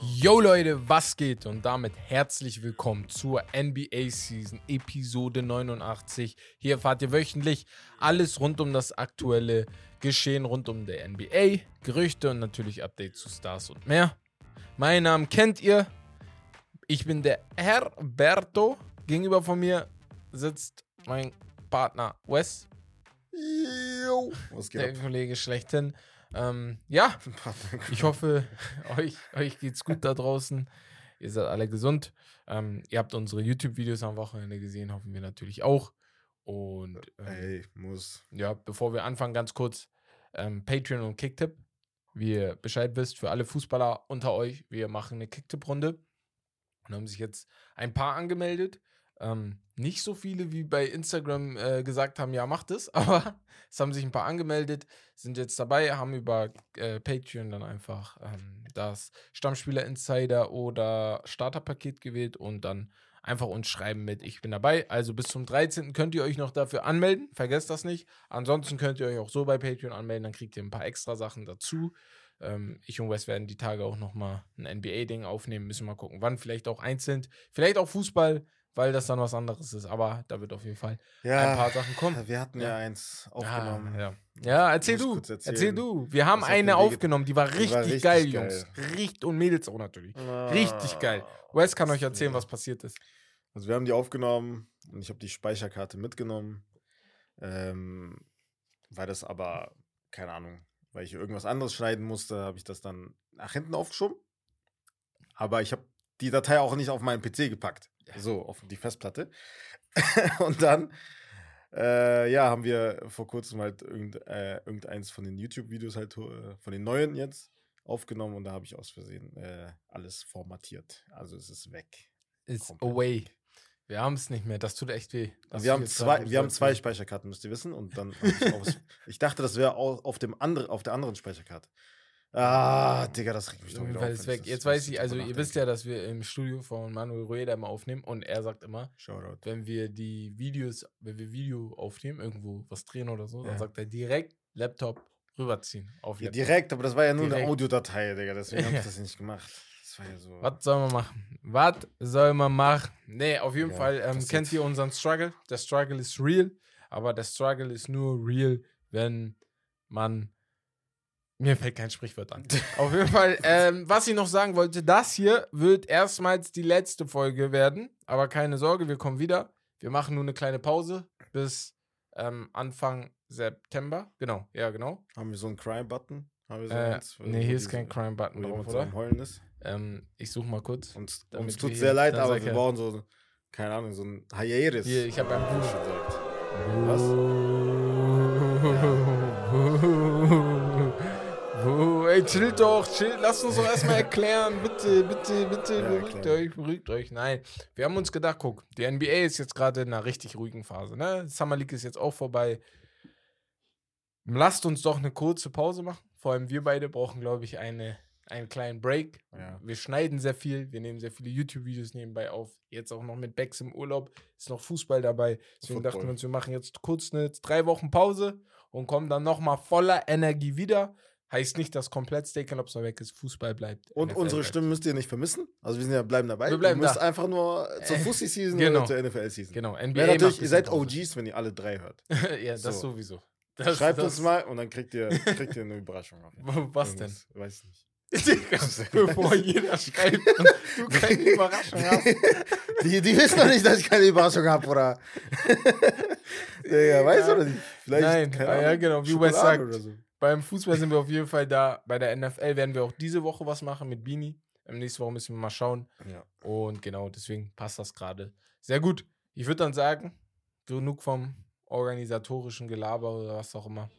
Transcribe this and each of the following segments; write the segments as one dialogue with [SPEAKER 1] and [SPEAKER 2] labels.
[SPEAKER 1] Yo Leute, was geht? Und damit herzlich willkommen zur NBA Season Episode 89. Hier erfahrt ihr wöchentlich alles rund um das aktuelle Geschehen rund um der NBA, Gerüchte und natürlich Updates zu Stars und mehr. Mein Name kennt ihr. Ich bin der Herberto. Gegenüber von mir sitzt mein Partner Wes,
[SPEAKER 2] Jo. Was geht
[SPEAKER 1] der
[SPEAKER 2] ab?
[SPEAKER 1] Kollege schlechthin. Ähm, ja, ich hoffe, euch, euch geht's gut da draußen. Ihr seid alle gesund. Ähm, ihr habt unsere YouTube-Videos am Wochenende gesehen, hoffen wir natürlich auch. Und ähm,
[SPEAKER 2] Ey, muss.
[SPEAKER 1] ja, bevor wir anfangen, ganz kurz ähm, Patreon und Kicktipp. Wie ihr Bescheid wisst, für alle Fußballer unter euch, wir machen eine Kicktipp-Runde. Und haben sich jetzt ein paar angemeldet. Ähm, nicht so viele, wie bei Instagram äh, gesagt haben, ja, macht es, aber es haben sich ein paar angemeldet, sind jetzt dabei, haben über äh, Patreon dann einfach ähm, das Stammspieler Insider oder Starterpaket gewählt und dann einfach uns schreiben mit, ich bin dabei. Also bis zum 13. könnt ihr euch noch dafür anmelden, vergesst das nicht. Ansonsten könnt ihr euch auch so bei Patreon anmelden, dann kriegt ihr ein paar extra Sachen dazu. Ähm, ich und Wes werden die Tage auch nochmal ein NBA-Ding aufnehmen, müssen mal gucken, wann, vielleicht auch einzeln, vielleicht auch Fußball, weil das dann was anderes ist, aber da wird auf jeden Fall
[SPEAKER 2] Ja,
[SPEAKER 1] ein paar Sachen kommen.
[SPEAKER 2] wir hatten ja,
[SPEAKER 1] Ja.
[SPEAKER 2] eins aufgenommen.
[SPEAKER 1] Ja. ja, erzähl du. Erzähl du. Wir haben
[SPEAKER 2] Das
[SPEAKER 1] eine aufgenommen, die war
[SPEAKER 2] Die
[SPEAKER 1] richtig,
[SPEAKER 2] war richtig
[SPEAKER 1] geil,
[SPEAKER 2] geil.
[SPEAKER 1] Jungs. Richtig und Mädels auch natürlich.
[SPEAKER 2] Ah.
[SPEAKER 1] Richtig geil. Wes kann euch erzählen, was passiert ist.
[SPEAKER 2] Also wir haben die aufgenommen und ich habe die Speicherkarte mitgenommen. Ähm, weil das aber, keine Ahnung, weil ich irgendwas anderes schneiden musste, habe ich das dann nach hinten aufgeschoben. Aber ich habe die Datei auch nicht auf meinen PC gepackt. So, auf die Festplatte. und dann, äh, ja, haben wir vor kurzem halt irgend, äh, irgendeins von den YouTube-Videos halt, äh, von den neuen jetzt aufgenommen und da habe ich aus Versehen äh, alles formatiert. Also es ist weg.
[SPEAKER 1] Ist
[SPEAKER 2] Komplett
[SPEAKER 1] away. Wir haben es nicht mehr. Das tut echt weh.
[SPEAKER 2] wir haben zwei,
[SPEAKER 1] sagen
[SPEAKER 2] wir haben zwei Speicherkarten, müsst ihr wissen. Und dann ich, aus, ich dachte, das wäre au- auf dem andere, auf der anderen Speicherkarte. Ah, Digga, das regt mich doch
[SPEAKER 1] Auf jeden
[SPEAKER 2] wieder
[SPEAKER 1] Fall
[SPEAKER 2] auf,
[SPEAKER 1] ist weg. Jetzt weiß ich, also ihr wisst ja, dass wir im Studio von Manuel Rueda immer aufnehmen und er sagt immer,
[SPEAKER 2] Shoutout.
[SPEAKER 1] wenn wir die Videos, wenn wir Video aufnehmen, irgendwo was drehen oder so, dann
[SPEAKER 2] Ja.
[SPEAKER 1] sagt er direkt Laptop rüberziehen auf
[SPEAKER 2] Ja, direkt, aber das war ja nur
[SPEAKER 1] Direkt.
[SPEAKER 2] eine Audiodatei, Digga. Deswegen habe
[SPEAKER 1] Ja.
[SPEAKER 2] ich das nicht gemacht. Das war ja so.
[SPEAKER 1] Was soll man machen? Was soll man machen? Nee, auf jeden
[SPEAKER 2] Ja,
[SPEAKER 1] Fall ähm, kennt ihr unseren Struggle. Der Struggle ist real, aber der Struggle ist nur real, wenn man. Mir fällt kein Sprichwort an. auf jeden Fall, ähm, was ich noch sagen wollte, das hier wird erstmals die letzte Folge werden, aber keine Sorge, wir kommen wieder. Wir machen nur eine kleine Pause bis ähm, Anfang September. Genau, ja, genau.
[SPEAKER 2] Haben wir so einen Crime-Button? Haben wir so
[SPEAKER 1] Äh,
[SPEAKER 2] eins?
[SPEAKER 1] Nee, hier ist kein Crime-Button drauf, oder?
[SPEAKER 2] am Heulen ist.
[SPEAKER 1] Ähm, ich suche mal kurz.
[SPEAKER 2] Uns, uns tut sehr leid, aber wir
[SPEAKER 1] ja.
[SPEAKER 2] brauchen so, keine Ahnung, so ein Hiatus.
[SPEAKER 1] Hier, ich habe ein Buch. Wo, ey, chill doch, chill, lasst uns doch erstmal erklären, bitte, bitte, bitte,
[SPEAKER 2] Ja,
[SPEAKER 1] beruhigt
[SPEAKER 2] erklären.
[SPEAKER 1] euch, beruhigt euch. Nein, wir haben uns gedacht, guck, die NBA ist jetzt gerade in einer richtig ruhigen Phase, ne? Summer League ist jetzt auch vorbei. Lasst uns doch eine kurze Pause machen. Vor allem wir beide brauchen, glaube ich, eine, einen kleinen Break.
[SPEAKER 2] Ja.
[SPEAKER 1] Wir schneiden sehr viel, wir nehmen sehr viele YouTube-Videos nebenbei auf. Jetzt auch noch mit Becks im Urlaub, ist noch Fußball dabei. Deswegen
[SPEAKER 2] Football.
[SPEAKER 1] dachten wir uns, wir machen jetzt kurz eine drei Wochen Pause und kommen dann nochmal voller Energie wieder. Heißt nicht, dass komplett Steak and Lobster weg ist, Fußball bleibt.
[SPEAKER 2] Und
[SPEAKER 1] NFL
[SPEAKER 2] unsere
[SPEAKER 1] bleibt.
[SPEAKER 2] Stimmen müsst ihr nicht vermissen. Also wir sind ja bleiben dabei.
[SPEAKER 1] Wir bleiben
[SPEAKER 2] ihr müsst
[SPEAKER 1] da.
[SPEAKER 2] einfach nur zur
[SPEAKER 1] Äh,
[SPEAKER 2] Fussi-Season
[SPEAKER 1] genau.
[SPEAKER 2] oder zur NFL-Season.
[SPEAKER 1] Genau, NBA.
[SPEAKER 2] Wäre natürlich, ihr seid. OGs, wenn ihr alle drei hört.
[SPEAKER 1] ja, das
[SPEAKER 2] So.
[SPEAKER 1] sowieso. Das,
[SPEAKER 2] Schreibt
[SPEAKER 1] das,
[SPEAKER 2] uns mal und dann kriegt ihr, kriegt ihr eine Überraschung.
[SPEAKER 1] Was denn?
[SPEAKER 2] Weiß nicht.
[SPEAKER 1] Bevor jeder schreibt und du keine Überraschung hast.
[SPEAKER 2] Die, die wissen doch nicht, dass ich keine Überraschung habe, oder? Digga, weißt du oder nicht? Vielleicht,
[SPEAKER 1] Nein, ah, ja, genau, wie Wes
[SPEAKER 2] Schokolade
[SPEAKER 1] sagt.
[SPEAKER 2] oder so.
[SPEAKER 1] Beim Fußball sind wir auf jeden Fall da. Bei der NFL werden wir auch diese Woche was machen mit Bini. Ähm, nächste Woche müssen wir mal schauen.
[SPEAKER 2] Ja.
[SPEAKER 1] Und genau, deswegen passt das gerade sehr gut. Ich würde dann sagen, genug vom organisatorischen Gelaber oder was auch immer.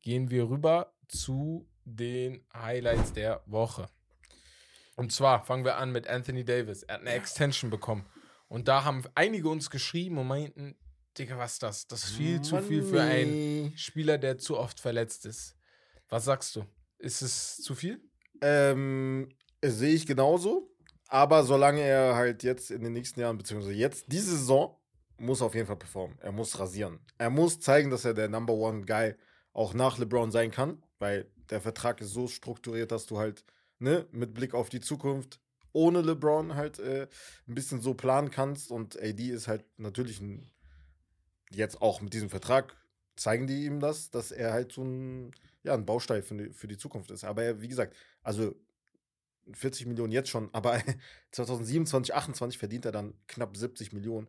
[SPEAKER 1] Gehen wir rüber zu den Highlights der Woche. Und zwar fangen wir an mit Anthony Davis. Er hat eine Extension bekommen. Und da haben einige uns geschrieben und meinten, Digga, was ist das? Das ist viel zu viel für einen
[SPEAKER 2] Money.
[SPEAKER 1] Spieler, der zu oft verletzt ist. Was sagst du? Ist es zu viel?
[SPEAKER 2] Ähm, sehe ich genauso. Aber solange er halt jetzt in den nächsten Jahren, beziehungsweise jetzt diese Saison, muss er auf jeden Fall performen. Er muss rasieren. Er muss zeigen, dass er der Number One Guy auch nach LeBron sein kann, weil der Vertrag ist so strukturiert, dass du halt, ne, mit Blick auf die Zukunft ohne LeBron halt äh, ein bisschen so planen kannst. Und AD ist halt natürlich ein, jetzt auch mit diesem Vertrag zeigen die ihm das, dass er halt so ein, ja, ein Baustein für die, für die Zukunft ist. Aber er, wie gesagt, also 40 Millionen jetzt schon, aber 2027, 28 verdient er dann knapp 70 Millionen.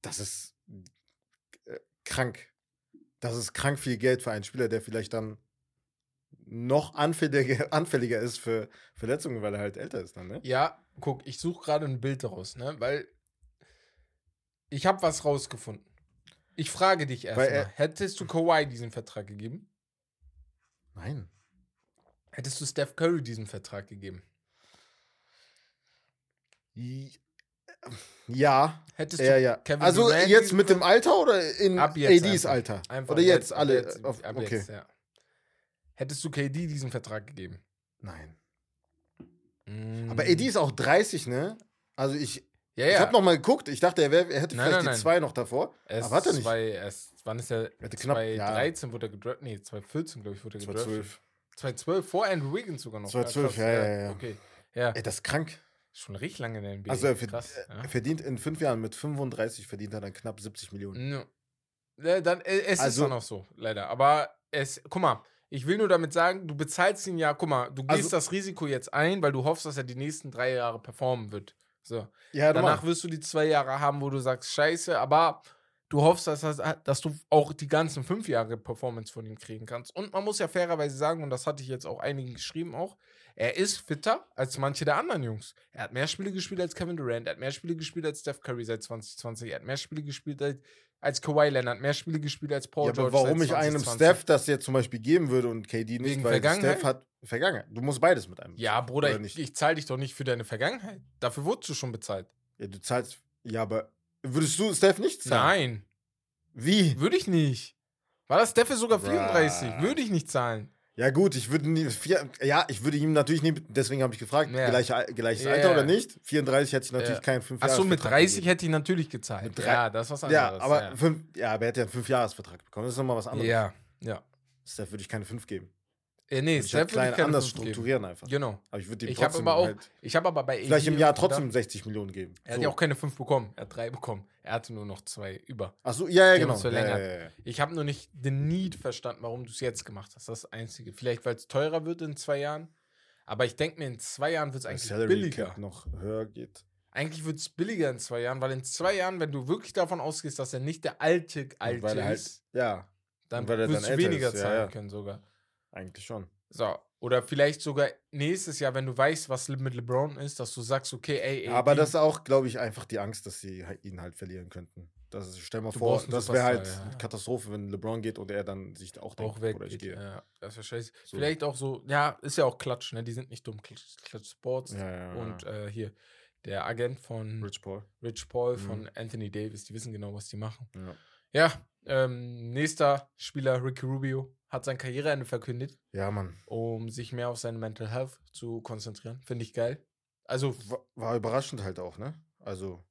[SPEAKER 2] Das ist äh, krank. Das ist krank viel Geld für einen Spieler, der vielleicht dann noch anfälliger, anfälliger ist für Verletzungen, weil er halt älter ist dann, ne?
[SPEAKER 1] Ja, guck, ich suche gerade ein Bild daraus, ne? Weil ich habe was rausgefunden. Ich frage dich erstmal,
[SPEAKER 2] er-
[SPEAKER 1] hättest du Kawhi diesen Vertrag gegeben?
[SPEAKER 2] Nein.
[SPEAKER 1] Hättest du Steph Curry diesen Vertrag gegeben?
[SPEAKER 2] Ja,
[SPEAKER 1] Hättest
[SPEAKER 2] ja,
[SPEAKER 1] du
[SPEAKER 2] ja.
[SPEAKER 1] Kevin
[SPEAKER 2] also
[SPEAKER 1] Durant
[SPEAKER 2] jetzt mit dem Alter oder in
[SPEAKER 1] Ab jetzt
[SPEAKER 2] ADs
[SPEAKER 1] einfach.
[SPEAKER 2] Alter?
[SPEAKER 1] Einfach
[SPEAKER 2] oder jetzt,
[SPEAKER 1] ab
[SPEAKER 2] alle?
[SPEAKER 1] jetzt,
[SPEAKER 2] auf,
[SPEAKER 1] ab
[SPEAKER 2] okay.
[SPEAKER 1] jetzt, ja. Hättest du KD diesen Vertrag gegeben?
[SPEAKER 2] Nein.
[SPEAKER 1] Mm.
[SPEAKER 2] Aber AD ist auch 30, ne? Also ich,
[SPEAKER 1] ja,
[SPEAKER 2] ich
[SPEAKER 1] ja.
[SPEAKER 2] habe noch mal geguckt. Ich dachte, er, wär, er hätte
[SPEAKER 1] Nein,
[SPEAKER 2] vielleicht
[SPEAKER 1] nein,
[SPEAKER 2] die
[SPEAKER 1] nein.
[SPEAKER 2] zwei noch davor.
[SPEAKER 1] Ist
[SPEAKER 2] aber hat er nicht.
[SPEAKER 1] Zwei, ist, wann ist er?
[SPEAKER 2] Er hatte knapp- ja.
[SPEAKER 1] 2013 wurde er gedraftet. Nee, 2014, glaube ich, wurde er gedraftet.
[SPEAKER 2] 2012.
[SPEAKER 1] 2012, vor Andrew Wiggins sogar noch.
[SPEAKER 2] 2012,
[SPEAKER 1] krass,
[SPEAKER 2] ja, ja, ja.
[SPEAKER 1] Okay. Ja,
[SPEAKER 2] Ey, das ist krank.
[SPEAKER 1] schon richtig lange in der NBA.
[SPEAKER 2] Also er, verd
[SPEAKER 1] krass.
[SPEAKER 2] er
[SPEAKER 1] Ja.
[SPEAKER 2] verdient in fünf Jahren mit 35 verdient er dann knapp 70 Millionen.
[SPEAKER 1] No. Ja, dann, äh, es ist
[SPEAKER 2] Also-
[SPEAKER 1] dann auch so, leider. Aber es, guck mal, ich will nur damit sagen, du bezahlst ihn ja, guck mal, du gehst
[SPEAKER 2] Also-
[SPEAKER 1] das Risiko jetzt ein, weil du hoffst, dass er die nächsten drei Jahre performen wird. So.
[SPEAKER 2] Ja,
[SPEAKER 1] Danach wirst du die zwei Jahre haben, wo du sagst, scheiße, aber du hoffst, dass, das, dass du auch die ganzen fünf Jahre Performance von ihm kriegen kannst. Und man muss ja fairerweise sagen, und das hatte ich jetzt auch einigen geschrieben auch, er ist fitter als manche der anderen Jungs. Er hat mehr Spiele gespielt als Kevin Durant, er hat mehr Spiele gespielt als Steph Curry seit 2020, er hat mehr Spiele gespielt als, als Kawhi Leonard, mehr Spiele gespielt als Paul
[SPEAKER 2] Ja,
[SPEAKER 1] George
[SPEAKER 2] aber warum ich einem
[SPEAKER 1] 2020.
[SPEAKER 2] Steph das jetzt zum Beispiel geben würde und KD nicht,
[SPEAKER 1] Wegen
[SPEAKER 2] weil
[SPEAKER 1] Vergangenheit?
[SPEAKER 2] Steph hat Vergangenheit. Du musst beides mit einem.
[SPEAKER 1] Ja, Bruder, ich, ich zahle dich doch nicht für deine Vergangenheit. Dafür wurdest du schon bezahlt.
[SPEAKER 2] Ja, du zahlst. Ja, aber würdest du Steph nicht zahlen?
[SPEAKER 1] Nein,
[SPEAKER 2] Wie?
[SPEAKER 1] würde ich nicht. War das Steph ist sogar
[SPEAKER 2] Bruh.
[SPEAKER 1] 34, würde ich nicht zahlen.
[SPEAKER 2] Ja, gut, ich würde vier, ja, ich würde ihm natürlich nicht, deswegen habe ich gefragt,
[SPEAKER 1] Ja.
[SPEAKER 2] gleiche, Al- gleiches
[SPEAKER 1] Ja.
[SPEAKER 2] Alter oder nicht? 34 hätte ich natürlich
[SPEAKER 1] Ja.
[SPEAKER 2] keinen 5
[SPEAKER 1] Achso, mit 30 hätte ich natürlich gezahlt.
[SPEAKER 2] Mit drei-
[SPEAKER 1] ja, das ist was
[SPEAKER 2] Ja,
[SPEAKER 1] anderes.
[SPEAKER 2] aber
[SPEAKER 1] ja.
[SPEAKER 2] fünf, ja, aber er hätte ja einen 5-Jahres-Vertrag bekommen. Das ist nochmal was anderes.
[SPEAKER 1] Ja, ja.
[SPEAKER 2] Steph würde ich keine 5 geben.
[SPEAKER 1] Äh, nee,
[SPEAKER 2] ich halt
[SPEAKER 1] Steph würde
[SPEAKER 2] klein
[SPEAKER 1] ich keine
[SPEAKER 2] anders
[SPEAKER 1] fünf geben.
[SPEAKER 2] strukturieren einfach.
[SPEAKER 1] Genau.
[SPEAKER 2] Aber ich würde
[SPEAKER 1] Ich habe aber auch,
[SPEAKER 2] halt
[SPEAKER 1] ich habe aber bei
[SPEAKER 2] vielleicht
[SPEAKER 1] AD
[SPEAKER 2] im Jahr trotzdem 60 Millionen geben.
[SPEAKER 1] Er hat ja auch keine 5 bekommen. Er hat 3 bekommen. Er hatte nur noch 2 über.
[SPEAKER 2] Achso, ja, ja,
[SPEAKER 1] haben
[SPEAKER 2] genau. Ja, ja, ja, ja.
[SPEAKER 1] Ich habe nur nicht den Need verstanden, warum du es jetzt gemacht hast. Das ist das Einzige. Vielleicht, weil es teurer wird in zwei Jahren. Aber ich denke mir, in zwei Jahren wird es eigentlich
[SPEAKER 2] Salary
[SPEAKER 1] billiger.
[SPEAKER 2] Cap noch höher geht.
[SPEAKER 1] Eigentlich wird es billiger in zwei Jahren, weil in zwei Jahren, wenn du wirklich davon ausgehst, dass er nicht der alte, alte
[SPEAKER 2] weil halt,
[SPEAKER 1] ist,
[SPEAKER 2] ja,
[SPEAKER 1] dann wirst du weniger
[SPEAKER 2] ist, ja,
[SPEAKER 1] zahlen
[SPEAKER 2] ja.
[SPEAKER 1] können sogar.
[SPEAKER 2] Eigentlich schon.
[SPEAKER 1] So. Oder vielleicht sogar nächstes Jahr, wenn du weißt, was mit LeBron ist, dass du sagst, okay, ey, ey
[SPEAKER 2] Aber das ist auch, glaube ich, einfach die Angst, dass sie ihn halt verlieren könnten. Das ist, stell mal
[SPEAKER 1] Du
[SPEAKER 2] vor, das wäre halt
[SPEAKER 1] ja.
[SPEAKER 2] eine Katastrophe, wenn LeBron geht und er dann sich auch denkt,
[SPEAKER 1] auch weg.
[SPEAKER 2] oder ich gehe.
[SPEAKER 1] Ja, das wäre scheiße.
[SPEAKER 2] So.
[SPEAKER 1] Vielleicht auch so, ja, ist ja auch Klatsch, ne? Die sind nicht dumm. Klatsch, Klatsch Sports.
[SPEAKER 2] Ja, ja,
[SPEAKER 1] Und äh, hier, der Agent von
[SPEAKER 2] Rich Paul.
[SPEAKER 1] Rich Paul,
[SPEAKER 2] Mhm.
[SPEAKER 1] von Anthony Davis, die wissen genau, was die machen.
[SPEAKER 2] Ja.
[SPEAKER 1] Ja, ähm, nächster Spieler, Ricky Rubio, hat sein Karriereende verkündet,
[SPEAKER 2] ja, Mann.
[SPEAKER 1] um sich mehr auf seine Mental Health zu konzentrieren. Finde ich geil. Also,
[SPEAKER 2] War, war überraschend halt auch, ne? Also.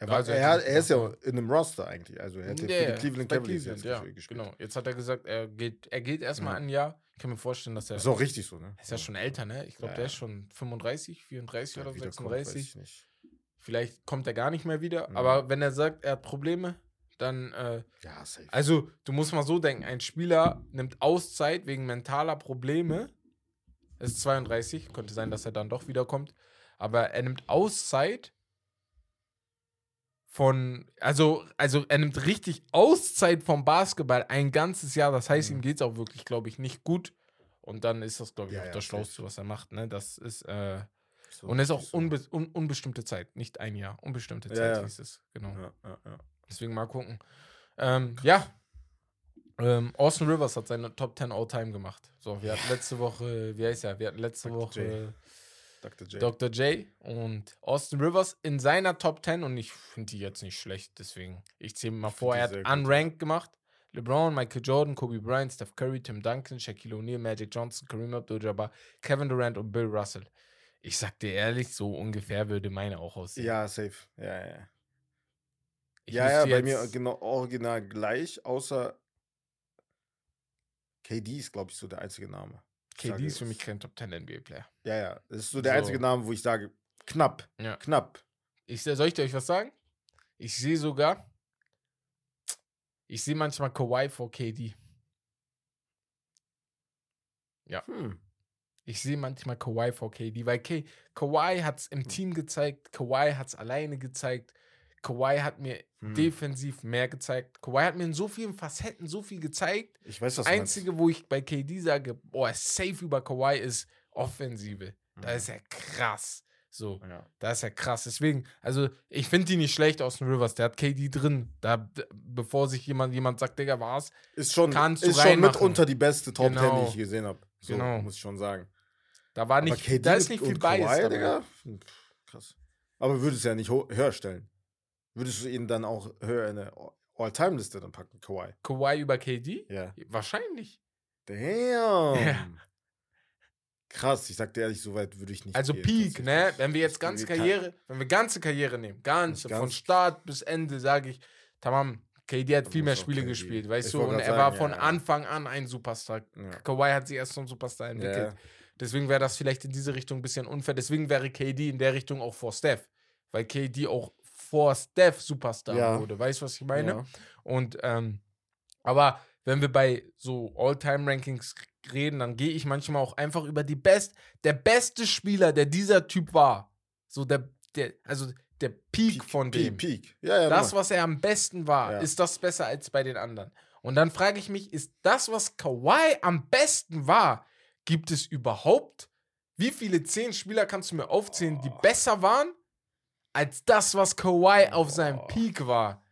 [SPEAKER 2] Er, war,
[SPEAKER 1] also
[SPEAKER 2] er,
[SPEAKER 1] er
[SPEAKER 2] er ist ja in einem Roster eigentlich. Also er hätte
[SPEAKER 1] Ja,
[SPEAKER 2] für die Cleveland Cavaliers jetzt
[SPEAKER 1] ja,
[SPEAKER 2] gespielt.
[SPEAKER 1] genau. Jetzt hat er gesagt, er geht, er geht erstmal
[SPEAKER 2] Ja.
[SPEAKER 1] ein Jahr. Ich kann mir vorstellen, dass er
[SPEAKER 2] Ist auch richtig so, ne?
[SPEAKER 1] ist ja schon älter, ne? Ich glaube,
[SPEAKER 2] Ja,
[SPEAKER 1] der ist schon 35, 34
[SPEAKER 2] Ja,
[SPEAKER 1] oder
[SPEAKER 2] wiederkommt, weiß
[SPEAKER 1] 36.
[SPEAKER 2] ich nicht.
[SPEAKER 1] Vielleicht kommt er gar nicht mehr wieder.
[SPEAKER 2] Mhm.
[SPEAKER 1] Aber wenn er sagt, er hat Probleme, dann, äh,
[SPEAKER 2] Ja, safe.
[SPEAKER 1] also du musst mal so denken, ein Spieler nimmt Auszeit wegen mentaler Probleme. Er ist 32, könnte sein, dass er dann doch wiederkommt. Aber er nimmt Auszeit von, also, also er nimmt richtig Auszeit vom Basketball ein ganzes Jahr. Das heißt,
[SPEAKER 2] Mhm.
[SPEAKER 1] ihm geht es auch wirklich, glaube ich, nicht gut. Und dann ist das, glaube ich,
[SPEAKER 2] Ja,
[SPEAKER 1] auch
[SPEAKER 2] ja,
[SPEAKER 1] das. Schlauste, was er macht. Ne? Das ist, äh,
[SPEAKER 2] So
[SPEAKER 1] und es ist auch
[SPEAKER 2] so.
[SPEAKER 1] unbe un unbestimmte Zeit, nicht ein Jahr. Unbestimmte Zeit
[SPEAKER 2] ja.
[SPEAKER 1] hieß es, genau.
[SPEAKER 2] Ja, ja, ja.
[SPEAKER 1] Deswegen mal gucken. Ähm, ja. Ähm, Austin Rivers hat seine Top 10 All-Time gemacht. So, wir hatten letzte Woche, wie heißt er? Wir hatten letzte
[SPEAKER 2] Dr.
[SPEAKER 1] Woche
[SPEAKER 2] Dr. J.
[SPEAKER 1] Dr. J und Austin Rivers in seiner Top 10 und ich finde die jetzt nicht schlecht, deswegen. Ich zähle mal vor, er hat
[SPEAKER 2] sehr gut,
[SPEAKER 1] unranked gemacht. LeBron, Michael Jordan, Kobe Bryant, Steph Curry, Tim Duncan, Shaquille O'Neal, Magic Johnson, Kareem Abdul-Jabbar, Kevin Durant und Bill Russell. Ich sag dir ehrlich, so ungefähr würde meine auch aussehen.
[SPEAKER 2] Ja, safe. Ja, ja.
[SPEAKER 1] Ich
[SPEAKER 2] ja, ja, bei mir genau original gleich, außer KD ist, glaube ich, so der einzige Name. Sage
[SPEAKER 1] KD ist für mich kein Top 10 NBA-Player.
[SPEAKER 2] Ja, ja. Das ist so der
[SPEAKER 1] So.
[SPEAKER 2] einzige Name, wo ich sage, knapp,
[SPEAKER 1] Ja.
[SPEAKER 2] knapp.
[SPEAKER 1] Ich, soll ich dir euch was sagen? Ich sehe sogar, ich sehe manchmal Kawhi vor KD.
[SPEAKER 2] Hm.
[SPEAKER 1] Ich sehe manchmal Kawhi vor KD, weil K Kawhi hat es im
[SPEAKER 2] Hm.
[SPEAKER 1] Team gezeigt, Kawhi hat es alleine gezeigt, Kawhi hat mir
[SPEAKER 2] Hm.
[SPEAKER 1] defensiv mehr gezeigt. Kawhi hat mir in so vielen Facetten so viel gezeigt.
[SPEAKER 2] Ich weiß, was
[SPEAKER 1] Das Einzige, wo ich bei KD sage, boah, safe über Kawhi ist Offensive. Da
[SPEAKER 2] meinst.
[SPEAKER 1] ist er krass. So,
[SPEAKER 2] Mhm. Ja.
[SPEAKER 1] da ist er krass. Deswegen, also ich finde die nicht schlecht aus den Rivers. Der hat KD drin. Da, bevor sich jemand, jemand sagt, Digga, war's.
[SPEAKER 2] Ist schon,
[SPEAKER 1] Kannst
[SPEAKER 2] ist schon mitunter die beste Top 10,
[SPEAKER 1] Genau.
[SPEAKER 2] die ich gesehen habe. So,
[SPEAKER 1] Genau.
[SPEAKER 2] muss ich schon sagen.
[SPEAKER 1] Da war nicht, da ist nicht viel
[SPEAKER 2] Kawhi,
[SPEAKER 1] Bias. dabei.
[SPEAKER 2] Digga? Krass. Aber würdest du ja nicht höher stellen. Würdest du ihn dann auch höher in der All-Time-Liste dann packen, Kawhi?
[SPEAKER 1] Kawhi über KD?
[SPEAKER 2] Ja.
[SPEAKER 1] Wahrscheinlich.
[SPEAKER 2] Damn.
[SPEAKER 1] Ja.
[SPEAKER 2] Krass, ich sag dir ehrlich, so weit würde ich nicht
[SPEAKER 1] Also
[SPEAKER 2] gehen,
[SPEAKER 1] Peak, ne? Wenn wir jetzt ganze Karriere, wenn wir ganze Karriere nehmen, ganze,
[SPEAKER 2] Nicht
[SPEAKER 1] von
[SPEAKER 2] ganz.
[SPEAKER 1] Start bis Ende, sage ich, tamam, KD hat viel mehr Spiele
[SPEAKER 2] KD.
[SPEAKER 1] gespielt, weißt
[SPEAKER 2] Ich
[SPEAKER 1] du? Und er
[SPEAKER 2] grad
[SPEAKER 1] war
[SPEAKER 2] sagen,
[SPEAKER 1] von
[SPEAKER 2] ja.
[SPEAKER 1] Anfang an ein Superstar.
[SPEAKER 2] Ja.
[SPEAKER 1] Kawhi hat sich erst zum Superstar entwickelt.
[SPEAKER 2] Ja.
[SPEAKER 1] Deswegen wäre das vielleicht in diese Richtung ein bisschen unfair. Deswegen wäre KD in der Richtung auch vor Steph. Weil KD auch vor Steph Superstar
[SPEAKER 2] Ja.
[SPEAKER 1] wurde. Weißt du, was ich meine?
[SPEAKER 2] Ja.
[SPEAKER 1] Und, ähm, aber wenn wir bei so All-Time-Rankings reden, dann gehe ich manchmal auch einfach über die Best, der beste Spieler, der dieser Typ war. So der, der, also der Peak, von dem.
[SPEAKER 2] Peak, Peak. Ja, ja,
[SPEAKER 1] Das,
[SPEAKER 2] mach.
[SPEAKER 1] was er am besten war,
[SPEAKER 2] Ja.
[SPEAKER 1] ist das besser als bei den anderen. Und dann frage ich mich, ist das, was Kawhi am besten war, gibt es überhaupt? Wie viele zehn Spieler kannst du mir aufzählen, die
[SPEAKER 2] Boah.
[SPEAKER 1] besser waren, als das, was Kawhi auf seinem. Peak war?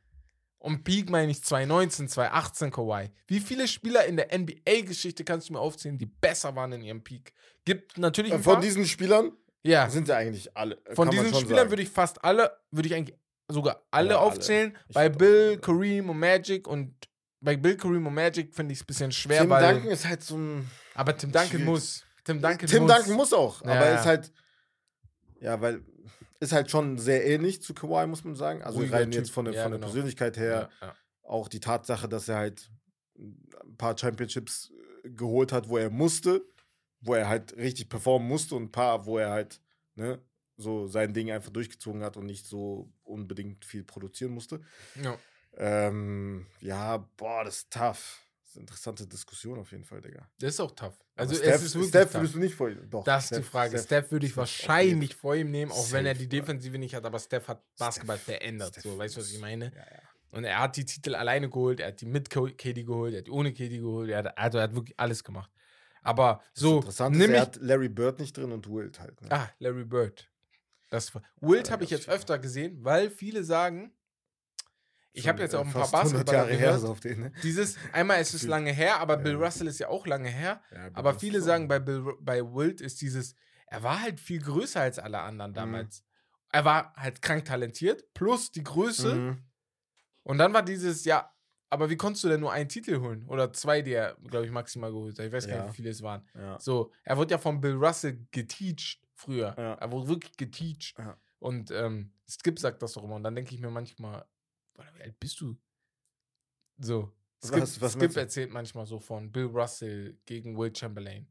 [SPEAKER 1] Und Peak meine ich 2019, 2018 Kawhi. Wie viele Spieler in der NBA-Geschichte kannst du mir aufzählen, die besser waren in ihrem Peak? Gibt natürlich
[SPEAKER 2] Äh,
[SPEAKER 1] ein
[SPEAKER 2] Von
[SPEAKER 1] paar.
[SPEAKER 2] diesen Spielern
[SPEAKER 1] ja,
[SPEAKER 2] sind ja eigentlich alle. äh,
[SPEAKER 1] von diesen Spielern
[SPEAKER 2] sagen.
[SPEAKER 1] würde ich fast alle, würde ich eigentlich sogar alle
[SPEAKER 2] Ja, alle.
[SPEAKER 1] aufzählen.
[SPEAKER 2] Ich
[SPEAKER 1] Bei Bill,
[SPEAKER 2] alle.
[SPEAKER 1] Kareem und Magic und bei Bill, Kareem und Magic finde ich es ein bisschen schwer,
[SPEAKER 2] Tim
[SPEAKER 1] weil.
[SPEAKER 2] Duncan ist halt so ein.
[SPEAKER 1] aber Tim Duncan
[SPEAKER 2] schwierig.
[SPEAKER 1] muss. Tim Duncan
[SPEAKER 2] Tim
[SPEAKER 1] muss.
[SPEAKER 2] Duncan muss auch,
[SPEAKER 1] Ja,
[SPEAKER 2] aber ist halt. Ja, weil. Ist halt schon sehr ähnlich zu Kawhi, muss man sagen. Also
[SPEAKER 1] Ruhiger
[SPEAKER 2] rein
[SPEAKER 1] Typ.
[SPEAKER 2] jetzt von der,
[SPEAKER 1] Ja,
[SPEAKER 2] von der
[SPEAKER 1] genau.
[SPEAKER 2] Persönlichkeit her.
[SPEAKER 1] Ja, ja.
[SPEAKER 2] Auch die Tatsache, dass er halt ein paar Championships äh, geholt hat, wo er musste, wo er halt richtig performen musste und ein paar, wo er halt ne, so sein Ding einfach durchgezogen hat und nicht so unbedingt viel produzieren musste.
[SPEAKER 1] Ja.
[SPEAKER 2] Ähm, ja, boah, das ist tough. Ist interessante Diskussion auf jeden Fall, Digga.
[SPEAKER 1] Das ist auch tough.
[SPEAKER 2] Aber
[SPEAKER 1] Also
[SPEAKER 2] Steph,
[SPEAKER 1] es ist wirklich
[SPEAKER 2] Steph würdest du nicht vor ihm. Doch,
[SPEAKER 1] Das ist die Frage. Steph, würde ich
[SPEAKER 2] Steph auf jeden
[SPEAKER 1] wahrscheinlich vor ihm nehmen, auch wenn er die. Defensive nicht hat, aber Steph hat Basketball
[SPEAKER 2] Steph-
[SPEAKER 1] verändert.
[SPEAKER 2] Steph
[SPEAKER 1] so, weißt du, was
[SPEAKER 2] ist-
[SPEAKER 1] ich meine?
[SPEAKER 2] Ja, ja.
[SPEAKER 1] Und er hat die Titel alleine geholt, er hat die mit KD geholt, er hat die ohne KD geholt, er hat, also er hat wirklich alles gemacht. Aber
[SPEAKER 2] Das
[SPEAKER 1] so,
[SPEAKER 2] Interessant ist,
[SPEAKER 1] nimm
[SPEAKER 2] er
[SPEAKER 1] ich,
[SPEAKER 2] hat Larry Bird nicht drin und Wilt halt. Ne?
[SPEAKER 1] Ah, Larry Bird. Das Wilt
[SPEAKER 2] Ja,
[SPEAKER 1] habe ich jetzt
[SPEAKER 2] ist
[SPEAKER 1] öfter gesehen, weil viele sagen, ich habe jetzt
[SPEAKER 2] äh,
[SPEAKER 1] auch ein paar
[SPEAKER 2] fast 100
[SPEAKER 1] Basketballer
[SPEAKER 2] Jahre her
[SPEAKER 1] gehört.
[SPEAKER 2] ist auf den, ne?
[SPEAKER 1] Dieses, einmal ist es lange her, aber Bill
[SPEAKER 2] Ja.
[SPEAKER 1] Russell ist ja auch lange her.
[SPEAKER 2] Ja,
[SPEAKER 1] Aber viele sagen, bei, Bill, bei Wilt ist dieses, er war halt viel größer als alle anderen
[SPEAKER 2] Mhm.
[SPEAKER 1] damals. Er war halt krank talentiert, plus die Größe.
[SPEAKER 2] Mhm.
[SPEAKER 1] Und dann war dieses, ja, aber wie konntest du denn nur einen Titel holen? Oder zwei, die er, glaube ich, maximal geholt hat. Ich weiß gar
[SPEAKER 2] Ja.
[SPEAKER 1] nicht, wie viele es waren. So, er wurde ja von Bill Russell geteacht früher. Er wurde wirklich geteacht. Und ähm, Skip sagt das doch immer. Und dann denke ich mir manchmal, Alter, wie alt bist du? So. Skip,
[SPEAKER 2] Was- was
[SPEAKER 1] Skip erzählt manchmal so von Bill Russell gegen Will Chamberlain.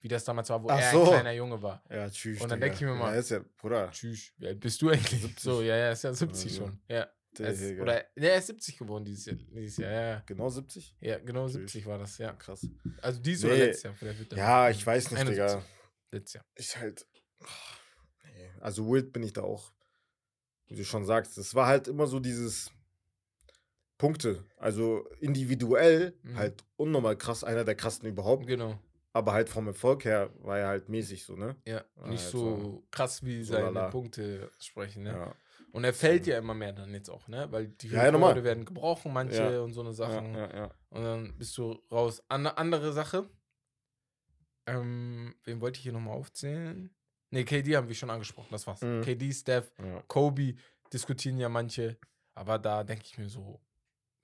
[SPEAKER 1] Wie das damals war, wo
[SPEAKER 2] Ach
[SPEAKER 1] er
[SPEAKER 2] so.
[SPEAKER 1] ein kleiner Junge war.
[SPEAKER 2] Ja, tschüss.
[SPEAKER 1] Und dann
[SPEAKER 2] Digga.
[SPEAKER 1] denk ich mir mal-
[SPEAKER 2] Ja, ist ja, Bruder.
[SPEAKER 1] Tschüss, wie alt bist du eigentlich?
[SPEAKER 2] 70.
[SPEAKER 1] So, ja, ja, ist ja 70
[SPEAKER 2] Also,
[SPEAKER 1] schon. Ja. Er ist, oder, er ist 70 geworden dieses Jahr. Dieses Jahr. Ja, ja.
[SPEAKER 2] Genau 70?
[SPEAKER 1] ja, genau
[SPEAKER 2] Tschüss.
[SPEAKER 1] 70 war das, ja.
[SPEAKER 2] Krass.
[SPEAKER 1] Also dies oder
[SPEAKER 2] Nee.
[SPEAKER 1] letztes Jahr. Vielleicht
[SPEAKER 2] Ja, ich weiß nicht,
[SPEAKER 1] 71.
[SPEAKER 2] Digga.
[SPEAKER 1] Letztes Jahr.
[SPEAKER 2] Ich halt. nee. Also Wild bin ich da auch, wie du schon sagst. Es war halt immer so dieses Punkte. Also individuell
[SPEAKER 1] Mhm.
[SPEAKER 2] halt unnormal krass, einer der krassen überhaupt.
[SPEAKER 1] Genau.
[SPEAKER 2] Aber halt vom Erfolg her war er halt mäßig so, ne?
[SPEAKER 1] Ja,
[SPEAKER 2] Ah,
[SPEAKER 1] nicht
[SPEAKER 2] jetzt
[SPEAKER 1] so krass wie
[SPEAKER 2] so
[SPEAKER 1] seine
[SPEAKER 2] lala.
[SPEAKER 1] Punkte sprechen, ne?
[SPEAKER 2] Ja.
[SPEAKER 1] Und er fällt ja immer mehr dann jetzt auch, ne? Weil die
[SPEAKER 2] Ja, ja.
[SPEAKER 1] Rekorde werden gebrochen, manche
[SPEAKER 2] Ja.
[SPEAKER 1] und so eine
[SPEAKER 2] Ja,
[SPEAKER 1] Sachen.
[SPEAKER 2] ja, ja.
[SPEAKER 1] Und dann bist du raus. An andere Sache. Ähm, wen wollte ich hier nochmal aufzählen? Ne, KD haben wir schon angesprochen, das war's.
[SPEAKER 2] Mhm.
[SPEAKER 1] KD, Steph,
[SPEAKER 2] ja.
[SPEAKER 1] Kobe diskutieren ja manche, aber da denke ich mir so,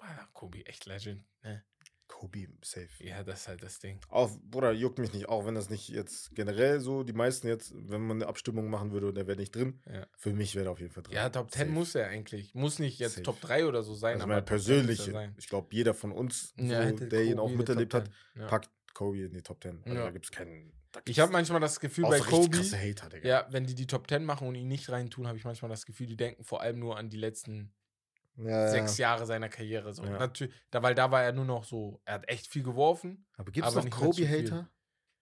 [SPEAKER 1] ah, Kobe, echt Legend, ne?
[SPEAKER 2] Kobe safe.
[SPEAKER 1] Ja, das ist halt das Ding.
[SPEAKER 2] Auch, Bruder, juckt mich nicht, auch wenn das nicht jetzt generell so, die meisten jetzt, wenn man eine Abstimmung machen würde und der wäre nicht drin,
[SPEAKER 1] Ja.
[SPEAKER 2] für mich wäre er auf jeden Fall drin.
[SPEAKER 1] Ja, Top 10
[SPEAKER 2] Safe.
[SPEAKER 1] muss er eigentlich. Muss nicht jetzt
[SPEAKER 2] Safe.
[SPEAKER 1] Top 3 oder so sein,
[SPEAKER 2] Also
[SPEAKER 1] aber
[SPEAKER 2] meine
[SPEAKER 1] Top 10 muss er
[SPEAKER 2] persönliche,
[SPEAKER 1] sein.
[SPEAKER 2] ich glaube, jeder von uns, so,
[SPEAKER 1] Ja, hätte
[SPEAKER 2] der ihn auch miterlebt hat,
[SPEAKER 1] 10. Ja.
[SPEAKER 2] packt Kobe in die Top 10. Also da gibt es keinen.
[SPEAKER 1] Ich habe manchmal das Gefühl bei
[SPEAKER 2] so
[SPEAKER 1] Kobe,
[SPEAKER 2] Hater, Digga.
[SPEAKER 1] ja, wenn die die Top 10 machen und ihn nicht reintun, habe ich manchmal das Gefühl, die denken vor allem nur an die letzten
[SPEAKER 2] ja,
[SPEAKER 1] sechs Jahre seiner Karriere. So.
[SPEAKER 2] Ja.
[SPEAKER 1] Natürlich, da, weil da war er nur noch so, er hat echt viel geworfen.
[SPEAKER 2] Aber gibt es noch. Kobe-Hater?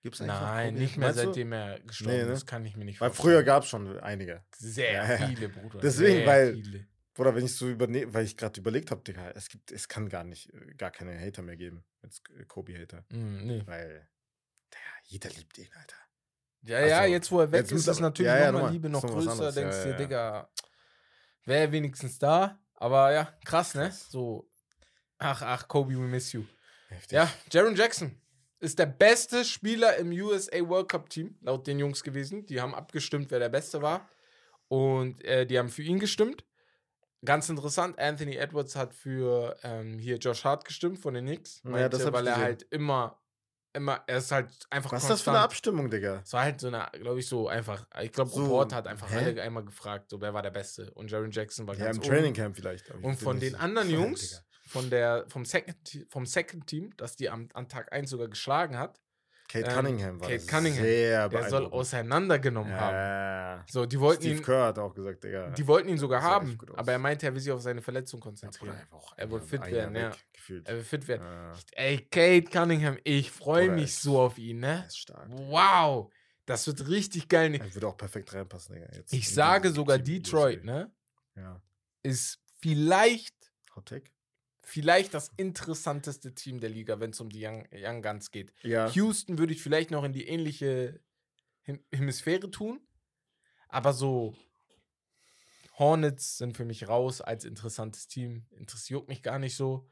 [SPEAKER 2] Gibt es
[SPEAKER 1] Nein, nicht mehr seitdem er gestorben
[SPEAKER 2] Nee, ne?
[SPEAKER 1] ist, kann ich mir nicht
[SPEAKER 2] Weil
[SPEAKER 1] vorstellen.
[SPEAKER 2] früher gab es schon einige.
[SPEAKER 1] Sehr
[SPEAKER 2] Ja, ja.
[SPEAKER 1] viele, Bruder.
[SPEAKER 2] Deswegen,
[SPEAKER 1] sehr
[SPEAKER 2] weil-
[SPEAKER 1] Viele.
[SPEAKER 2] Oder wenn ich so übernehme, weil ich gerade überlegt habe, Digga, es gibt, es kann gar nicht, äh, gar keine Hater mehr geben. Jetzt äh, Kobe-Hater.
[SPEAKER 1] Mm, nee.
[SPEAKER 2] Weil, Digga, jeder liebt ihn, Alter.
[SPEAKER 1] Ja, ja,
[SPEAKER 2] Also,
[SPEAKER 1] jetzt wo er weg ist, ist natürlich
[SPEAKER 2] ja, ja,
[SPEAKER 1] nochmal. Liebe noch größer. Denkst
[SPEAKER 2] ja,
[SPEAKER 1] du,
[SPEAKER 2] ja, ja.
[SPEAKER 1] Digga, wäre wenigstens da. Aber ja, krass, ne?
[SPEAKER 2] Krass.
[SPEAKER 1] So, ach, ach, Kobe, we miss you.
[SPEAKER 2] Heftig.
[SPEAKER 1] Ja, Jaron Jackson ist der beste Spieler im USA World Cup Team, laut den Jungs gewesen. Die haben abgestimmt, wer der Beste war. Und äh, die haben für ihn gestimmt. Ganz interessant, Anthony Edwards hat für ähm, hier Josh Hart gestimmt von den Knicks.
[SPEAKER 2] Ja,
[SPEAKER 1] Meinte, weil er halt immer, immer, er ist halt einfach
[SPEAKER 2] Was ist das für eine
[SPEAKER 1] konstant.
[SPEAKER 2] Abstimmung, Digga?
[SPEAKER 1] Es war halt so eine, glaube ich, so einfach. Ich glaube,
[SPEAKER 2] So,
[SPEAKER 1] Report hat einfach
[SPEAKER 2] hä?
[SPEAKER 1] alle einmal gefragt, so wer war der Beste. Und Jaron Jackson war
[SPEAKER 2] Ja,
[SPEAKER 1] ganz
[SPEAKER 2] im
[SPEAKER 1] oben.
[SPEAKER 2] Training Camp vielleicht.
[SPEAKER 1] Und von den anderen
[SPEAKER 2] Digga.
[SPEAKER 1] Jungs, von der, vom, Second, vom Second Team, das die am, an Tag 1 sogar geschlagen hat,
[SPEAKER 2] Kate
[SPEAKER 1] ähm,
[SPEAKER 2] Cunningham war
[SPEAKER 1] Kate Cunningham,
[SPEAKER 2] sehr
[SPEAKER 1] der soll auseinandergenommen haben.
[SPEAKER 2] Ja.
[SPEAKER 1] So, die wollten
[SPEAKER 2] Steve
[SPEAKER 1] ihn,
[SPEAKER 2] Kerr hat auch gesagt, Digga.
[SPEAKER 1] die wollten ihn sogar haben, aber er meinte, er will sich auf seine Verletzung
[SPEAKER 2] Ja,
[SPEAKER 1] konzentrieren.
[SPEAKER 2] Bruder, er
[SPEAKER 1] Er will fit werden, ja.
[SPEAKER 2] Gefühlt.
[SPEAKER 1] er will fit werden.
[SPEAKER 2] Ja,
[SPEAKER 1] Ey, Kate Cunningham, ich freue mich so auf ihn, ne?
[SPEAKER 2] ist stark.
[SPEAKER 1] Wow, das wird richtig geil.
[SPEAKER 2] Er würde auch perfekt reinpassen, Digga. Jetzt
[SPEAKER 1] Ich sage sogar Detroit, ne?
[SPEAKER 2] Ja.
[SPEAKER 1] Ist vielleicht
[SPEAKER 2] Hot Take?
[SPEAKER 1] Vielleicht das interessanteste Team der Liga, wenn es um die Young, Young Guns geht.
[SPEAKER 2] Ja.
[SPEAKER 1] Houston würde ich vielleicht noch in die ähnliche Hem Hemisphäre tun, aber so Hornets sind für mich raus als interessantes Team. Interessiert mich gar nicht so.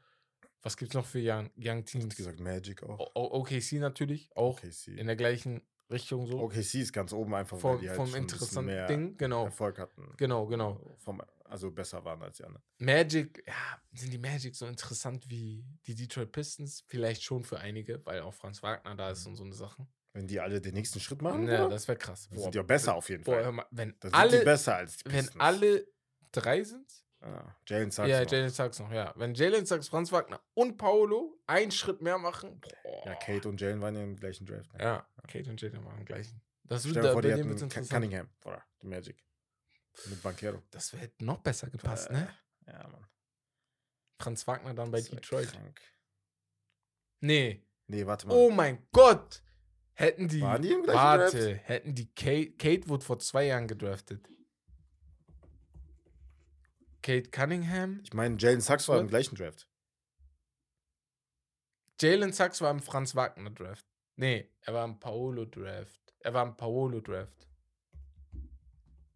[SPEAKER 1] Was gibt es noch für Young, Young Teams?
[SPEAKER 2] gesagt, Magic auch.
[SPEAKER 1] O OKC natürlich, auch
[SPEAKER 2] OKC.
[SPEAKER 1] in der gleichen Richtung so.
[SPEAKER 2] OKC ist ganz oben einfach, weil
[SPEAKER 1] vom
[SPEAKER 2] die halt
[SPEAKER 1] vom interessanten Ding, genau.
[SPEAKER 2] Erfolg hatten.
[SPEAKER 1] Genau, genau.
[SPEAKER 2] Vom, also besser waren als die anderen.
[SPEAKER 1] Magic, ja, sind die Magic so interessant wie die Detroit Pistons? Vielleicht schon für einige, weil auch Franz Wagner da ist und so eine Sachen.
[SPEAKER 2] Wenn die alle den nächsten Schritt machen,
[SPEAKER 1] Ja,
[SPEAKER 2] Bruder,
[SPEAKER 1] das wäre krass.
[SPEAKER 2] dann sind auch besser auf jeden
[SPEAKER 1] boah,
[SPEAKER 2] Fall.
[SPEAKER 1] mal, wenn
[SPEAKER 2] die
[SPEAKER 1] alle,
[SPEAKER 2] besser als die
[SPEAKER 1] wenn
[SPEAKER 2] Pistons.
[SPEAKER 1] alle drei sind,
[SPEAKER 2] Ah, Jalen Sachs
[SPEAKER 1] ja,
[SPEAKER 2] noch.
[SPEAKER 1] Jalen Sachs noch, ja. Wenn Jalen Sachs, Franz Wagner und Paolo einen Schritt mehr machen, boah.
[SPEAKER 2] Ja, Kate und Jalen waren ja im gleichen Draft. ne?
[SPEAKER 1] Ja, Kate und Jalen machen gleichen. Das wird,
[SPEAKER 2] dir
[SPEAKER 1] da,
[SPEAKER 2] vor, die hatten. Cunningham, oder? Die Magic. Mit Banquero.
[SPEAKER 1] Das hätte noch besser gepasst,
[SPEAKER 2] Äh,
[SPEAKER 1] ne?
[SPEAKER 2] Ja, Mann.
[SPEAKER 1] Franz Wagner dann bei Detroit.
[SPEAKER 2] krank.
[SPEAKER 1] Nee.
[SPEAKER 2] Nee, warte mal.
[SPEAKER 1] Oh mein Gott! Hätten die.
[SPEAKER 2] Waren die im gleichen
[SPEAKER 1] Warte, hätten die Kate, Kate wurde vor zwei Jahren gedraftet. Kate Cunningham.
[SPEAKER 2] Ich meine, Jalen Sachs war im gleichen Draft.
[SPEAKER 1] Jalen Sachs war im Franz Wagner Draft. Nee, er war im Paolo Draft. Er war im Paolo Draft.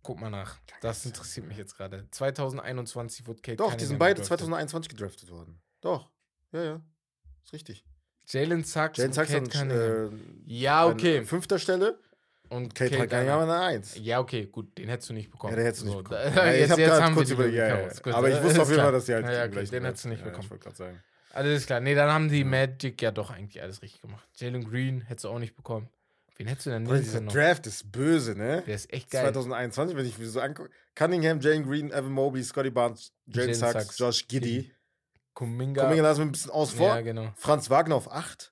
[SPEAKER 1] Guck mal nach. Das interessiert mich jetzt gerade. 2021 wurde Kate
[SPEAKER 2] Doch,
[SPEAKER 1] Cunningham
[SPEAKER 2] die sind beide
[SPEAKER 1] gedraftet.
[SPEAKER 2] 2021 gedraftet worden. Doch. Ja, ja. Ist richtig.
[SPEAKER 1] Jalen Sachs
[SPEAKER 2] Jalen
[SPEAKER 1] und
[SPEAKER 2] Sachs
[SPEAKER 1] Kate
[SPEAKER 2] an äh,
[SPEAKER 1] ja,
[SPEAKER 2] an
[SPEAKER 1] okay.
[SPEAKER 2] fünfter Stelle
[SPEAKER 1] Und
[SPEAKER 2] Kate, Kate Cunningham an der 1.
[SPEAKER 1] Ja, okay, gut, den hättest du nicht bekommen.
[SPEAKER 2] Ja, den hättest du nicht
[SPEAKER 1] So,
[SPEAKER 2] bekommen.
[SPEAKER 1] da-
[SPEAKER 2] Ja, ich
[SPEAKER 1] jetzt
[SPEAKER 2] hab
[SPEAKER 1] jetzt haben wir
[SPEAKER 2] kurz
[SPEAKER 1] die
[SPEAKER 2] überlegt, ja, ja.
[SPEAKER 1] Gut,
[SPEAKER 2] Aber ich
[SPEAKER 1] äh,
[SPEAKER 2] wusste auf jeden. Fall, dass die halt
[SPEAKER 1] Ja, ja, okay, den hättest du nicht
[SPEAKER 2] ja,
[SPEAKER 1] bekommen.
[SPEAKER 2] Ich wollte gerade sagen.
[SPEAKER 1] Alles klar. Nee, dann haben die Magic ja doch eigentlich alles richtig gemacht. Jalen Green hättest du auch nicht bekommen. Wen hättest du denn nehmen
[SPEAKER 2] dieser? Draft ist böse, ne?
[SPEAKER 1] Der ist echt geil.
[SPEAKER 2] 2021, wenn ich mir so angucke. Cunningham, Jalen Green, Evan Mobley, Scotty Barnes, Jalen Sachs,
[SPEAKER 1] Sachs,
[SPEAKER 2] Josh Giddy.
[SPEAKER 1] Kuminga.
[SPEAKER 2] Kuminga lassen wir ein bisschen aus vor.
[SPEAKER 1] Ja, genau.
[SPEAKER 2] Franz Wagner auf 8.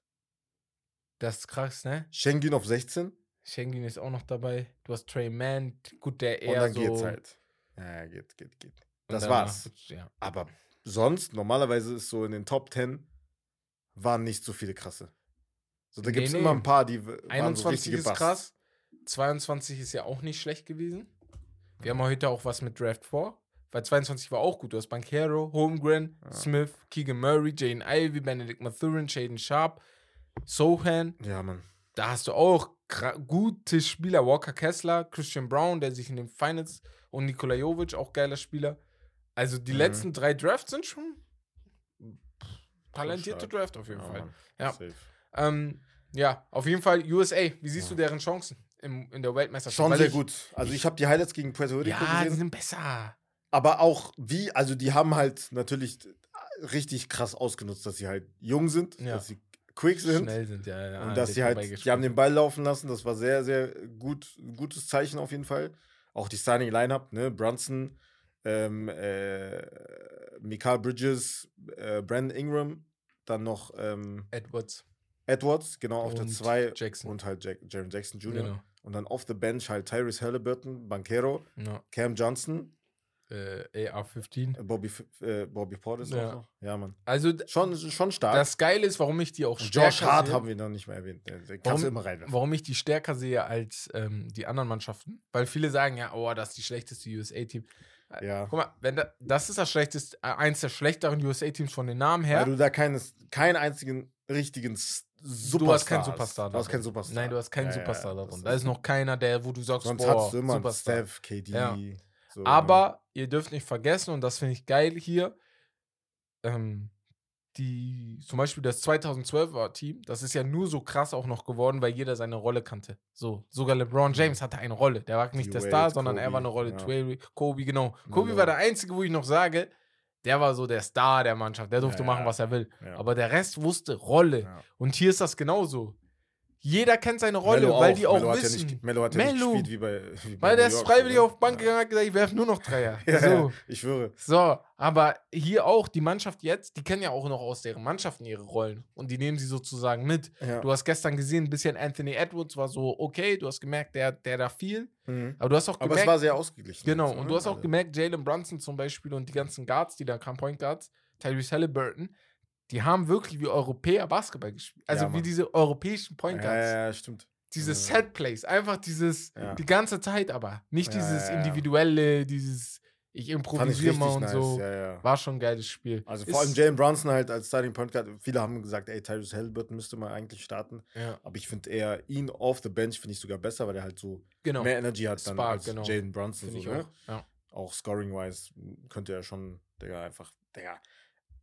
[SPEAKER 1] Das ist krass, ne?
[SPEAKER 2] Schengen auf 16.
[SPEAKER 1] Schengen ist auch noch dabei. Du hast Trey Mann. Gut, der
[SPEAKER 2] Und
[SPEAKER 1] eher
[SPEAKER 2] dann
[SPEAKER 1] so.
[SPEAKER 2] geht's halt. Ja, geht, geht, geht.
[SPEAKER 1] und
[SPEAKER 2] Das war's.
[SPEAKER 1] Ja.
[SPEAKER 2] Aber sonst, normalerweise ist so in den Top 10 waren nicht so viele krasse. So, da gibt es
[SPEAKER 1] nee.
[SPEAKER 2] immer ein paar, die w- waren so
[SPEAKER 1] 21
[SPEAKER 2] richtige
[SPEAKER 1] ist krass. 22 ist ja auch nicht schlecht gewesen. Wir haben heute auch was mit Draft vor. Weil 22 war auch gut. Du hast Bankero, Holmgren,
[SPEAKER 2] Ja.
[SPEAKER 1] Smith, Keegan Murray, Jane Ivy, Benedict Mathurin, Shaden Sharp, Sohan.
[SPEAKER 2] Ja, Mann.
[SPEAKER 1] Da hast du auch gute Spieler. Walker Kessler, Christian Brown, der sich in den Finals und Nikola Jovic, auch geiler Spieler. Also die
[SPEAKER 2] Mhm.
[SPEAKER 1] letzten drei Drafts sind schon talentierte. Draft auf jeden
[SPEAKER 2] Ja,
[SPEAKER 1] Fall.
[SPEAKER 2] Mann.
[SPEAKER 1] Ja.
[SPEAKER 2] Safe.
[SPEAKER 1] Ähm, ja, auf jeden Fall USA. Wie siehst
[SPEAKER 2] Ja.
[SPEAKER 1] du deren Chancen im, in der Weltmeisterschaft?
[SPEAKER 2] Schon
[SPEAKER 1] Weil
[SPEAKER 2] sehr
[SPEAKER 1] ich-
[SPEAKER 2] gut. Also ich habe die Highlights gegen Puerto Rico
[SPEAKER 1] Ja, die
[SPEAKER 2] gesehen.
[SPEAKER 1] sind besser.
[SPEAKER 2] Aber auch wie, also die haben halt natürlich richtig krass ausgenutzt, dass sie halt jung sind,
[SPEAKER 1] Ja.
[SPEAKER 2] dass sie quick sind.
[SPEAKER 1] Schnell sind, ja. ja
[SPEAKER 2] Und dass sie halt, die haben den Ball laufen lassen, das war sehr, sehr gut, ein gutes Zeichen auf jeden Fall. Auch die Starting Lineup, ne, Brunson, ähm, äh, Mikael Bridges, äh, Brandon Ingram, dann noch ähm,
[SPEAKER 1] Edwards.
[SPEAKER 2] Edwards, genau, auf der
[SPEAKER 1] Und
[SPEAKER 2] 2
[SPEAKER 1] Jackson.
[SPEAKER 2] und halt Jack, Jaron Jackson Jr.
[SPEAKER 1] Genau.
[SPEAKER 2] Und dann off the bench halt Tyrese Halliburton, Banquero,
[SPEAKER 1] Ja.
[SPEAKER 2] Cam Johnson,
[SPEAKER 1] Äh, AR-15.
[SPEAKER 2] äh, Bobby, äh, Bobby Portis
[SPEAKER 1] Ja.
[SPEAKER 2] auch noch. Ja, Mann.
[SPEAKER 1] Also,
[SPEAKER 2] Schon, schon stark.
[SPEAKER 1] das Geile ist, warum ich die auch
[SPEAKER 2] und Josh
[SPEAKER 1] stärker
[SPEAKER 2] Hart
[SPEAKER 1] sehe.
[SPEAKER 2] haben wir noch nicht mal erwähnt. Der, der kannst
[SPEAKER 1] Warum-
[SPEAKER 2] du immer reinwerfen.
[SPEAKER 1] warum ich die stärker sehe als ähm, die anderen Mannschaften. Weil viele sagen ja, oh, das ist die schlechteste USA-Team.
[SPEAKER 2] Ja.
[SPEAKER 1] Guck mal, wenn da, das ist das schlechteste, äh, eins der schlechteren USA-Teams von den Namen her.
[SPEAKER 2] Weil du da keines, keinen einzigen richtigen S- Superstar
[SPEAKER 1] du hast keinen Superstar
[SPEAKER 2] Du hast keinen Superstar.
[SPEAKER 1] Nein, du hast keinen
[SPEAKER 2] Ja, ja,
[SPEAKER 1] Superstar
[SPEAKER 2] das
[SPEAKER 1] darin. Da ist noch keiner, der, wo du sagst,
[SPEAKER 2] Sonst
[SPEAKER 1] boah,
[SPEAKER 2] hast du immer einen
[SPEAKER 1] Superstar.
[SPEAKER 2] Steph, KD.
[SPEAKER 1] Ja.
[SPEAKER 2] So,
[SPEAKER 1] Aber ihr dürft nicht vergessen, und das finde ich geil hier, ähm, die, zum Beispiel das 2012er Team, das ist ja nur so krass auch noch geworden, weil jeder seine Rolle kannte. So, sogar LeBron James hatte eine Rolle. Der war nicht der Star, sondern er
[SPEAKER 2] Kobe,
[SPEAKER 1] war eine Rolle.
[SPEAKER 2] ja.
[SPEAKER 1] Kobe, genau. Kobe war der Einzige, wo ich noch sage, der war so der Star der Mannschaft. Der durfte
[SPEAKER 2] Ja,
[SPEAKER 1] machen, was er will.
[SPEAKER 2] Ja.
[SPEAKER 1] Aber der Rest wusste Rolle.
[SPEAKER 2] Ja.
[SPEAKER 1] Und hier ist das genauso. Jeder kennt seine Rolle,
[SPEAKER 2] Melo
[SPEAKER 1] weil die auch
[SPEAKER 2] Melo
[SPEAKER 1] wissen.
[SPEAKER 2] Hat ja nicht, Melo hat ja nicht
[SPEAKER 1] Melo.
[SPEAKER 2] gespielt wie bei. Wie bei
[SPEAKER 1] weil der ist freiwillig auf Bank gegangen und hat gesagt, ich werfe nur noch Dreier.
[SPEAKER 2] Ja,
[SPEAKER 1] so.
[SPEAKER 2] ich schwöre.
[SPEAKER 1] So, aber hier auch, die Mannschaft jetzt, die kennen ja auch noch aus deren Mannschaften ihre Rollen. Und die nehmen sie sozusagen mit.
[SPEAKER 2] Ja.
[SPEAKER 1] Du hast gestern gesehen, ein bisschen Anthony Edwards war so okay, du hast gemerkt, der, der da viel.
[SPEAKER 2] Mhm.
[SPEAKER 1] Aber du hast auch
[SPEAKER 2] Aber
[SPEAKER 1] gemerkt.
[SPEAKER 2] es war sehr ausgeglichen.
[SPEAKER 1] genau, und
[SPEAKER 2] ne?
[SPEAKER 1] du hast auch
[SPEAKER 2] Also,
[SPEAKER 1] gemerkt, Jalen Brunson zum Beispiel und die ganzen Guards, die da kamen, Point Guards, Tyrese Halliburton, die haben wirklich wie Europäer Basketball gespielt. Also
[SPEAKER 2] Ja,
[SPEAKER 1] wie diese europäischen Point
[SPEAKER 2] Ja,
[SPEAKER 1] Guards.
[SPEAKER 2] ja, ja, stimmt.
[SPEAKER 1] Diese
[SPEAKER 2] Ja.
[SPEAKER 1] Set-Plays, einfach dieses, die ganze Zeit aber. Nicht dieses. Individuelle, dieses, ich improvisiere mal und
[SPEAKER 2] nice.
[SPEAKER 1] so.
[SPEAKER 2] Ja, ja.
[SPEAKER 1] War schon ein geiles Spiel.
[SPEAKER 2] Also
[SPEAKER 1] Ist-
[SPEAKER 2] vor allem Jalen Brunson halt als Starting Point Guard. Viele haben gesagt, ey, Tyrese Halliburton müsste mal eigentlich starten.
[SPEAKER 1] Ja,
[SPEAKER 2] Aber ich finde eher ihn off the bench finde ich sogar besser, weil er halt so
[SPEAKER 1] genau.
[SPEAKER 2] mehr Energy hat dann
[SPEAKER 1] Spark,
[SPEAKER 2] als
[SPEAKER 1] genau.
[SPEAKER 2] Jalen Brunson. So, ne?
[SPEAKER 1] auch.
[SPEAKER 2] Auch scoring-wise könnte er schon, Digga, einfach, Digga.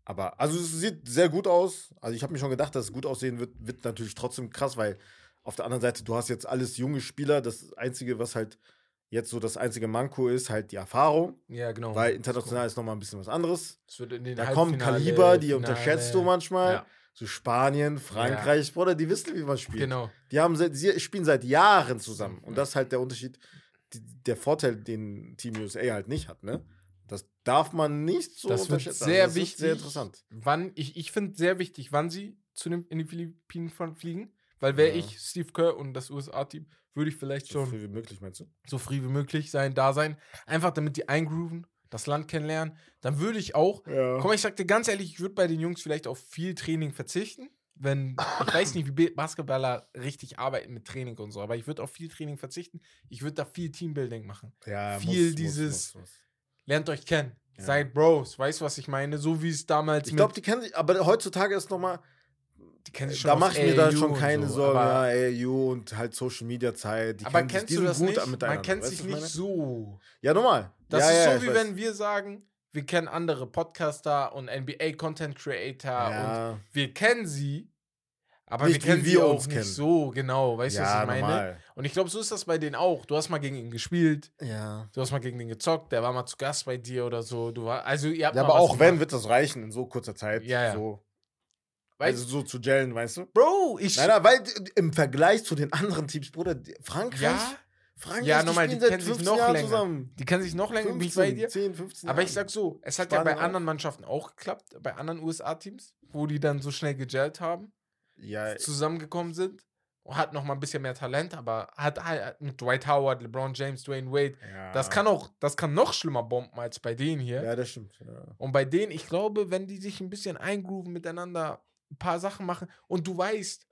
[SPEAKER 2] Aber, also es sieht sehr gut aus. Also ich habe mir schon gedacht, dass es gut aussehen wird, wird natürlich trotzdem krass, weil auf der anderen Seite, du hast jetzt alles junge Spieler. Das Einzige, was halt jetzt so das einzige Manko ist, halt die Erfahrung.
[SPEAKER 1] ja, genau.
[SPEAKER 2] Weil international ist nochmal ein bisschen was anderes. Da kommen Kaliber, die
[SPEAKER 1] Finale.
[SPEAKER 2] unterschätzt du manchmal.
[SPEAKER 1] Ja,
[SPEAKER 2] So Spanien, Frankreich, Bruder, die wissen, wie man spielt.
[SPEAKER 1] genau.
[SPEAKER 2] Die haben seit, sie spielen seit Jahren zusammen. Und
[SPEAKER 1] Ja.
[SPEAKER 2] das ist halt der Unterschied, die, der Vorteil, den Team USA halt nicht hat, ne? Darf man nicht so
[SPEAKER 1] Das wird sehr
[SPEAKER 2] das ist
[SPEAKER 1] wichtig.
[SPEAKER 2] sehr interessant.
[SPEAKER 1] Wann, ich, ich finde sehr wichtig, wann sie zu den, in die Philippinen fliegen. Weil wäre
[SPEAKER 2] Ja.
[SPEAKER 1] ich Steve Kerr und das USA-Team, würde ich vielleicht
[SPEAKER 2] So
[SPEAKER 1] schon
[SPEAKER 2] früh wie möglich, meinst du?
[SPEAKER 1] so früh wie möglich sein, da sein. Einfach damit die eingrooven, das Land kennenlernen. Dann würde ich auch
[SPEAKER 2] Ja.
[SPEAKER 1] Guck mal, ich sag dir ganz ehrlich, ich würde bei den Jungs vielleicht auf viel Training verzichten. Wenn, ich weiß nicht, wie Ba- Basketballer richtig arbeiten mit Training und so, aber ich würde auf viel Training verzichten. Ich würde da viel Teambuilding machen.
[SPEAKER 2] ja
[SPEAKER 1] viel dieses-
[SPEAKER 2] muss, muss.
[SPEAKER 1] Lernt euch kennen.
[SPEAKER 2] Ja.
[SPEAKER 1] Seid Bros. Weißt du, was ich meine? So wie es damals
[SPEAKER 2] Ich glaube, die kennen sich, aber heutzutage ist nochmal,
[SPEAKER 1] die kennen sich
[SPEAKER 2] da
[SPEAKER 1] aus
[SPEAKER 2] mache ich mir da
[SPEAKER 1] AAU
[SPEAKER 2] schon
[SPEAKER 1] und
[SPEAKER 2] keine
[SPEAKER 1] so,
[SPEAKER 2] Sorgen. Ja, AU und halt Social Media Zeit. Die
[SPEAKER 1] aber
[SPEAKER 2] kennen sich-
[SPEAKER 1] kennst
[SPEAKER 2] die
[SPEAKER 1] du das
[SPEAKER 2] gut
[SPEAKER 1] nicht? Man kennt sich nicht
[SPEAKER 2] meine?
[SPEAKER 1] so.
[SPEAKER 2] Ja, normal.
[SPEAKER 1] Das
[SPEAKER 2] ja,
[SPEAKER 1] ist
[SPEAKER 2] ja,
[SPEAKER 1] so, wie
[SPEAKER 2] weiß.
[SPEAKER 1] wenn wir sagen, wir kennen andere Podcaster und NBA-Content-Creator und
[SPEAKER 2] Ja,
[SPEAKER 1] wir kennen sie, aber
[SPEAKER 2] Nicht,
[SPEAKER 1] wir kennen
[SPEAKER 2] wie
[SPEAKER 1] sie
[SPEAKER 2] wir
[SPEAKER 1] auch nicht
[SPEAKER 2] kennen.
[SPEAKER 1] so genau. Weißt du, was
[SPEAKER 2] ja
[SPEAKER 1] ich meine?
[SPEAKER 2] normal.
[SPEAKER 1] Und ich glaube, so ist das bei denen auch. Du hast mal gegen ihn gespielt,
[SPEAKER 2] Ja.
[SPEAKER 1] du hast mal gegen den gezockt, der war mal zu Gast bei dir oder so. Du war, also ihr habt
[SPEAKER 2] Ja, aber
[SPEAKER 1] was
[SPEAKER 2] auch wenn,
[SPEAKER 1] gemacht.
[SPEAKER 2] wird das reichen in so kurzer Zeit.
[SPEAKER 1] Ja, ja.
[SPEAKER 2] So,
[SPEAKER 1] Weißt-
[SPEAKER 2] also so zu gellen, weißt du?
[SPEAKER 1] Bro, ich.
[SPEAKER 2] Nein, nein, weil d- im Vergleich zu den anderen Teams, Bruder, die- Frankreich,
[SPEAKER 1] ja,
[SPEAKER 2] Frankreich,
[SPEAKER 1] Ja,
[SPEAKER 2] die
[SPEAKER 1] nochmal, die
[SPEAKER 2] seit
[SPEAKER 1] kennen sich
[SPEAKER 2] 15
[SPEAKER 1] noch
[SPEAKER 2] Jahren
[SPEAKER 1] länger.
[SPEAKER 2] zusammen.
[SPEAKER 1] die kennen sich noch länger, bin ich
[SPEAKER 2] 15,
[SPEAKER 1] bei dir.
[SPEAKER 2] 10, 15
[SPEAKER 1] Aber ich sag so, es hat ja bei
[SPEAKER 2] Spanien
[SPEAKER 1] anderen Mannschaften auch geklappt, bei anderen USA-Teams, wo die dann so schnell gegellt haben,
[SPEAKER 2] Ja,
[SPEAKER 1] zusammengekommen sind. Und hat noch mal ein bisschen mehr Talent, aber hat halt mit Dwight Howard, LeBron James, Dwayne Wade.
[SPEAKER 2] ja.
[SPEAKER 1] Das kann auch, das kann noch schlimmer bomben als bei denen hier.
[SPEAKER 2] Ja, das stimmt. Ja.
[SPEAKER 1] Und bei denen, ich glaube, wenn die sich ein bisschen eingrooven miteinander, ein paar Sachen machen und du weißt,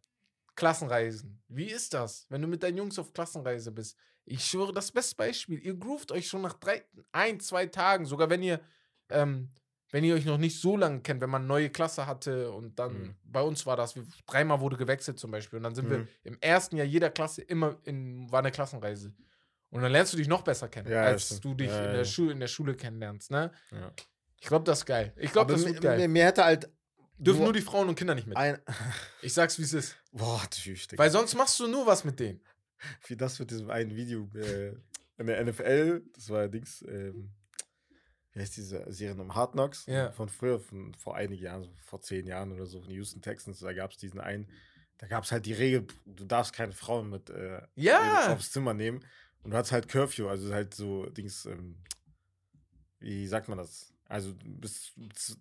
[SPEAKER 1] Klassenreisen, wie ist das, wenn du mit deinen Jungs auf Klassenreise bist? Ich schwöre, das beste Beispiel, ihr groovt euch schon nach drei, ein, zwei Tagen, sogar wenn ihr, ähm, wenn ihr euch noch nicht so lange kennt, wenn man eine neue Klasse hatte und dann,
[SPEAKER 2] Mhm.
[SPEAKER 1] bei uns war das, wir, dreimal wurde gewechselt zum Beispiel und dann sind wir
[SPEAKER 2] Mhm.
[SPEAKER 1] im ersten Jahr jeder Klasse immer in, war eine Klassenreise. Und dann lernst du dich noch besser kennen,
[SPEAKER 2] Ja,
[SPEAKER 1] als du dich
[SPEAKER 2] Ja,
[SPEAKER 1] in, der
[SPEAKER 2] ja.
[SPEAKER 1] Schule, in der Schule kennenlernst, ne? Ich glaube, das ist geil. Ich glaube, das wird geil.
[SPEAKER 2] mir, hätte halt
[SPEAKER 1] Dürfen nur die Frauen und Kinder nicht mit. Ich sag's, wie es ist.
[SPEAKER 2] Boah, tschüss, Digga.
[SPEAKER 1] Weil sonst machst du nur was mit denen.
[SPEAKER 2] Wie das mit diesem einen Video äh, in der NFL, das war ja Dings, ähm, wie heißt diese Serie um Hard Knocks?
[SPEAKER 1] Ja.
[SPEAKER 2] Von früher, von, vor einigen Jahren, so vor zehn Jahren oder so, von Houston Texans, da gab es diesen einen, da gab es halt die Regel, du darfst keine Frauen mit äh,
[SPEAKER 1] Ja.
[SPEAKER 2] aufs Zimmer nehmen. Und du hast halt Curfew, also halt so Dings, ähm, wie sagt man das? Also bis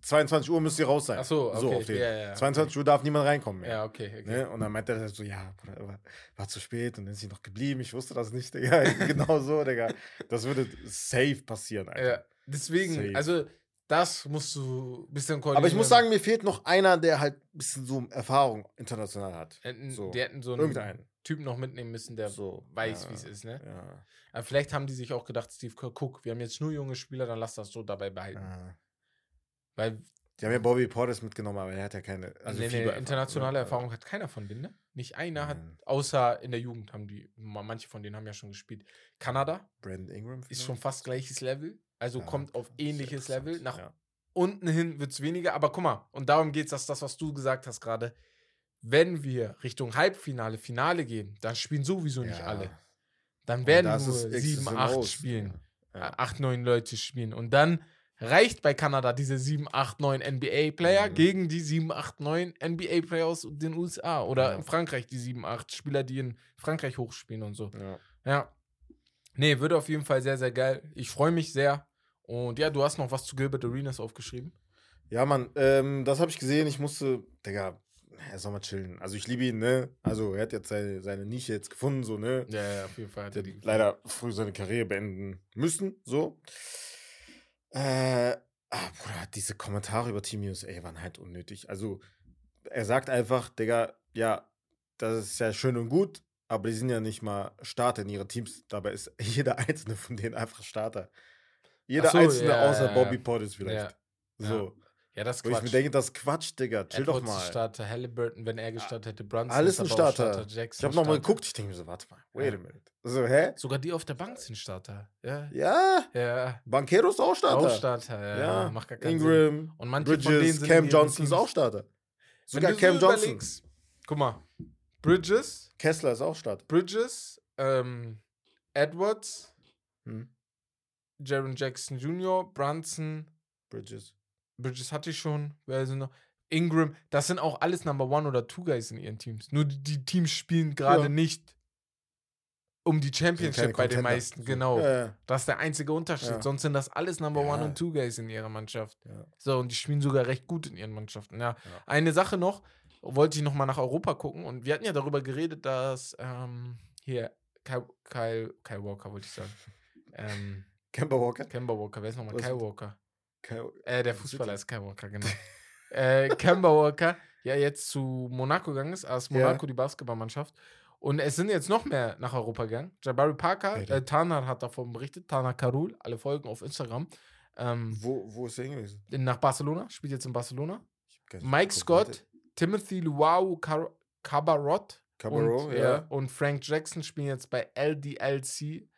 [SPEAKER 2] 22 Uhr müsst ihr raus sein.
[SPEAKER 1] Ach so,
[SPEAKER 2] so
[SPEAKER 1] okay,
[SPEAKER 2] auf den.
[SPEAKER 1] ja, ja,
[SPEAKER 2] 22 Uhr darf niemand reinkommen mehr.
[SPEAKER 1] Ja, okay. okay.
[SPEAKER 2] Ne? Und dann meinte er so, ja, Bruder, war, war zu spät und dann ist sie noch geblieben. Ich wusste das nicht, Digga. genau so, Digga. Das würde safe passieren, Alter.
[SPEAKER 1] Ja, deswegen,
[SPEAKER 2] Safe.
[SPEAKER 1] also das musst du ein bisschen
[SPEAKER 2] Aber ich muss sagen, mir fehlt noch einer, der halt ein bisschen so Erfahrung international hat.
[SPEAKER 1] hätten,
[SPEAKER 2] so.
[SPEAKER 1] die hätten so einen
[SPEAKER 2] Irgendeinen.
[SPEAKER 1] Typen noch mitnehmen müssen, der
[SPEAKER 2] So,
[SPEAKER 1] weiß,
[SPEAKER 2] ja,
[SPEAKER 1] wie es ist, ne?
[SPEAKER 2] Ja.
[SPEAKER 1] Aber vielleicht haben die sich auch gedacht, Steve Kerr, guck, wir haben jetzt nur junge Spieler, dann lass das so dabei behalten.
[SPEAKER 2] ja.
[SPEAKER 1] Weil
[SPEAKER 2] Die haben ja Bobby Portis mitgenommen, aber er hat ja keine. Also
[SPEAKER 1] nee, nee, internationale
[SPEAKER 2] ne?
[SPEAKER 1] Erfahrung hat keiner von denen, ne? Nicht einer hat, außer in der Jugend haben die, ma- manche von denen haben ja schon gespielt. Kanada
[SPEAKER 2] Brandon Ingram.
[SPEAKER 1] ist schon fast gleiches Level, also
[SPEAKER 2] Ja,
[SPEAKER 1] kommt auf ähnliches Level. Nach
[SPEAKER 2] ja.
[SPEAKER 1] unten hin wird es weniger, aber guck mal, und darum geht es, dass das, was du gesagt hast gerade, wenn wir Richtung Halbfinale, Finale gehen, dann spielen sowieso nicht
[SPEAKER 2] Ja.
[SPEAKER 1] alle. Dann werden nur sieben, acht spielen. Acht, neun Leute spielen. Und dann reicht bei Kanada diese 7, 8, 9 NBA-Player
[SPEAKER 2] Mhm.
[SPEAKER 1] gegen die 7, 8, 9 NBA-Player aus den USA. Oder
[SPEAKER 2] Ja.
[SPEAKER 1] in Frankreich die 7, 8 Spieler, die in Frankreich hochspielen und so.
[SPEAKER 2] Ja.
[SPEAKER 1] Ja. Nee, wird auf jeden Fall sehr, sehr geil. Ich freue mich sehr. Und ja, du hast noch was zu Gilbert Arenas aufgeschrieben.
[SPEAKER 2] Ja, Mann, ähm, das habe ich gesehen. Ich musste, Digga, er soll mal chillen. Also ich liebe ihn, ne? Also er hat jetzt seine, seine Nische jetzt gefunden, so, ne?
[SPEAKER 1] Ja, ja, auf jeden Fall.
[SPEAKER 2] Hat leider früh seine Karriere beenden müssen, so. Äh, ah, Bruder, diese Kommentare über Team USA waren halt unnötig. Also er sagt einfach, Digga, ja, das ist ja schön und gut, aber die sind ja nicht mal Starter in ihren Teams. Dabei ist jeder einzelne von denen einfach Starter. Jeder
[SPEAKER 1] so,
[SPEAKER 2] einzelne
[SPEAKER 1] ja,
[SPEAKER 2] außer
[SPEAKER 1] ja,
[SPEAKER 2] Bobby. Portis vielleicht.
[SPEAKER 1] Ja.
[SPEAKER 2] So.
[SPEAKER 1] Ja, das ist
[SPEAKER 2] Wo ich mir
[SPEAKER 1] Quatsch.
[SPEAKER 2] denke, das ist Quatsch, Digga. Chill doch
[SPEAKER 1] Edwards ist
[SPEAKER 2] mal.
[SPEAKER 1] Starter, Halliburton, wenn er gestartet hätte, Brunson
[SPEAKER 2] Alles ein
[SPEAKER 1] auch
[SPEAKER 2] Starter.
[SPEAKER 1] Jackson
[SPEAKER 2] Ich habe nochmal
[SPEAKER 1] Starter.
[SPEAKER 2] geguckt, ich denke mir so, warte mal, wait a minute. So, hä?
[SPEAKER 1] Sogar die auf der Bank sind Starter. Ja.
[SPEAKER 2] Ja,
[SPEAKER 1] Ja.
[SPEAKER 2] Banquero ist auch Starter.
[SPEAKER 1] Auch Starter, ja. Macht gar keinen Sinn.
[SPEAKER 2] Ingram,
[SPEAKER 1] Und manche von denen
[SPEAKER 2] Bridges,
[SPEAKER 1] sind
[SPEAKER 2] Cam Johnson ist auch Starter. Sogar Cam
[SPEAKER 1] so
[SPEAKER 2] Johnson.
[SPEAKER 1] Guck mal. Bridges,
[SPEAKER 2] Kessler ist auch Starter.
[SPEAKER 1] Bridges, ähm, Edwards,
[SPEAKER 2] Hm.
[SPEAKER 1] Jaron Jackson Jr., Brunson,
[SPEAKER 2] Bridges.
[SPEAKER 1] Bridges hatte ich schon. Wer sind noch? Ingram. Das sind auch alles Number One oder Two Guys in ihren Teams. Nur die, die Teams spielen gerade
[SPEAKER 2] Ja.
[SPEAKER 1] nicht um die Championship bei den meisten. Genau.
[SPEAKER 2] Ja.
[SPEAKER 1] Das ist der einzige Unterschied.
[SPEAKER 2] Ja.
[SPEAKER 1] Sonst sind das alles Number One und Two Guys in ihrer Mannschaft. So, und die spielen sogar recht gut in ihren Mannschaften. Ja. Eine Sache noch, wollte ich noch mal nach Europa gucken und wir hatten ja darüber geredet, dass ähm, hier Kyle, Kyle, Kyle Walker, wollte ich sagen. ähm,
[SPEAKER 2] Kemba Walker.
[SPEAKER 1] Kemba Walker, wer ist nochmal? Kyle Walker.
[SPEAKER 2] Kyle-
[SPEAKER 1] Äh, der Fußballer
[SPEAKER 2] ist
[SPEAKER 1] Kyle Walker, genau. äh, Kemba Walker, ja, jetzt zu Monaco gegangen ist, aus
[SPEAKER 2] Ja.
[SPEAKER 1] Monaco die Basketballmannschaft. Und es sind jetzt noch mehr nach Europa gegangen. Jabari Parker, äh, Tanar hat davon berichtet, Tanar Karul, alle Folgen auf Instagram. Ähm,
[SPEAKER 2] Wo, wo ist der hingewiesen?
[SPEAKER 1] in, nach Barcelona, spielt jetzt in Barcelona. Mike. Scott. Timothy Luau Car Cabarot und,
[SPEAKER 2] ja.
[SPEAKER 1] und Frank Jackson spielen jetzt bei LDLC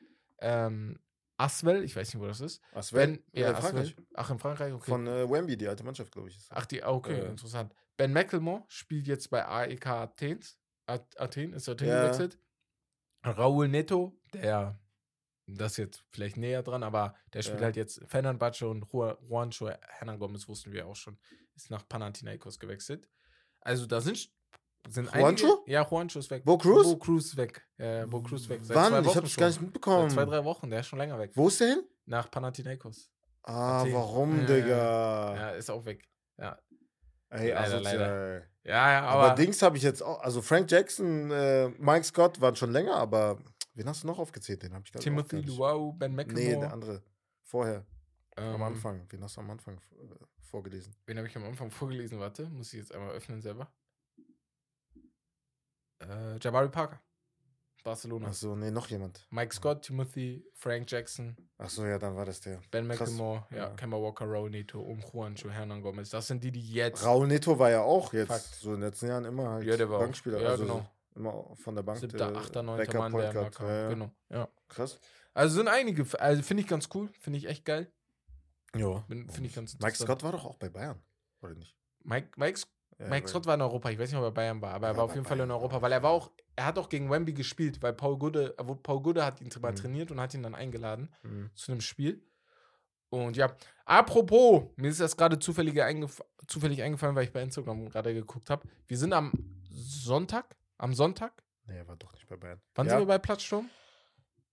[SPEAKER 1] ähm, Aswell, ich weiß nicht, wo das ist.
[SPEAKER 2] Sven?
[SPEAKER 1] Ben, ja,
[SPEAKER 2] in Frankreich.
[SPEAKER 1] Aswell. Ach, in Frankreich, okay.
[SPEAKER 2] Von äh, Wemby, die alte Mannschaft, glaube ich. Ist.
[SPEAKER 1] Ach, die, okay,
[SPEAKER 2] Äh.
[SPEAKER 1] interessant. Ben McLemore spielt jetzt bei AEK Athen. At- Athen, ist Athen
[SPEAKER 2] Ja.
[SPEAKER 1] gewechselt. Raul Neto, der, das jetzt vielleicht näher dran, aber der spielt
[SPEAKER 2] Ja.
[SPEAKER 1] halt jetzt Fenerbahce und Ju- Juancho Hernan Gomez, wussten wir auch schon, ist nach Panathinaikos gewechselt. Also da sind, sind
[SPEAKER 2] Juancho?
[SPEAKER 1] einige. Ja, Juancho ist weg.
[SPEAKER 2] Bo Cruz?
[SPEAKER 1] Bo Cruz ist weg. Ja, Bo Cruz weg. Seit
[SPEAKER 2] Wann? Ich habe das gar nicht mitbekommen.
[SPEAKER 1] Seit zwei, drei Wochen, der ist schon länger weg.
[SPEAKER 2] Wo ist der hin?
[SPEAKER 1] Nach Panathinaikos.
[SPEAKER 2] Ah,
[SPEAKER 1] Athen.
[SPEAKER 2] warum,
[SPEAKER 1] Ja,
[SPEAKER 2] Digga?
[SPEAKER 1] Ja, ist auch weg. Ja,
[SPEAKER 2] Ey,
[SPEAKER 1] Leider,
[SPEAKER 2] asozial.
[SPEAKER 1] ja, ja
[SPEAKER 2] Aber,
[SPEAKER 1] aber,
[SPEAKER 2] Dings habe ich jetzt auch. Also Frank Jackson, äh, Mike Scott waren schon länger, aber wen hast du noch aufgezählt? Den habe ich gerade
[SPEAKER 1] Timothy
[SPEAKER 2] auch gar nicht.
[SPEAKER 1] Luau, Ben
[SPEAKER 2] Nee,
[SPEAKER 1] McLemore.
[SPEAKER 2] der andere. Vorher.
[SPEAKER 1] Ähm,
[SPEAKER 2] Am Anfang. Wen hast du am Anfang äh, vorgelesen?
[SPEAKER 1] Wen habe ich am Anfang vorgelesen? Warte, muss ich jetzt einmal öffnen selber. Äh, Jabari Parker. Barcelona.
[SPEAKER 2] Achso, nee, noch jemand.
[SPEAKER 1] Mike Scott, Timothy, Frank Jackson,
[SPEAKER 2] Achso, ja, dann war das der.
[SPEAKER 1] Ben. McLemore, ja,
[SPEAKER 2] Ja.
[SPEAKER 1] Kemba Walker, Raul Neto, um Juancho, Hernan Gomez. Das sind die, die jetzt
[SPEAKER 2] Raul Neto war ja auch jetzt
[SPEAKER 1] Fakt.
[SPEAKER 2] so in den letzten Jahren immer halt
[SPEAKER 1] Ja, der war auch-
[SPEAKER 2] Bankspieler.
[SPEAKER 1] ja,
[SPEAKER 2] also
[SPEAKER 1] genau.
[SPEAKER 2] Immer von der Bank.
[SPEAKER 1] siebter,
[SPEAKER 2] der
[SPEAKER 1] achter, neunter Mann, der.
[SPEAKER 2] Ja, ja.
[SPEAKER 1] Genau, ja.
[SPEAKER 2] Krass.
[SPEAKER 1] Also sind einige, also finde ich ganz cool, finde ich echt geil.
[SPEAKER 2] Ja.
[SPEAKER 1] Finde ich ganz
[SPEAKER 2] Mike. Scott war doch auch bei Bayern, oder nicht?
[SPEAKER 1] Mike, Mike,
[SPEAKER 2] Ja,
[SPEAKER 1] Mike Scott war in Europa, ich weiß nicht, ob er bei Bayern war, aber er
[SPEAKER 2] Ja,
[SPEAKER 1] war auf jeden Fall in
[SPEAKER 2] Bayern.
[SPEAKER 1] Europa, weil er war auch, er hat auch gegen Wemby gespielt, weil Paul Gude, wo Paul Gude hat ihn mal
[SPEAKER 2] Mhm.
[SPEAKER 1] trainiert und hat ihn dann eingeladen
[SPEAKER 2] Mhm.
[SPEAKER 1] zu einem Spiel. Und ja, apropos, mir ist das gerade zufällig, eingef zufällig eingefallen, weil ich bei Instagram gerade geguckt habe. Wir sind am Sonntag, am Sonntag,
[SPEAKER 2] Nee, er war doch nicht bei Bayern.
[SPEAKER 1] wann
[SPEAKER 2] ja.
[SPEAKER 1] sind wir bei Platzsturm?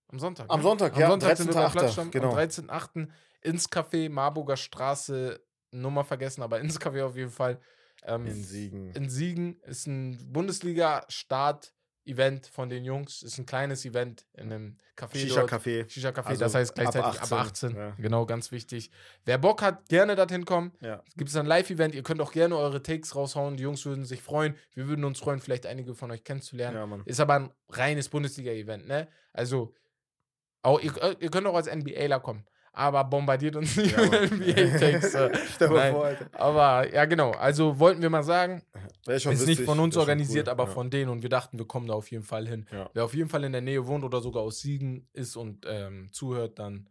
[SPEAKER 1] Am Sonntag.
[SPEAKER 2] Am
[SPEAKER 1] ne?
[SPEAKER 2] Sonntag,
[SPEAKER 1] Am
[SPEAKER 2] ja.
[SPEAKER 1] Sonntag sind wir bei
[SPEAKER 2] 13.8.,
[SPEAKER 1] Platzsturm.
[SPEAKER 2] genau.
[SPEAKER 1] Am 13.8. ins Café Marburger Straße, Nummer vergessen, aber ins Café auf jeden Fall. Ähm,
[SPEAKER 2] In Siegen.
[SPEAKER 1] in Siegen ist ein Bundesliga-Start-Event von den Jungs. Ist ein kleines Event in einem Café.
[SPEAKER 2] Shisha-Café.
[SPEAKER 1] Shisha-Café,
[SPEAKER 2] Also
[SPEAKER 1] das heißt
[SPEAKER 2] ab
[SPEAKER 1] gleichzeitig ab
[SPEAKER 2] 18,
[SPEAKER 1] 18.
[SPEAKER 2] ja.
[SPEAKER 1] Genau, ganz wichtig. Wer Bock hat, gerne dorthin kommen.
[SPEAKER 2] Ja.
[SPEAKER 1] Gibt es ein Live-Event. Ihr könnt auch gerne eure Takes raushauen. Die Jungs würden sich freuen. Wir würden uns freuen, vielleicht einige von euch kennenzulernen.
[SPEAKER 2] ja.
[SPEAKER 1] Ist aber ein reines Bundesliga-Event, ne? Also, auch, ihr, ihr könnt auch als NBAler kommen. Aber bombardiert uns nicht
[SPEAKER 2] Ja,
[SPEAKER 1] mit. NBA-Takes. äh. Aber ja, genau. Also wollten wir mal sagen,
[SPEAKER 2] schon
[SPEAKER 1] ist nicht
[SPEAKER 2] witzig,
[SPEAKER 1] von uns organisiert,
[SPEAKER 2] cool.
[SPEAKER 1] aber
[SPEAKER 2] ja.
[SPEAKER 1] von denen. Und wir dachten, wir kommen da auf jeden Fall hin.
[SPEAKER 2] Ja.
[SPEAKER 1] Wer auf jeden Fall in der Nähe wohnt oder sogar aus Siegen ist und ähm, zuhört, dann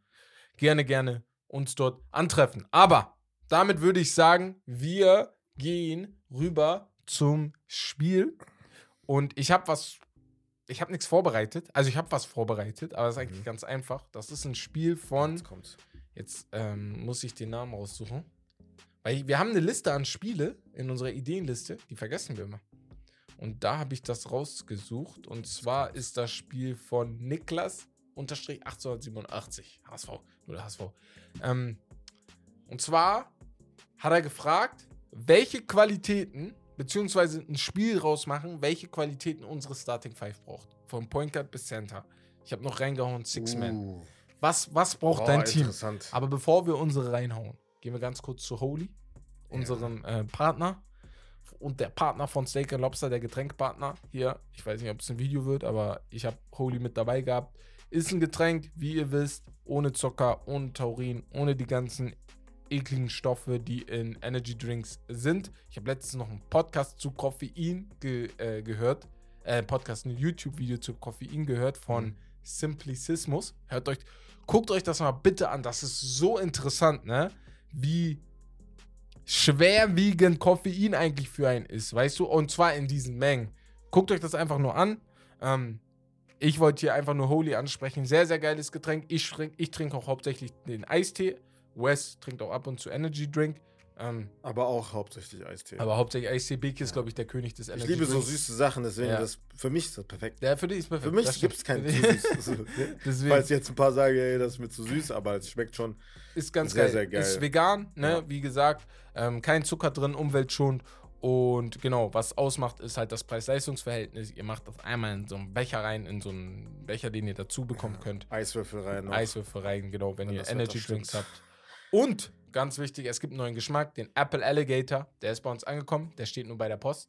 [SPEAKER 1] gerne, gerne uns dort antreffen. Aber damit würde ich sagen, wir gehen rüber zum Spiel. Und ich habe was, ich habe nichts vorbereitet. Also ich habe was vorbereitet, aber es ist eigentlich
[SPEAKER 2] Mhm.
[SPEAKER 1] ganz einfach. Das ist ein Spiel von,
[SPEAKER 2] Jetzt kommt's.
[SPEAKER 1] jetzt ähm, muss ich den Namen raussuchen. Weil wir haben eine Liste an Spiele in unserer Ideenliste, die vergessen wir immer. Und da habe ich das rausgesucht. Und zwar ist das Spiel von Niklas unterstrich 1887. HSV. Oder HSV. Ähm, und zwar hat er gefragt, welche Qualitäten, beziehungsweise ein Spiel rausmachen, welche Qualitäten unsere Starting Five braucht. Von Point Guard bis Center. Ich habe noch reingehauen, Six Man.
[SPEAKER 2] Uh.
[SPEAKER 1] Was, was braucht
[SPEAKER 2] Boah,
[SPEAKER 1] dein Team?
[SPEAKER 2] Interessant.
[SPEAKER 1] Aber bevor wir unsere reinhauen, gehen wir ganz kurz zu Holy, unserem äh, Partner und der Partner von Steak Lobster, der Getränkpartner. Hier, ich weiß nicht, ob es ein Video wird, aber ich habe Holy mit dabei gehabt. Ist ein Getränk, wie ihr wisst, ohne Zucker, ohne Taurin, ohne die ganzen ekligen Stoffe, die in Energy Drinks sind. Ich habe letztens noch einen Podcast zu Koffein ge äh, gehört. Äh, Podcast, ein YouTube-Video zu Koffein gehört von
[SPEAKER 2] Mhm.
[SPEAKER 1] Simplicismus. Hört euch, guckt euch das mal bitte an. Das ist so interessant, ne? Wie schwerwiegend Koffein eigentlich für einen ist, weißt du? Und zwar in diesen Mengen. Guckt euch das einfach nur an. Ähm, ich wollte hier einfach nur Holy ansprechen. Sehr, sehr geiles Getränk. Ich, ich trinke auch hauptsächlich den Eistee. Wes trinkt auch ab und zu Energy Drink. Ähm,
[SPEAKER 2] Aber auch hauptsächlich Eistee.
[SPEAKER 1] aber hauptsächlich Eistee. Biki ist, glaube ich, der König des
[SPEAKER 2] ich
[SPEAKER 1] Energy
[SPEAKER 2] liebe so
[SPEAKER 1] Drinks.
[SPEAKER 2] süße Sachen, deswegen
[SPEAKER 1] Ja.
[SPEAKER 2] das für mich ist das perfekt.
[SPEAKER 1] Der für dich ist perfekt.
[SPEAKER 2] Für mich gibt es
[SPEAKER 1] stimmt.
[SPEAKER 2] kein zu süß. Falls jetzt ein paar sagen, ey, das ist mir zu süß, aber es schmeckt schon.
[SPEAKER 1] Ist ganz
[SPEAKER 2] Sehr,
[SPEAKER 1] geil.
[SPEAKER 2] sehr geil.
[SPEAKER 1] Ist vegan, ne?
[SPEAKER 2] Ja.
[SPEAKER 1] Wie gesagt, ähm, kein Zucker drin, umweltschonend. Und genau, was ausmacht, ist halt das Preis-Leistungs-Verhältnis. Ihr macht das einmal in so einen Becher rein, in so einen Becher, den ihr dazu bekommen könnt.
[SPEAKER 2] Eiswürfel rein. noch.
[SPEAKER 1] Eiswürfel rein, genau, wenn,
[SPEAKER 2] Wenn
[SPEAKER 1] ihr Energy Drinks habt. Und ganz wichtig, es gibt einen neuen Geschmack, den Apple Alligator. Der ist bei uns angekommen. Der steht nur bei der Post.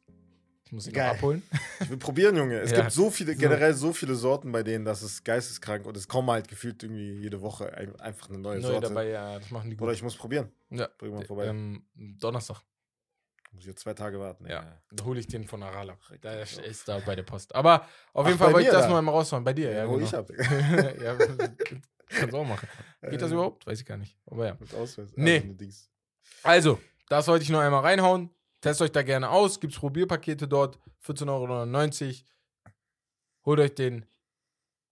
[SPEAKER 1] Ich muss ihn noch
[SPEAKER 2] Geil.
[SPEAKER 1] abholen.
[SPEAKER 2] Ich will probieren, Junge. Es
[SPEAKER 1] Ja.
[SPEAKER 2] gibt so viele, generell so viele Sorten bei denen, das ist geisteskrank und es kommen halt gefühlt irgendwie jede Woche ein, einfach eine neue
[SPEAKER 1] Neu
[SPEAKER 2] Sorte.
[SPEAKER 1] dabei, ja, das machen die
[SPEAKER 2] Oder
[SPEAKER 1] gut.
[SPEAKER 2] ich muss probieren.
[SPEAKER 1] Ja,
[SPEAKER 2] Bring mal vorbei.
[SPEAKER 1] ähm, Donnerstag.
[SPEAKER 2] Muss ich jetzt zwei Tage warten.
[SPEAKER 1] Ja, da hole ich den von Arala. Der ist da bei der Post. Aber auf
[SPEAKER 2] Ach,
[SPEAKER 1] jeden Fall wollte ich das
[SPEAKER 2] da?
[SPEAKER 1] nur einmal raushauen. Bei dir, ja.
[SPEAKER 2] Ja, hol
[SPEAKER 1] genau.
[SPEAKER 2] ich ab.
[SPEAKER 1] ja, kannst du auch machen. Geht das
[SPEAKER 2] Äh,
[SPEAKER 1] überhaupt? Weiß ich gar nicht. Aber ja.
[SPEAKER 2] Mit Ausweis.
[SPEAKER 1] Nee.
[SPEAKER 2] Also, eine Dings.
[SPEAKER 1] Also, das wollte ich nur einmal reinhauen. Testet euch da gerne aus. Gibt's Probierpakete dort. 14,99 Euro. Holt euch den.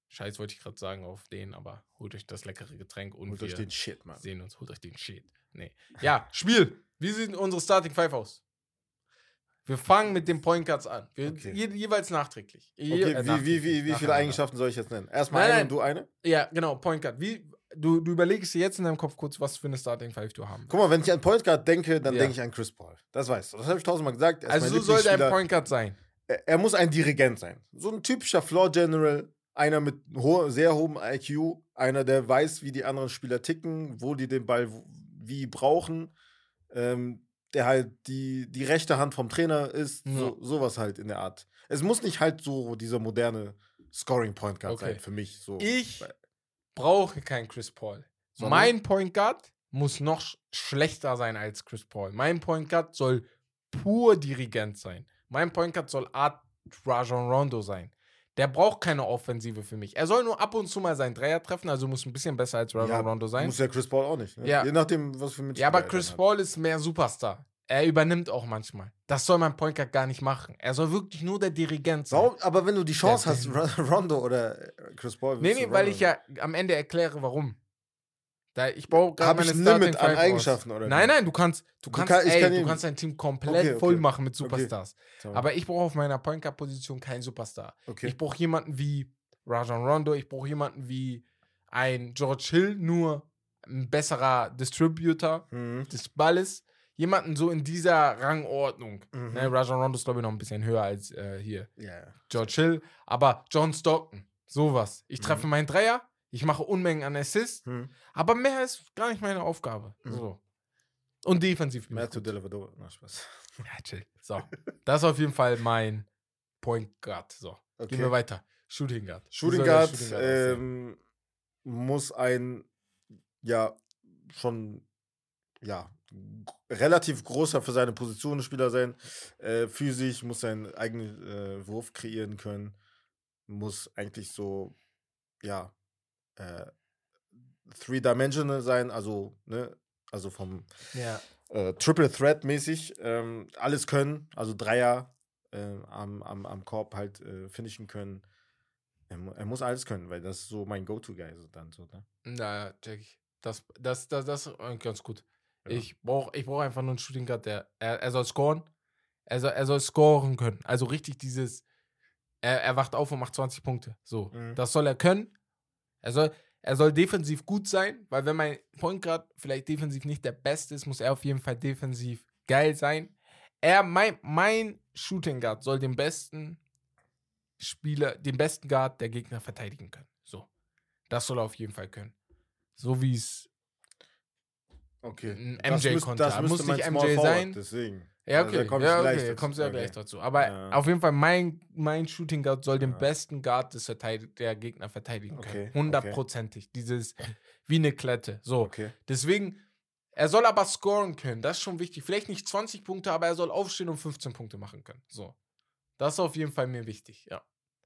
[SPEAKER 1] Scheiß wollte ich gerade sagen auf den, aber holt euch das leckere Getränk und
[SPEAKER 2] Holt
[SPEAKER 1] wir
[SPEAKER 2] euch den Shit, Mann.
[SPEAKER 1] sehen uns. Holt euch den Shit. Nee. Ja, Spiel. Wie sieht unsere Starting Five aus? Wir fangen mit den Point Guards an. Wir,
[SPEAKER 2] Okay.
[SPEAKER 1] je, jeweils nachträglich. Je,
[SPEAKER 2] Okay,
[SPEAKER 1] äh,
[SPEAKER 2] wie, wie,
[SPEAKER 1] nachträglich,
[SPEAKER 2] wie, wie viele
[SPEAKER 1] nacheinander.
[SPEAKER 2] Eigenschaften soll ich jetzt nennen? Erstmal
[SPEAKER 1] Nein,
[SPEAKER 2] eine
[SPEAKER 1] nein.
[SPEAKER 2] und du eine?
[SPEAKER 1] Ja, genau, Point Guard. Wie, du, du überlegst dir jetzt in deinem Kopf kurz, was für eine Starting Five du haben
[SPEAKER 2] Guck mal, wenn ich an Point Guard denke, dann
[SPEAKER 1] Ja.
[SPEAKER 2] denke ich an Chris Paul. Das weißt du. Das habe ich tausendmal gesagt. Er
[SPEAKER 1] Also so soll dein. Point Guard sein.
[SPEAKER 2] er, er muss ein Dirigent sein. So ein typischer Floor General, einer mit ho sehr hohem IQ, einer, der weiß, wie die anderen Spieler ticken, wo die den Ball wie brauchen, ähm, der halt die, die rechte Hand vom Trainer ist,
[SPEAKER 1] Ja.
[SPEAKER 2] so, sowas halt in der Art. Es muss nicht halt so dieser moderne Scoring Point Guard
[SPEAKER 1] Okay.
[SPEAKER 2] sein für mich. So.
[SPEAKER 1] Ich brauche keinen Chris Paul.
[SPEAKER 2] Sondern?
[SPEAKER 1] Mein Point Guard muss noch sch schlechter sein als Chris Paul. Mein Point Guard soll pur Dirigent sein. Mein Point Guard soll Art Rajon Rondo sein. Der braucht keine Offensive für mich. Er soll nur ab und zu mal seinen Dreier treffen, also muss ein bisschen besser als Rajon
[SPEAKER 2] ja,
[SPEAKER 1] Rondo sein.
[SPEAKER 2] Muss ja Chris Paul auch nicht. Ne?
[SPEAKER 1] Ja.
[SPEAKER 2] Je nachdem, was für Mitspieler
[SPEAKER 1] Ja, aber
[SPEAKER 2] er
[SPEAKER 1] Chris. Paul ist mehr Superstar. Er übernimmt auch manchmal. Das soll mein Point Guard gar nicht machen. Er soll wirklich nur der Dirigent sein.
[SPEAKER 2] Warum? Aber wenn du die Chance hast, Ron- Rondo oder Chris Paul.
[SPEAKER 1] Nee, nee,
[SPEAKER 2] du
[SPEAKER 1] weil ich ja am Ende erkläre, warum. Da, ich brauche gerade
[SPEAKER 2] Habe ich
[SPEAKER 1] meine
[SPEAKER 2] ein Limit an
[SPEAKER 1] Five aus.
[SPEAKER 2] Eigenschaften oder
[SPEAKER 1] Nein, nein, du kannst, du
[SPEAKER 2] Du
[SPEAKER 1] kannst,
[SPEAKER 2] kann- ich
[SPEAKER 1] ey,
[SPEAKER 2] kann
[SPEAKER 1] du kannst dein Team komplett
[SPEAKER 2] Okay, okay.
[SPEAKER 1] voll machen mit
[SPEAKER 2] Okay.
[SPEAKER 1] Superstars.
[SPEAKER 2] Tamam.
[SPEAKER 1] Aber ich brauche auf meiner Point Guard Position keinen Superstar.
[SPEAKER 2] okay.
[SPEAKER 1] Ich brauche jemanden wie Rajon Rondo, ich brauche jemanden wie ein George Hill, nur ein besserer Distributor
[SPEAKER 2] Mhm.
[SPEAKER 1] des Balles. Jemanden so in dieser Rangordnung.
[SPEAKER 2] Mhm.
[SPEAKER 1] Ne, Rajon Rondo ist, glaube ich, noch ein bisschen höher als äh, hier
[SPEAKER 2] ja.
[SPEAKER 1] George Hill. Aber John Stockton, sowas. Ich treffe
[SPEAKER 2] Mhm.
[SPEAKER 1] meinen Dreier, ich mache Unmengen an Assists,
[SPEAKER 2] Mhm.
[SPEAKER 1] aber mehr ist gar nicht meine Aufgabe.
[SPEAKER 2] Mhm.
[SPEAKER 1] So. Und defensiv
[SPEAKER 2] Matthew
[SPEAKER 1] gut.
[SPEAKER 2] Dellavedova. Na, Spaß.
[SPEAKER 1] Ja, chill. So. Das ist auf jeden Fall mein Point Guard. So. Gehen wir
[SPEAKER 2] Okay.
[SPEAKER 1] weiter. Shooting Guard.
[SPEAKER 2] Shooting Guard,
[SPEAKER 1] Shooting Guard
[SPEAKER 2] ähm, muss ein, ja, schon, ja, relativ großer für seine Position Spieler sein. Äh, physisch muss seinen eigenen äh, Wurf kreieren können. Muss eigentlich so, ja, äh, three-dimensional sein, also, ne, also vom
[SPEAKER 1] ja.
[SPEAKER 2] äh, Triple Threat mäßig ähm, alles können, also Dreier äh, am, am, am Korb halt äh, finishen können. Er, mu- er muss alles können, weil das ist so mein Go-To-Guy so dann so, ne?
[SPEAKER 1] Na, check ich. Das, das, das, das ganz gut.
[SPEAKER 2] Ja.
[SPEAKER 1] Ich brauche ich brauch einfach nur einen Shooting Guard, der. Er, er soll scoren. Er soll, er soll scoren können. Also richtig dieses. Er, er wacht auf und macht 20 Punkte. So.
[SPEAKER 2] Mhm.
[SPEAKER 1] Das soll er können. Er soll, er soll defensiv gut sein, weil wenn mein Point Guard vielleicht defensiv nicht der Beste ist, muss er auf jeden Fall defensiv geil sein. Er, mein, mein Shooting Guard soll den besten Spieler, den besten Guard der Gegner verteidigen können. So. Das soll er auf jeden Fall können. So wie es
[SPEAKER 2] Okay.
[SPEAKER 1] ein MJ konnte.
[SPEAKER 2] das
[SPEAKER 1] Muss nicht MJ sein.
[SPEAKER 2] Deswegen.
[SPEAKER 1] Ja,
[SPEAKER 2] Also da
[SPEAKER 1] okay.
[SPEAKER 2] komm ich
[SPEAKER 1] ja, okay.
[SPEAKER 2] dazu.
[SPEAKER 1] Kommst du ja
[SPEAKER 2] Okay.
[SPEAKER 1] gleich dazu. Aber
[SPEAKER 2] Ja.
[SPEAKER 1] auf jeden Fall, mein, mein Shooting Guard soll den
[SPEAKER 2] Ja.
[SPEAKER 1] besten Guard des der Gegner verteidigen
[SPEAKER 2] Okay,
[SPEAKER 1] können.
[SPEAKER 2] okay.
[SPEAKER 1] Hundertprozentig. Dieses wie eine Klette. So.
[SPEAKER 2] Okay.
[SPEAKER 1] Deswegen, er soll aber scoren können. Das ist schon wichtig. Vielleicht nicht 20 Punkte, aber er soll aufstehen und 15 Punkte machen können. So. Das ist auf jeden Fall mir wichtig, ja.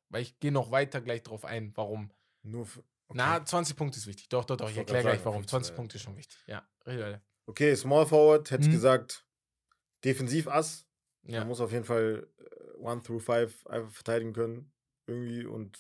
[SPEAKER 1] Weil ich gehe noch weiter gleich drauf ein, warum.
[SPEAKER 2] Nur für, okay.
[SPEAKER 1] Na, 20 Punkte ist wichtig. Doch, doch, doch.
[SPEAKER 2] Ich
[SPEAKER 1] erkläre gleich, warum. 20
[SPEAKER 2] 15,
[SPEAKER 1] Punkte ist schon wichtig. Ja. Rede.
[SPEAKER 2] okay, Small Forward, hätte ich
[SPEAKER 1] Mhm.
[SPEAKER 2] gesagt, Defensiv-Ass.
[SPEAKER 1] Ja.
[SPEAKER 2] Er muss auf jeden Fall 1 through 5 einfach verteidigen können. Irgendwie und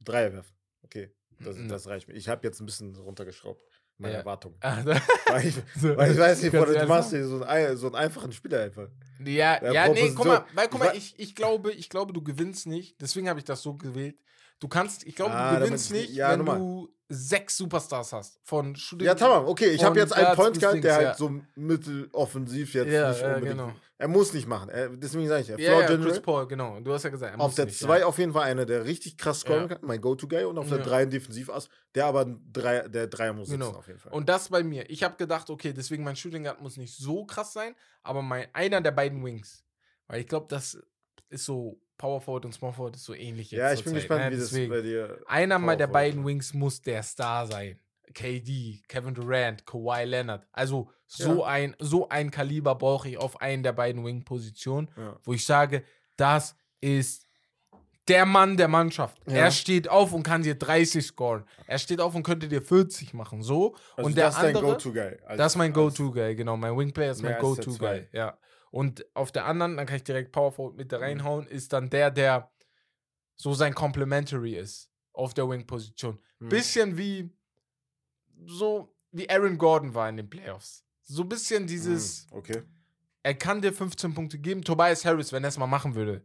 [SPEAKER 2] Dreier werfen. Okay, das,
[SPEAKER 1] Mhm.
[SPEAKER 2] das reicht mir. Ich habe jetzt ein bisschen runtergeschraubt. Meine
[SPEAKER 1] Ja.
[SPEAKER 2] Erwartungen.
[SPEAKER 1] Ah,
[SPEAKER 2] Weil ich,
[SPEAKER 1] so.
[SPEAKER 2] weil ich weiß nicht, Bruder, du machst hier so einen, ein- so einen einfachen Spieler einfach.
[SPEAKER 1] Ja,
[SPEAKER 2] Ja,
[SPEAKER 1] ja, nee, guck mal, weil, guck mal, ich, ich glaube, ich glaube, du gewinnst nicht. Deswegen habe ich das so gewählt. Du kannst, ich glaube,
[SPEAKER 2] Ah,
[SPEAKER 1] du gewinnst
[SPEAKER 2] ich-
[SPEAKER 1] nicht,
[SPEAKER 2] ja,
[SPEAKER 1] wenn
[SPEAKER 2] nochmal.
[SPEAKER 1] du sechs Superstars hast. Von Shooting.
[SPEAKER 2] Ja, tamam, okay, ich habe jetzt einen Point Guard, der halt so mitteloffensiv jetzt
[SPEAKER 1] Ja,
[SPEAKER 2] nicht
[SPEAKER 1] ja,
[SPEAKER 2] unbedingt.
[SPEAKER 1] genau.
[SPEAKER 2] Er muss nicht machen. Er, deswegen sage ich ja. Floor
[SPEAKER 1] ja,
[SPEAKER 2] General.
[SPEAKER 1] Chris Paul, genau. Du hast ja gesagt, er
[SPEAKER 2] Auf der
[SPEAKER 1] nicht,
[SPEAKER 2] 2
[SPEAKER 1] ja.
[SPEAKER 2] auf jeden Fall einer, der richtig krass scoren kann, mein Go-To-Guy. Und auf der
[SPEAKER 1] Ja.
[SPEAKER 2] 3 ein Defensivass, der aber drei, der Dreier muss sitzen
[SPEAKER 1] Genau.
[SPEAKER 2] auf jeden Fall.
[SPEAKER 1] Und das bei mir. Ich habe gedacht, okay, deswegen mein Shooting Guard muss nicht so krass sein, aber mein, einer der beiden Wings. Weil ich glaube, das ist so Power Forward und Small Forward ist so ähnlich jetzt.
[SPEAKER 2] ja, ich bin
[SPEAKER 1] Zeit,
[SPEAKER 2] gespannt,
[SPEAKER 1] ne?
[SPEAKER 2] wie das
[SPEAKER 1] Deswegen.
[SPEAKER 2] bei dir.
[SPEAKER 1] Einer mal der beiden Wings muss der Star sein. KD, Kevin Durant, Kawhi Leonard. Also so
[SPEAKER 2] Ja.
[SPEAKER 1] ein so ein Kaliber brauche ich auf einen der beiden Wing-Positionen,
[SPEAKER 2] Ja.
[SPEAKER 1] wo ich sage, das ist der Mann der Mannschaft.
[SPEAKER 2] Ja.
[SPEAKER 1] Er steht auf und kann dir 30 scoren. Er steht auf und könnte dir 40 machen. So.
[SPEAKER 2] Also
[SPEAKER 1] und der
[SPEAKER 2] das ist dein Go-To-Guy.
[SPEAKER 1] das ist mein Go-To-Guy, genau. Mein Wingplayer ist mein Go-To-Guy, ja. Und auf der anderen, dann kann ich direkt Power Forward mit da
[SPEAKER 2] Mhm.
[SPEAKER 1] reinhauen, ist dann der, der so sein Complementary ist auf der Wing-Position.
[SPEAKER 2] Hm.
[SPEAKER 1] Bisschen wie so wie Aaron Gordon war in den Playoffs. So ein bisschen dieses,
[SPEAKER 2] Hm, Okay.
[SPEAKER 1] er kann dir 15 Punkte geben. Tobias Harris, wenn er es mal machen würde.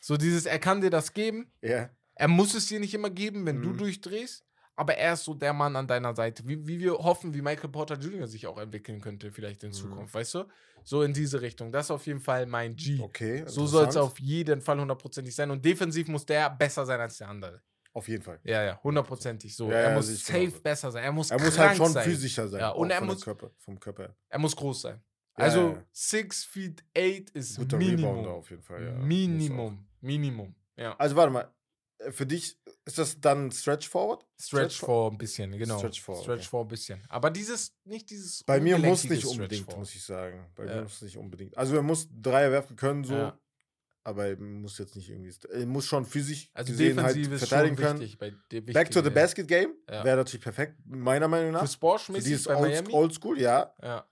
[SPEAKER 1] So dieses, er kann dir das geben.
[SPEAKER 2] Ja.
[SPEAKER 1] Er muss es dir nicht immer geben, wenn du
[SPEAKER 2] Mhm.
[SPEAKER 1] durchdrehst. Aber er ist so der Mann an deiner Seite. Wie, wie wir hoffen, wie Michael Porter Jr. sich auch entwickeln könnte, vielleicht in
[SPEAKER 2] Mhm.
[SPEAKER 1] Zukunft, weißt du? So in diese Richtung. Das ist auf jeden Fall mein G.
[SPEAKER 2] Okay.
[SPEAKER 1] so soll es auf jeden Fall hundertprozentig sein. Und defensiv muss der besser sein als der andere.
[SPEAKER 2] Auf jeden Fall.
[SPEAKER 1] Ja, ja, hundertprozentig. So.
[SPEAKER 2] Ja,
[SPEAKER 1] er
[SPEAKER 2] ja,
[SPEAKER 1] muss safe
[SPEAKER 2] genauso.
[SPEAKER 1] besser sein. Er muss
[SPEAKER 2] Er muss halt schon
[SPEAKER 1] sein.
[SPEAKER 2] physischer sein.
[SPEAKER 1] Ja, und er muss-
[SPEAKER 2] Körper, vom Körper.
[SPEAKER 1] Er muss groß sein.
[SPEAKER 2] Ja,
[SPEAKER 1] Also
[SPEAKER 2] ja, ja.
[SPEAKER 1] 6 feet 8 ist
[SPEAKER 2] Guter
[SPEAKER 1] Minimum.
[SPEAKER 2] Rebounder auf jeden Fall.
[SPEAKER 1] Minimum. Minimum. Ja.
[SPEAKER 2] Also warte mal. Für dich ist das dann Stretch Forward?
[SPEAKER 1] Stretch
[SPEAKER 2] Stretch
[SPEAKER 1] 4 ein bisschen, genau.
[SPEAKER 2] Stretch four,
[SPEAKER 1] Stretch. 4 ein bisschen. Aber dieses, nicht dieses.
[SPEAKER 2] Bei mir muss nicht
[SPEAKER 1] Stretch
[SPEAKER 2] unbedingt,
[SPEAKER 1] four.
[SPEAKER 2] muss ich sagen. Bei
[SPEAKER 1] Ja.
[SPEAKER 2] mir muss nicht unbedingt. Also er muss Dreier werfen können, so.
[SPEAKER 1] Ja.
[SPEAKER 2] Aber er muss jetzt nicht irgendwie. Er muss schon physisch
[SPEAKER 1] Also
[SPEAKER 2] gesehen halt verteidigen können.
[SPEAKER 1] wichtig.
[SPEAKER 2] Back to the Basket Game
[SPEAKER 1] Ja.
[SPEAKER 2] wäre natürlich perfekt, meiner Meinung nach. Für
[SPEAKER 1] mäßig
[SPEAKER 2] dieses
[SPEAKER 1] bei
[SPEAKER 2] old,
[SPEAKER 1] Miami.
[SPEAKER 2] Oldschool, ja.
[SPEAKER 1] Ja,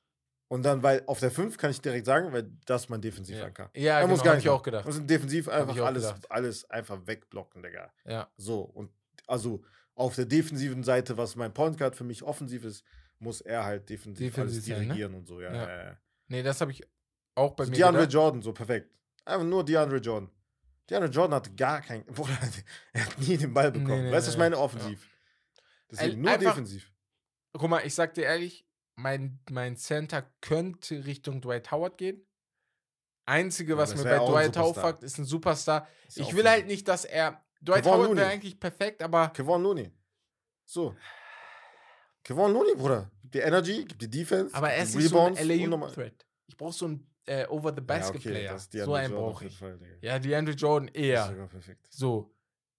[SPEAKER 2] Und dann, weil auf der 5 kann ich direkt sagen, weil das ist mein
[SPEAKER 1] ja.
[SPEAKER 2] Defensivanker.
[SPEAKER 1] ja
[SPEAKER 2] er
[SPEAKER 1] genau,
[SPEAKER 2] muss gar
[SPEAKER 1] hab
[SPEAKER 2] nicht
[SPEAKER 1] ich auch gedacht.
[SPEAKER 2] Also defensiv einfach
[SPEAKER 1] ich
[SPEAKER 2] alles,
[SPEAKER 1] gedacht.
[SPEAKER 2] alles einfach wegblocken, Digga.
[SPEAKER 1] Ja,
[SPEAKER 2] So, und also auf der defensiven Seite, was mein Point Guard für mich offensiv ist, muss er halt defensiv,
[SPEAKER 1] Defensiv
[SPEAKER 2] alles
[SPEAKER 1] ne?
[SPEAKER 2] dirigieren und so, ja.
[SPEAKER 1] Ja.
[SPEAKER 2] ja. ja.
[SPEAKER 1] Nee, das habe ich auch bei
[SPEAKER 2] So
[SPEAKER 1] mir
[SPEAKER 2] DeAndre
[SPEAKER 1] gedacht.
[SPEAKER 2] Jordan, so perfekt. Einfach nur DeAndre Jordan. DeAndre Jordan hatte gar kein. Bruder, er hat nie den Ball
[SPEAKER 1] Nee,
[SPEAKER 2] bekommen.
[SPEAKER 1] nee,
[SPEAKER 2] weißt du, was
[SPEAKER 1] nee.
[SPEAKER 2] meine offensiv? Deswegen nur
[SPEAKER 1] Einfach-
[SPEAKER 2] defensiv.
[SPEAKER 1] Guck mal, ich sag dir ehrlich, mein, mein Center könnte Richtung Dwight Howard gehen. Einzige,
[SPEAKER 2] Ja,
[SPEAKER 1] was
[SPEAKER 2] das
[SPEAKER 1] mir bei Dwight
[SPEAKER 2] Superstar.
[SPEAKER 1] auffuckt, ist ein Superstar.
[SPEAKER 2] Ist ja
[SPEAKER 1] Ich will halt nicht, dass er. Dwight
[SPEAKER 2] Kevon
[SPEAKER 1] Howard wäre eigentlich perfekt, aber
[SPEAKER 2] Kevon Looney. So. Kevon Looney, Bruder. Die Energy, gibt die Defense.
[SPEAKER 1] Aber er ist so ein. LAU-Threat. Ich brauche so einen äh, Over-the-Basket-Player.
[SPEAKER 2] das ist
[SPEAKER 1] so einen brauche ich.
[SPEAKER 2] Fall.
[SPEAKER 1] Ja, DeAndre Jordan
[SPEAKER 2] Das ist
[SPEAKER 1] eher.
[SPEAKER 2] sogar perfekt.
[SPEAKER 1] So.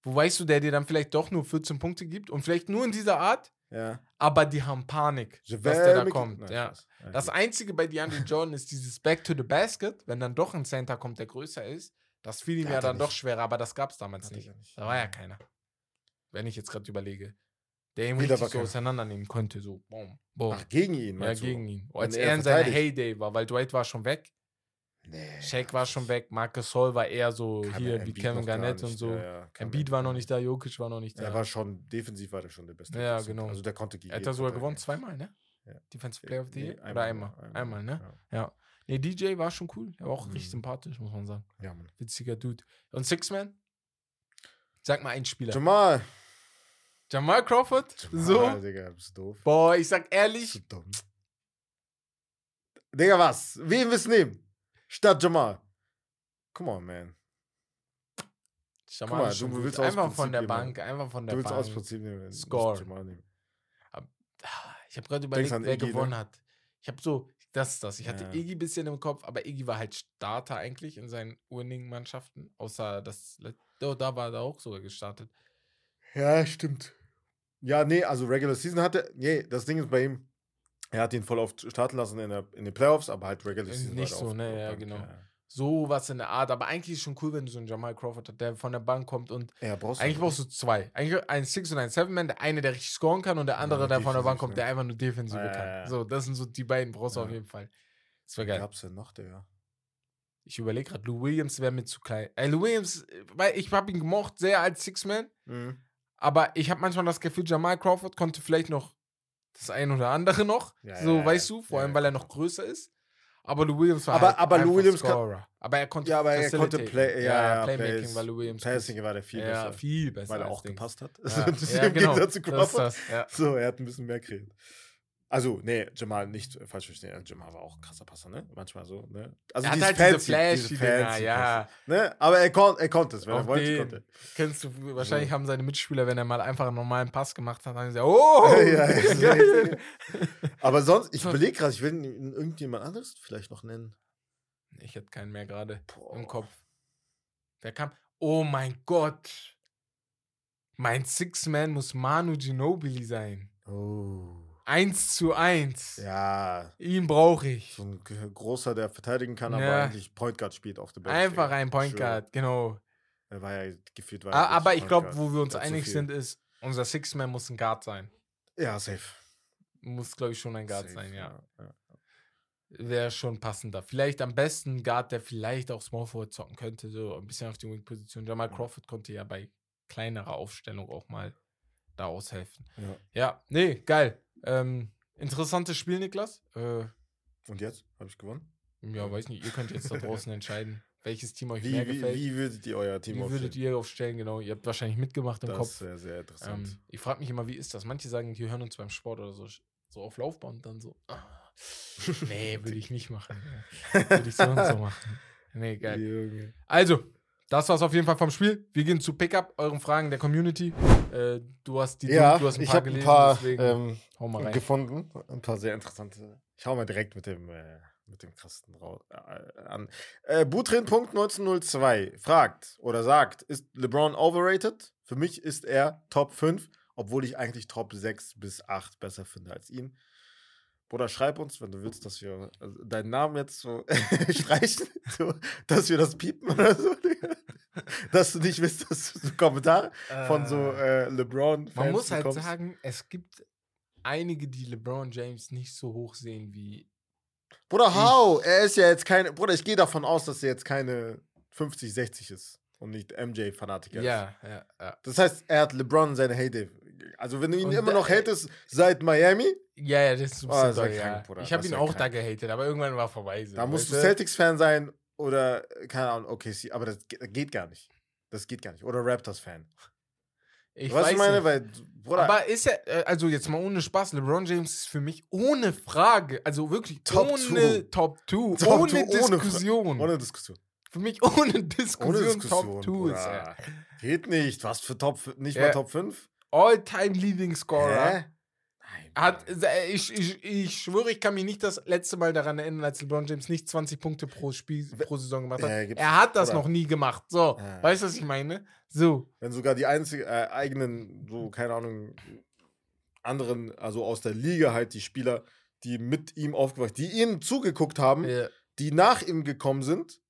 [SPEAKER 1] Wo weißt du, der dir dann vielleicht doch nur 14 Punkte gibt und vielleicht nur in dieser Art,
[SPEAKER 2] Ja.
[SPEAKER 1] aber die haben Panik, dass der da kommt.
[SPEAKER 2] Nein,
[SPEAKER 1] ja. Das. Einzige bei DeAndre Jordan ist dieses Back to the Basket, wenn dann doch ein Center kommt, der größer ist. Das fiel ihm ja dann doch schwerer, aber das gab es damals nicht.
[SPEAKER 2] nicht.
[SPEAKER 1] Da war ja keiner. Wenn ich jetzt gerade überlege. Der ihn
[SPEAKER 2] Wieder
[SPEAKER 1] richtig so auseinandernehmen konnte. So, boom, boom.
[SPEAKER 2] Ach, gegen ihn,
[SPEAKER 1] ja, gegen ihn. Als
[SPEAKER 2] er
[SPEAKER 1] er in seiner
[SPEAKER 2] verteidigt.
[SPEAKER 1] Heyday war, weil Dwight war schon weg.
[SPEAKER 2] Nee.
[SPEAKER 1] Shaq war schon weg. Marcus Sol war eher so
[SPEAKER 2] Kann
[SPEAKER 1] hier
[SPEAKER 2] er
[SPEAKER 1] wie Kevin Garnett und so.
[SPEAKER 2] Ja,
[SPEAKER 1] Embiid war noch nicht da, Jokic war noch nicht da.
[SPEAKER 2] Er war schon, defensiv war der schon der beste.
[SPEAKER 1] Ja,
[SPEAKER 2] Defensive.
[SPEAKER 1] genau.
[SPEAKER 2] Also der konnte gegen
[SPEAKER 1] Er hat ja sogar gewonnen, zweimal, ne?
[SPEAKER 2] Ja.
[SPEAKER 1] Defensive Player of the
[SPEAKER 2] Nee,
[SPEAKER 1] Year? Oder einmal? Einmal, ne?
[SPEAKER 2] Ja,
[SPEAKER 1] Ja. Nee, DJ war schon cool. Er war auch richtig
[SPEAKER 2] Mhm.
[SPEAKER 1] sympathisch, muss man sagen.
[SPEAKER 2] ja Mann.
[SPEAKER 1] Witziger Dude. Und Six-Man? Sag mal einen Spieler.
[SPEAKER 2] Jamal.
[SPEAKER 1] Jamal Crawford?
[SPEAKER 2] Jamal,
[SPEAKER 1] So?
[SPEAKER 2] Digga, bist doof.
[SPEAKER 1] Boah, ich sag
[SPEAKER 2] Bist
[SPEAKER 1] ehrlich,
[SPEAKER 2] du dumm. Digga, was? Wen willst du nehmen? Statt Jamal. Come on, man.
[SPEAKER 1] Jamal
[SPEAKER 2] mal, du willst aus
[SPEAKER 1] einfach
[SPEAKER 2] Prinzip
[SPEAKER 1] von der
[SPEAKER 2] jemanden-
[SPEAKER 1] Bank, einfach von der
[SPEAKER 2] Du willst aus
[SPEAKER 1] Bank.
[SPEAKER 2] Prinzip nehmen.
[SPEAKER 1] Score.
[SPEAKER 2] Nehmen.
[SPEAKER 1] Ich habe gerade überlegt, wer
[SPEAKER 2] Iggy, ne?
[SPEAKER 1] gewonnen hat. Ich habe so, das ist das. Ich hatte
[SPEAKER 2] Ja.
[SPEAKER 1] Iggy ein bisschen im Kopf, aber Iggy war halt Starter eigentlich in seinen Winning-Mannschaften. Außer das, oh, da war er auch sogar gestartet.
[SPEAKER 2] Ja, stimmt. Ja, nee, also Regular Season hatte. Nee, das Ding ist bei ihm. Er hat ihn voll oft starten lassen in, der, in den Playoffs, aber halt Regular
[SPEAKER 1] Äh,
[SPEAKER 2] Season.
[SPEAKER 1] nicht so, ne, ja, genau. So was in der Art. Aber eigentlich ist schon cool, wenn du so einen Jamal Crawford hast, der von der Bank kommt und
[SPEAKER 2] Ja, brauchst du
[SPEAKER 1] eigentlich
[SPEAKER 2] halt
[SPEAKER 1] brauchst du zwei. Eigentlich ein Six und ein Seven-Man, der eine, der richtig scoren kann und der andere, der von der Bank kommt, der einfach nur Defensive
[SPEAKER 2] Ja, ja,
[SPEAKER 1] kann.
[SPEAKER 2] ja.
[SPEAKER 1] So, das sind so die beiden, brauchst du
[SPEAKER 2] Ja.
[SPEAKER 1] auf jeden Fall. Das wäre geil.
[SPEAKER 2] gab's denn noch, Digga?
[SPEAKER 1] Ich überlege gerade, Lou Williams wäre mir zu klein. Ey, Lou Williams, äh, weil ich habe ihn gemocht, sehr als Six-Man.
[SPEAKER 2] Mhm.
[SPEAKER 1] Aber ich habe manchmal das Gefühl, Jamal Crawford konnte vielleicht noch das ein oder andere noch.
[SPEAKER 2] Ja,
[SPEAKER 1] so,
[SPEAKER 2] ja,
[SPEAKER 1] weißt du, vor allem, weil er noch größer ist. Aber Lou Williams war
[SPEAKER 2] Aber-
[SPEAKER 1] halt
[SPEAKER 2] aber Lou Williams kann-
[SPEAKER 1] Scorer. Aber er konnte
[SPEAKER 2] Ja, aber er konnte. Play, ja, ja,
[SPEAKER 1] Playmaking
[SPEAKER 2] Plays,
[SPEAKER 1] war Lou Williams.
[SPEAKER 2] Passing war der viel
[SPEAKER 1] ja,
[SPEAKER 2] besser.
[SPEAKER 1] viel besser.
[SPEAKER 2] weil er auch gepasst hat.
[SPEAKER 1] Ja,
[SPEAKER 2] Das ist
[SPEAKER 1] ja,
[SPEAKER 2] Im
[SPEAKER 1] genau.
[SPEAKER 2] Gegensatz zu
[SPEAKER 1] Das
[SPEAKER 2] Crawford.
[SPEAKER 1] das.
[SPEAKER 2] So, er hat ein bisschen mehr kreiert. Also, nee, Jamal nicht äh, falsch verstehen. Jamal war auch ein krasser Passer, ne? Manchmal so, ne? Also
[SPEAKER 1] Er hat halt
[SPEAKER 2] fancy,
[SPEAKER 1] diese flashy
[SPEAKER 2] diese fancy
[SPEAKER 1] ja.
[SPEAKER 2] Ne? Aber er, kon er konnte es, wenn
[SPEAKER 1] Auf
[SPEAKER 2] er wollte, konnte
[SPEAKER 1] Kennst du, wahrscheinlich
[SPEAKER 2] So.
[SPEAKER 1] haben seine Mitspieler, wenn er mal einfach einen normalen Pass gemacht hat, haben sie gesagt, oh,
[SPEAKER 2] Ja, ja. Aber sonst, ich überlege gerade, ich will ihn irgendjemand anderes vielleicht noch nennen.
[SPEAKER 1] Ich hätte keinen mehr gerade im Kopf. Wer kam? Oh mein Gott. Mein Six-Man muss Manu Ginobili sein.
[SPEAKER 2] Oh.
[SPEAKER 1] Eins zu eins.
[SPEAKER 2] Ja,
[SPEAKER 1] Ihn brauche ich.
[SPEAKER 2] so ein großer, der verteidigen kann, aber
[SPEAKER 1] Ja.
[SPEAKER 2] eigentlich Point Guard spielt auf der Bench.
[SPEAKER 1] Einfach ein Point. Guard, genau.
[SPEAKER 2] Er war ja gefühlt. War
[SPEAKER 1] A-
[SPEAKER 2] er
[SPEAKER 1] Aber
[SPEAKER 2] richtig
[SPEAKER 1] ich glaube, wo wir uns
[SPEAKER 2] so
[SPEAKER 1] einig sind, ist, unser Six-Man muss ein Guard sein.
[SPEAKER 2] Ja, safe.
[SPEAKER 1] Muss, glaube ich, schon ein Guard
[SPEAKER 2] Safe,
[SPEAKER 1] sein, ja.
[SPEAKER 2] ja.
[SPEAKER 1] Wäre schon passender. Vielleicht am besten ein Guard, der vielleicht auch Small Forward zocken könnte, so ein bisschen auf die Wing-Position. Jamal
[SPEAKER 2] Ja.
[SPEAKER 1] Crawford konnte ja bei kleinerer Aufstellung auch mal da aushelfen.
[SPEAKER 2] Ja.
[SPEAKER 1] Ja, nee, geil. Ähm, interessantes Spiel, Niklas. Äh,
[SPEAKER 2] Und jetzt? Habe ich gewonnen?
[SPEAKER 1] ja, weiß nicht, ihr könnt jetzt da draußen entscheiden, welches Team euch
[SPEAKER 2] Wie,
[SPEAKER 1] mehr
[SPEAKER 2] wie,
[SPEAKER 1] gefällt.
[SPEAKER 2] wie würdet ihr euer Team
[SPEAKER 1] Wie würdet
[SPEAKER 2] aufstellen?
[SPEAKER 1] ihr aufstellen, genau? Ihr habt wahrscheinlich mitgemacht im
[SPEAKER 2] Das
[SPEAKER 1] Kopf.
[SPEAKER 2] ist sehr, sehr interessant.
[SPEAKER 1] Ähm, ich frage mich immer, wie ist das? Manche sagen, die hören uns beim Sport oder so, so auf Laufbahn und dann so. Ah, nee, würde ich nicht machen. Würde ich so und so machen. Nee, geil. Also, das war's auf jeden Fall vom Spiel. Wir gehen zu Pickup, euren Fragen der Community. Äh, du hast die
[SPEAKER 2] Ja,
[SPEAKER 1] du hast ein paar
[SPEAKER 2] habe ein
[SPEAKER 1] gelesen,
[SPEAKER 2] paar
[SPEAKER 1] deswegen
[SPEAKER 2] ähm,
[SPEAKER 1] hau mal rein.
[SPEAKER 2] gefunden. Ein paar sehr interessante. Ich hau mal direkt mit dem, äh, mit dem raus, äh, an. Äh, Butrin.1902 fragt oder sagt, ist LeBron overrated? Für mich ist er Top 5, obwohl ich eigentlich Top 6 bis 8 besser finde als ihn. Bruder, schreib uns, wenn du willst, dass wir also deinen Namen jetzt so streichen, so, dass wir das piepen oder so. Dass du nicht willst, dass du Kommentare von so äh, LeBron-Fans
[SPEAKER 1] Man muss halt
[SPEAKER 2] bekommst.
[SPEAKER 1] sagen, es gibt einige, die LeBron James nicht so hoch sehen wie.
[SPEAKER 2] Bruder, how? Er ist ja jetzt keine. Bruder, ich gehe davon aus, dass er jetzt keine 50, 60 ist und nicht MJ-Fanatiker ist.
[SPEAKER 1] Ja, ja, ja.
[SPEAKER 2] Das heißt, er hat LeBron seine Heyday. Also, wenn du ihn
[SPEAKER 1] Und
[SPEAKER 2] immer
[SPEAKER 1] da-
[SPEAKER 2] noch hatest seit Miami,
[SPEAKER 1] Ja, ja, das ist ein
[SPEAKER 2] Oh, das
[SPEAKER 1] bisschen doll, ja.
[SPEAKER 2] krank, Bruder.
[SPEAKER 1] Ich habe ihn auch da
[SPEAKER 2] krank.
[SPEAKER 1] gehatet, aber irgendwann war vorbei. So,
[SPEAKER 2] da musst du Celtics-Fan sein oder, äh, keine Ahnung, OKC, aber das ge- geht gar nicht. Das geht gar nicht. Oder Raptors-Fan.
[SPEAKER 1] Ich
[SPEAKER 2] weißt
[SPEAKER 1] weiß
[SPEAKER 2] du, meine?
[SPEAKER 1] nicht.
[SPEAKER 2] Weil, Bruder,
[SPEAKER 1] Aber ist er, äh, also jetzt mal ohne Spaß, LeBron James ist für mich ohne Frage, also wirklich
[SPEAKER 2] Top
[SPEAKER 1] ohne
[SPEAKER 2] two.
[SPEAKER 1] Top 2,
[SPEAKER 2] Top
[SPEAKER 1] ohne
[SPEAKER 2] two, ohne
[SPEAKER 1] Diskussion.
[SPEAKER 2] ohne Diskussion.
[SPEAKER 1] für mich ohne Diskussion,
[SPEAKER 2] Ohne Diskussion,
[SPEAKER 1] Top 2 ist er.
[SPEAKER 2] Geht nicht. Was für Top, nicht
[SPEAKER 1] Ja.
[SPEAKER 2] mal Top 5?
[SPEAKER 1] All-time Leading Scorer.
[SPEAKER 2] Hä?
[SPEAKER 1] Hat, äh, ich, ich, ich schwöre, ich kann mich nicht das letzte Mal daran erinnern, als LeBron James nicht 20 Punkte pro Spiel pro Saison gemacht hat.
[SPEAKER 2] Gibt's-
[SPEAKER 1] er hat das
[SPEAKER 2] oder-
[SPEAKER 1] noch nie gemacht. So,
[SPEAKER 2] Ah.
[SPEAKER 1] weißt du, was ich meine? So.
[SPEAKER 2] Wenn sogar die einzigen äh, eigenen, so, keine Ahnung, anderen, also aus der Liga halt, die Spieler, die mit ihm aufgewacht, die ihm zugeguckt haben,
[SPEAKER 1] Ja.
[SPEAKER 2] die nach ihm gekommen sind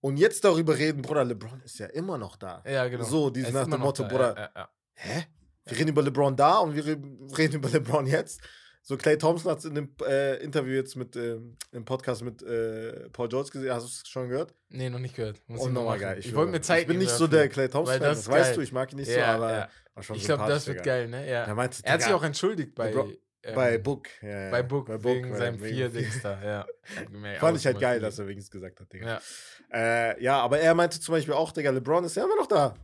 [SPEAKER 2] und jetzt darüber reden, Bruder, LeBron ist ja immer noch da.
[SPEAKER 1] Ja, genau.
[SPEAKER 2] So, dieses
[SPEAKER 1] ist
[SPEAKER 2] nach dem Motto,
[SPEAKER 1] da,
[SPEAKER 2] Bruder,
[SPEAKER 1] Ja, ja, ja.
[SPEAKER 2] hä? Wir reden über LeBron da und wir re- reden über LeBron jetzt. So, Clay Thompson hat es in dem äh, Interview jetzt mit, ähm, im Podcast mit äh, Paul George gesehen. Hast du es schon gehört?
[SPEAKER 1] Nee, noch nicht gehört. Muss
[SPEAKER 2] Oh,
[SPEAKER 1] ich noch
[SPEAKER 2] nochmal geil.
[SPEAKER 1] Ich,
[SPEAKER 2] schwöre.
[SPEAKER 1] wollte mir Zeit
[SPEAKER 2] Ich bin nicht so der Clay Thompson,
[SPEAKER 1] das
[SPEAKER 2] das, weißt du. Ich mag ihn nicht so,
[SPEAKER 1] Ja,
[SPEAKER 2] aber
[SPEAKER 1] ja.
[SPEAKER 2] war schon
[SPEAKER 1] Ich glaube, das wird geil, ne? Ja.
[SPEAKER 2] Er meinte,
[SPEAKER 1] Er hat sich auch entschuldigt bei,
[SPEAKER 2] LeBron-
[SPEAKER 1] ähm,
[SPEAKER 2] bei Book. Ja, ja.
[SPEAKER 1] bei Book, wegen
[SPEAKER 2] weil-
[SPEAKER 1] seinem
[SPEAKER 2] wegen-
[SPEAKER 1] Vier-Dings da, ja.
[SPEAKER 2] Fand ich halt geil, dass er wenigstens gesagt hat, Digga.
[SPEAKER 1] Ja.
[SPEAKER 2] Äh, ja, aber er meinte zum Beispiel auch, Digga, LeBron ist ja immer noch da.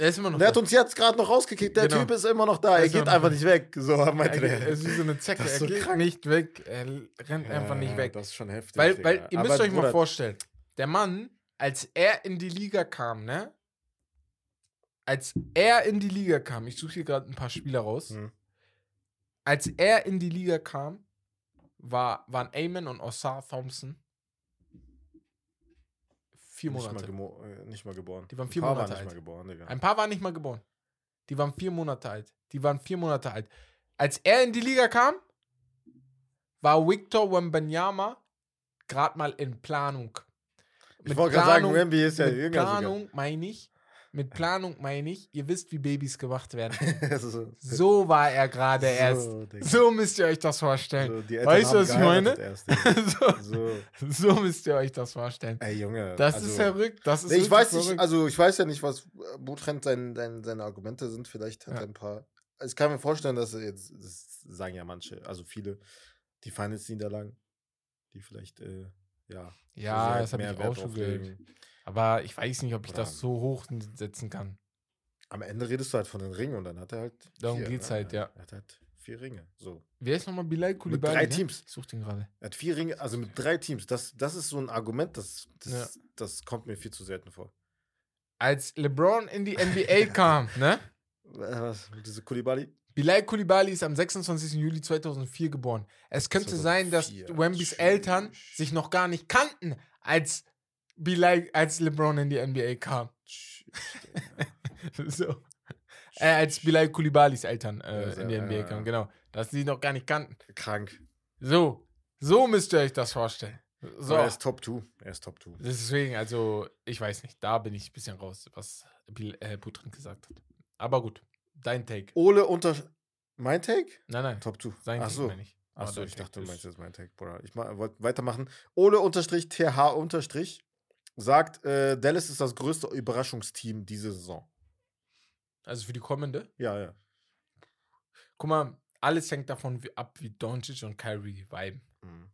[SPEAKER 1] Er ist immer noch
[SPEAKER 2] Und er hat
[SPEAKER 1] da.
[SPEAKER 2] uns jetzt gerade noch rausgekickt. Der
[SPEAKER 1] Genau.
[SPEAKER 2] Typ ist immer noch da.
[SPEAKER 1] Er
[SPEAKER 2] Er geht einfach
[SPEAKER 1] da.
[SPEAKER 2] nicht weg. So meinte
[SPEAKER 1] er,
[SPEAKER 2] der.
[SPEAKER 1] er ist wie so eine Zecke.
[SPEAKER 2] Ist
[SPEAKER 1] Er
[SPEAKER 2] so
[SPEAKER 1] geht
[SPEAKER 2] krank.
[SPEAKER 1] nicht weg. Er rennt einfach nicht
[SPEAKER 2] Ja,
[SPEAKER 1] weg.
[SPEAKER 2] Das ist schon heftig.
[SPEAKER 1] Weil,
[SPEAKER 2] Digga.
[SPEAKER 1] weil ihr müsst
[SPEAKER 2] Aber
[SPEAKER 1] euch mal vorstellen, der Mann, als er in die Liga kam, ne? Als er in die Liga kam, ich suche hier gerade ein paar Spieler raus.
[SPEAKER 2] Hm.
[SPEAKER 1] Als er in die Liga kam, war, waren Eamon und Osar Thompson vier
[SPEAKER 2] Nicht mal,
[SPEAKER 1] Monate.
[SPEAKER 2] äh, nicht mal geboren.
[SPEAKER 1] Die waren
[SPEAKER 2] Ein
[SPEAKER 1] vier
[SPEAKER 2] paar
[SPEAKER 1] Monate
[SPEAKER 2] waren nicht
[SPEAKER 1] alt.
[SPEAKER 2] mal geboren, Digga.
[SPEAKER 1] Ein paar waren nicht mal geboren. Die waren vier Monate alt. Die waren vier Monate alt. Als er in die Liga kam, war Victor Wembanyama gerade mal in Planung.
[SPEAKER 2] ich wollte gerade sagen, Wemby ist ja
[SPEAKER 1] mit
[SPEAKER 2] jünger sogar.
[SPEAKER 1] Planung meine ich, mit Planung meine ich, ihr wisst, wie Babys gemacht werden.
[SPEAKER 2] so,
[SPEAKER 1] So war er gerade erst.
[SPEAKER 2] So, Digga.
[SPEAKER 1] So müsst ihr euch das vorstellen.
[SPEAKER 2] So,
[SPEAKER 1] Weißt du, was ich meine?
[SPEAKER 2] Erst,
[SPEAKER 1] so, müsst ihr euch das vorstellen.
[SPEAKER 2] ey Junge.
[SPEAKER 1] Das
[SPEAKER 2] also,
[SPEAKER 1] ist verrückt. Das ist
[SPEAKER 2] Nee, ich weiß nicht,
[SPEAKER 1] verrückt.
[SPEAKER 2] also ich weiß ja nicht, was äh, Butrend sein, sein, seine Argumente sind. Vielleicht hat
[SPEAKER 1] Ja.
[SPEAKER 2] er ein paar. Ich kann mir vorstellen, dass er jetzt, das sagen ja manche, also viele, die Finals-Niederlagen, die vielleicht, äh, ja.
[SPEAKER 1] ja, das habe
[SPEAKER 2] mehr
[SPEAKER 1] ich
[SPEAKER 2] Wert
[SPEAKER 1] auch schon gehört. Aber ich weiß nicht, ob ich
[SPEAKER 2] Oder-
[SPEAKER 1] das so hoch setzen kann.
[SPEAKER 2] Am Ende redest du halt von den Ringen und dann hat er halt.
[SPEAKER 1] Darum geht's halt, ja.
[SPEAKER 2] Er hat halt vier Ringe. So.
[SPEAKER 1] Wer ist nochmal Bilal Koulibaly?
[SPEAKER 2] drei
[SPEAKER 1] ne?
[SPEAKER 2] Teams.
[SPEAKER 1] Ich such den gerade.
[SPEAKER 2] Er hat vier Ringe, also mit drei Teams. Das, das ist so ein Argument, das, das,
[SPEAKER 1] Ja.
[SPEAKER 2] das kommt mir viel zu selten vor.
[SPEAKER 1] Als LeBron in die NBA kam, ne?
[SPEAKER 2] Äh, Was? Diese Kulibali?
[SPEAKER 1] Bilal Koulibaly ist am 26. Juli 2004 geboren. Es könnte sein, dass
[SPEAKER 2] 2004,
[SPEAKER 1] Wembys. Eltern sich noch gar nicht kannten, als Bilal, als LeBron in die NBA kam. so. Äh, als Bilal Koulibalys Eltern äh,
[SPEAKER 2] Ja,
[SPEAKER 1] in die NBA kamen, genau. Dass sie noch gar nicht kannten.
[SPEAKER 2] Krank.
[SPEAKER 1] So. So müsst ihr euch das vorstellen. So.
[SPEAKER 2] Er ist Top 2. Er ist Top 2.
[SPEAKER 1] Deswegen, also, ich weiß nicht, da bin ich ein bisschen raus, was Bil äh, Putrin gesagt hat. Aber gut, dein Take.
[SPEAKER 2] Ole unter. Mein Take?
[SPEAKER 1] Nein, nein,
[SPEAKER 2] Top 2.
[SPEAKER 1] sein
[SPEAKER 2] Ach so.
[SPEAKER 1] meine ich.
[SPEAKER 2] Achso, ich
[SPEAKER 1] Take
[SPEAKER 2] dachte, du
[SPEAKER 1] ist-
[SPEAKER 2] meinst jetzt mein Take, Bruder. Ich wollte weitermachen. Ole unterstrich TH unterstrich sagt, äh, Dallas ist das größte Überraschungsteam diese Saison.
[SPEAKER 1] Also für die kommende.
[SPEAKER 2] Ja, ja.
[SPEAKER 1] Guck mal, alles hängt davon wie, ab, wie Doncic und Kyrie viben.
[SPEAKER 2] Mhm.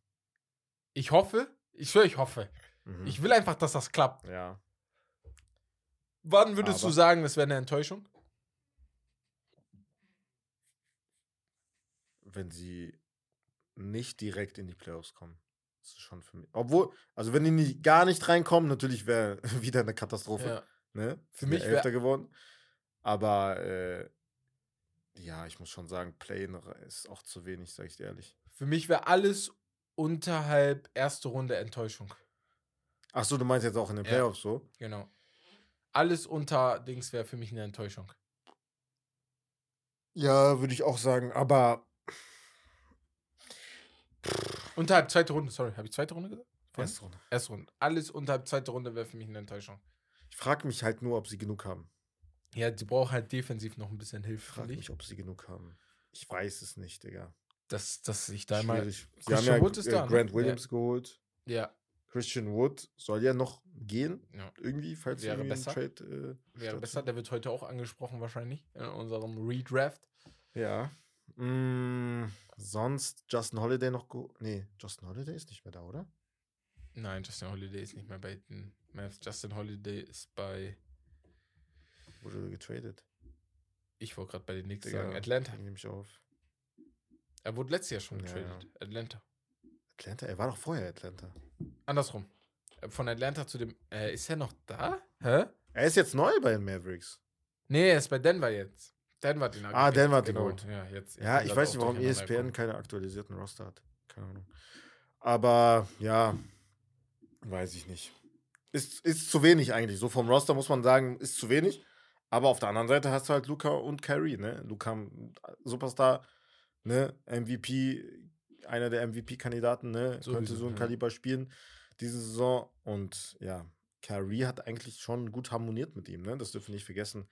[SPEAKER 1] Ich hoffe, ich schwöre, ich hoffe.
[SPEAKER 2] Mhm.
[SPEAKER 1] Ich will einfach, dass das klappt.
[SPEAKER 2] ja.
[SPEAKER 1] Wann würdest
[SPEAKER 2] Aber-
[SPEAKER 1] du sagen, das wäre eine Enttäuschung?
[SPEAKER 2] Wenn sie nicht direkt in die Playoffs kommen. Das ist schon für mich. Obwohl, also wenn die nicht, gar nicht reinkommen, natürlich wäre wieder eine Katastrophe.
[SPEAKER 1] Ja.
[SPEAKER 2] Ne?
[SPEAKER 1] Für mich
[SPEAKER 2] Elfter geworden. Aber äh, ja, ich muss schon sagen, Play-in ist auch zu wenig, sag ich dir ehrlich.
[SPEAKER 1] Für mich wäre alles unterhalb erste Runde Enttäuschung.
[SPEAKER 2] Ach so, du meinst jetzt auch in den
[SPEAKER 1] Ja.
[SPEAKER 2] Playoffs so?
[SPEAKER 1] Genau. Alles unter Dings wäre für mich eine Enttäuschung.
[SPEAKER 2] Ja, würde ich auch sagen, aber
[SPEAKER 1] Unterhalb zweite Runde, sorry, habe ich zweite Runde gesagt? Vorhin?
[SPEAKER 2] erste Runde.
[SPEAKER 1] Erste Runde. Alles unterhalb zweite Runde wäre für mich eine Enttäuschung.
[SPEAKER 2] Ich frage mich halt nur, ob sie genug haben.
[SPEAKER 1] Ja, die brauchen halt defensiv noch ein bisschen Hilfe,
[SPEAKER 2] Ich frage mich,
[SPEAKER 1] ich.
[SPEAKER 2] ob sie genug haben. Ich weiß es nicht, Digga.
[SPEAKER 1] Dass, dass ich da mal.
[SPEAKER 2] Sie haben
[SPEAKER 1] Christian
[SPEAKER 2] ja
[SPEAKER 1] Wood ist
[SPEAKER 2] äh,
[SPEAKER 1] da, ne?
[SPEAKER 2] Grant
[SPEAKER 1] Ja.
[SPEAKER 2] Williams geholt.
[SPEAKER 1] Ja.
[SPEAKER 2] Christian Wood soll ja noch gehen,
[SPEAKER 1] Ja.
[SPEAKER 2] irgendwie, falls
[SPEAKER 1] Wäre
[SPEAKER 2] irgendwie ein
[SPEAKER 1] besser.
[SPEAKER 2] Trade. Äh,
[SPEAKER 1] Wäre besser, der wird heute auch angesprochen wahrscheinlich in unserem Redraft.
[SPEAKER 2] Ja. Mm, sonst Justin Holiday noch. Nee, Justin Holiday ist nicht mehr da, oder?
[SPEAKER 1] Nein, Justin Holiday ist nicht mehr bei den Mavs. Justin Holiday ist bei,
[SPEAKER 2] Wurde getradet.
[SPEAKER 1] ich wollte gerade bei den Knicks
[SPEAKER 2] Digga,
[SPEAKER 1] sagen, Atlanta.
[SPEAKER 2] Nehme ich auf.
[SPEAKER 1] Er wurde letztes Jahr schon
[SPEAKER 2] Ja,
[SPEAKER 1] getradet. Atlanta.
[SPEAKER 2] Atlanta? Er war doch vorher Atlanta.
[SPEAKER 1] Andersrum. Äh, Von Atlanta zu dem. Äh, ist er noch da? Hä?
[SPEAKER 2] Er ist jetzt neu bei den Mavericks.
[SPEAKER 1] Nee, er ist bei Denver jetzt. Denver ihn
[SPEAKER 2] Ah, Denver ihn
[SPEAKER 1] genau.
[SPEAKER 2] geholt.
[SPEAKER 1] Ja, jetzt,
[SPEAKER 2] Ja, ich weiß nicht, warum E ESPN
[SPEAKER 1] gekommen.
[SPEAKER 2] keine aktualisierten Roster hat. Keine Ahnung. Aber ja, weiß ich nicht. Ist, ist zu wenig eigentlich. So vom Roster muss man sagen, ist zu wenig. Aber auf der anderen Seite hast du halt Luca und Kyrie, ne? Luca, Superstar, ne? MVP, einer der MVP-Kandidaten, ne? Könnte
[SPEAKER 1] Sowieso,
[SPEAKER 2] so ein
[SPEAKER 1] ja.
[SPEAKER 2] Kaliber spielen diese Saison. Und ja, Kyrie hat eigentlich schon gut harmoniert mit ihm, ne? Das dürfen wir nicht vergessen.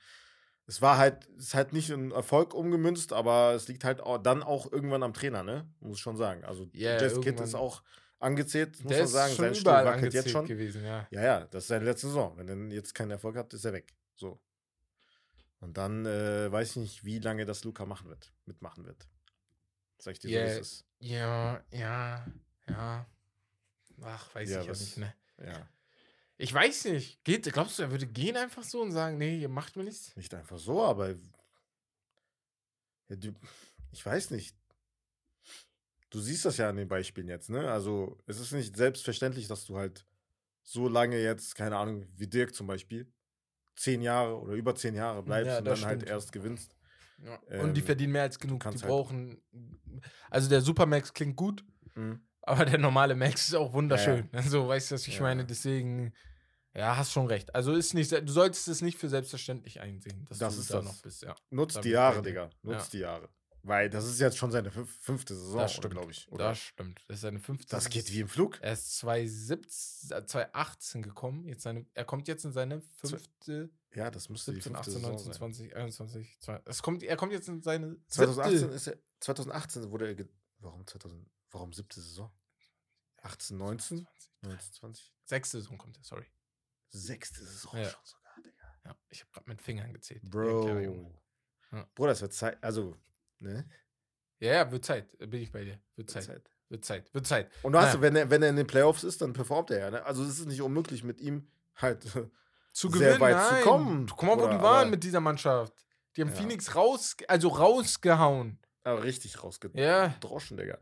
[SPEAKER 2] Es war halt, es ist halt nicht in Erfolg umgemünzt, aber es liegt halt auch, dann auch irgendwann am Trainer, ne? Muss ich schon sagen. Also
[SPEAKER 1] Ja,
[SPEAKER 2] Jason Kidd ist auch angezählt, muss man sagen. Sein Stuhl wackelt jetzt schon.
[SPEAKER 1] gewesen, ja.
[SPEAKER 2] Ja, ja, das ist seine letzte Saison. Wenn er jetzt keinen Erfolg hat, ist er weg. So. Und dann äh, weiß ich nicht, wie lange das Luca machen wird, mitmachen wird. Sag ich dir
[SPEAKER 1] Yeah.
[SPEAKER 2] so, wie es ist.
[SPEAKER 1] Ja, ja, ja. Ach, weiß
[SPEAKER 2] Ja,
[SPEAKER 1] ich ja
[SPEAKER 2] was-
[SPEAKER 1] nicht, ne?
[SPEAKER 2] Ja.
[SPEAKER 1] Ich weiß nicht. Geht, glaubst du, er würde gehen einfach so und sagen, nee, ihr macht mir nichts?
[SPEAKER 2] Nicht einfach so, aber ja, du, ich weiß nicht. Du siehst das ja an den Beispielen jetzt, ne? Also, es ist nicht selbstverständlich, dass du halt so lange jetzt, keine Ahnung, wie Dirk zum Beispiel, zehn Jahre oder über zehn Jahre bleibst
[SPEAKER 1] Ja,
[SPEAKER 2] und dann halt
[SPEAKER 1] stimmt.
[SPEAKER 2] erst gewinnst.
[SPEAKER 1] Ja. und die
[SPEAKER 2] Ähm,
[SPEAKER 1] verdienen mehr als genug. Die
[SPEAKER 2] halt-
[SPEAKER 1] brauchen. Also der Supermax klingt gut,
[SPEAKER 2] Mhm.
[SPEAKER 1] Aber der normale Max ist auch wunderschön. So, weißt du, was ich
[SPEAKER 2] Ja.
[SPEAKER 1] meine? Deswegen, ja, hast schon recht. Also ist nicht, du solltest es nicht für selbstverständlich einsehen, dass
[SPEAKER 2] Das
[SPEAKER 1] du
[SPEAKER 2] ist
[SPEAKER 1] da
[SPEAKER 2] das.
[SPEAKER 1] noch bist, ja.
[SPEAKER 2] Nutzt
[SPEAKER 1] Da
[SPEAKER 2] die Jahre. Digga. Nutzt
[SPEAKER 1] Ja.
[SPEAKER 2] die Jahre. Weil das ist jetzt schon seine fünf, fünfte Saison, glaube ich. Oder?
[SPEAKER 1] Das stimmt. Das ist seine fünfte.
[SPEAKER 2] Das geht wie im Flug.
[SPEAKER 1] Er ist 2017, äh, 2018 gekommen. Jetzt seine, er kommt jetzt in seine fünfte,
[SPEAKER 2] Ja, das müsste die
[SPEAKER 1] 17,
[SPEAKER 2] fünfte
[SPEAKER 1] 18,
[SPEAKER 2] Saison
[SPEAKER 1] 19,
[SPEAKER 2] sein.
[SPEAKER 1] 20, 21, 20. Es kommt, er kommt jetzt in seine
[SPEAKER 2] 2018
[SPEAKER 1] siebte.
[SPEAKER 2] ist er, 2018 wurde er, warum 2000, warum siebte Saison? 18, 19,
[SPEAKER 1] 20.
[SPEAKER 2] 19, 20,
[SPEAKER 1] Sechste Saison kommt er, sorry.
[SPEAKER 2] sechste Saison
[SPEAKER 1] Ja.
[SPEAKER 2] schon sogar, Digga.
[SPEAKER 1] Ja, ich habe gerade mit Fingern gezählt.
[SPEAKER 2] Bro.
[SPEAKER 1] Ja.
[SPEAKER 2] Bruder, das wird Zeit, also, ne?
[SPEAKER 1] Ja, ja, wird Zeit. Bin ich bei dir. Wird Zeit.
[SPEAKER 2] Zeit.
[SPEAKER 1] Wird Zeit. Wird Zeit.
[SPEAKER 2] Und du hast,
[SPEAKER 1] Naja.
[SPEAKER 2] wenn er, wenn er in den Playoffs ist, dann performt er ja, ne? Also es ist nicht unmöglich mit ihm halt.
[SPEAKER 1] Zu
[SPEAKER 2] sehr
[SPEAKER 1] gewinnen,
[SPEAKER 2] weit zu
[SPEAKER 1] nein.
[SPEAKER 2] kommen,
[SPEAKER 1] Guck mal, wo die waren mit dieser Mannschaft. Die haben
[SPEAKER 2] Ja.
[SPEAKER 1] Phoenix raus, also rausgehauen.
[SPEAKER 2] Aber richtig rausgedroschen,
[SPEAKER 1] Ja.
[SPEAKER 2] Digga.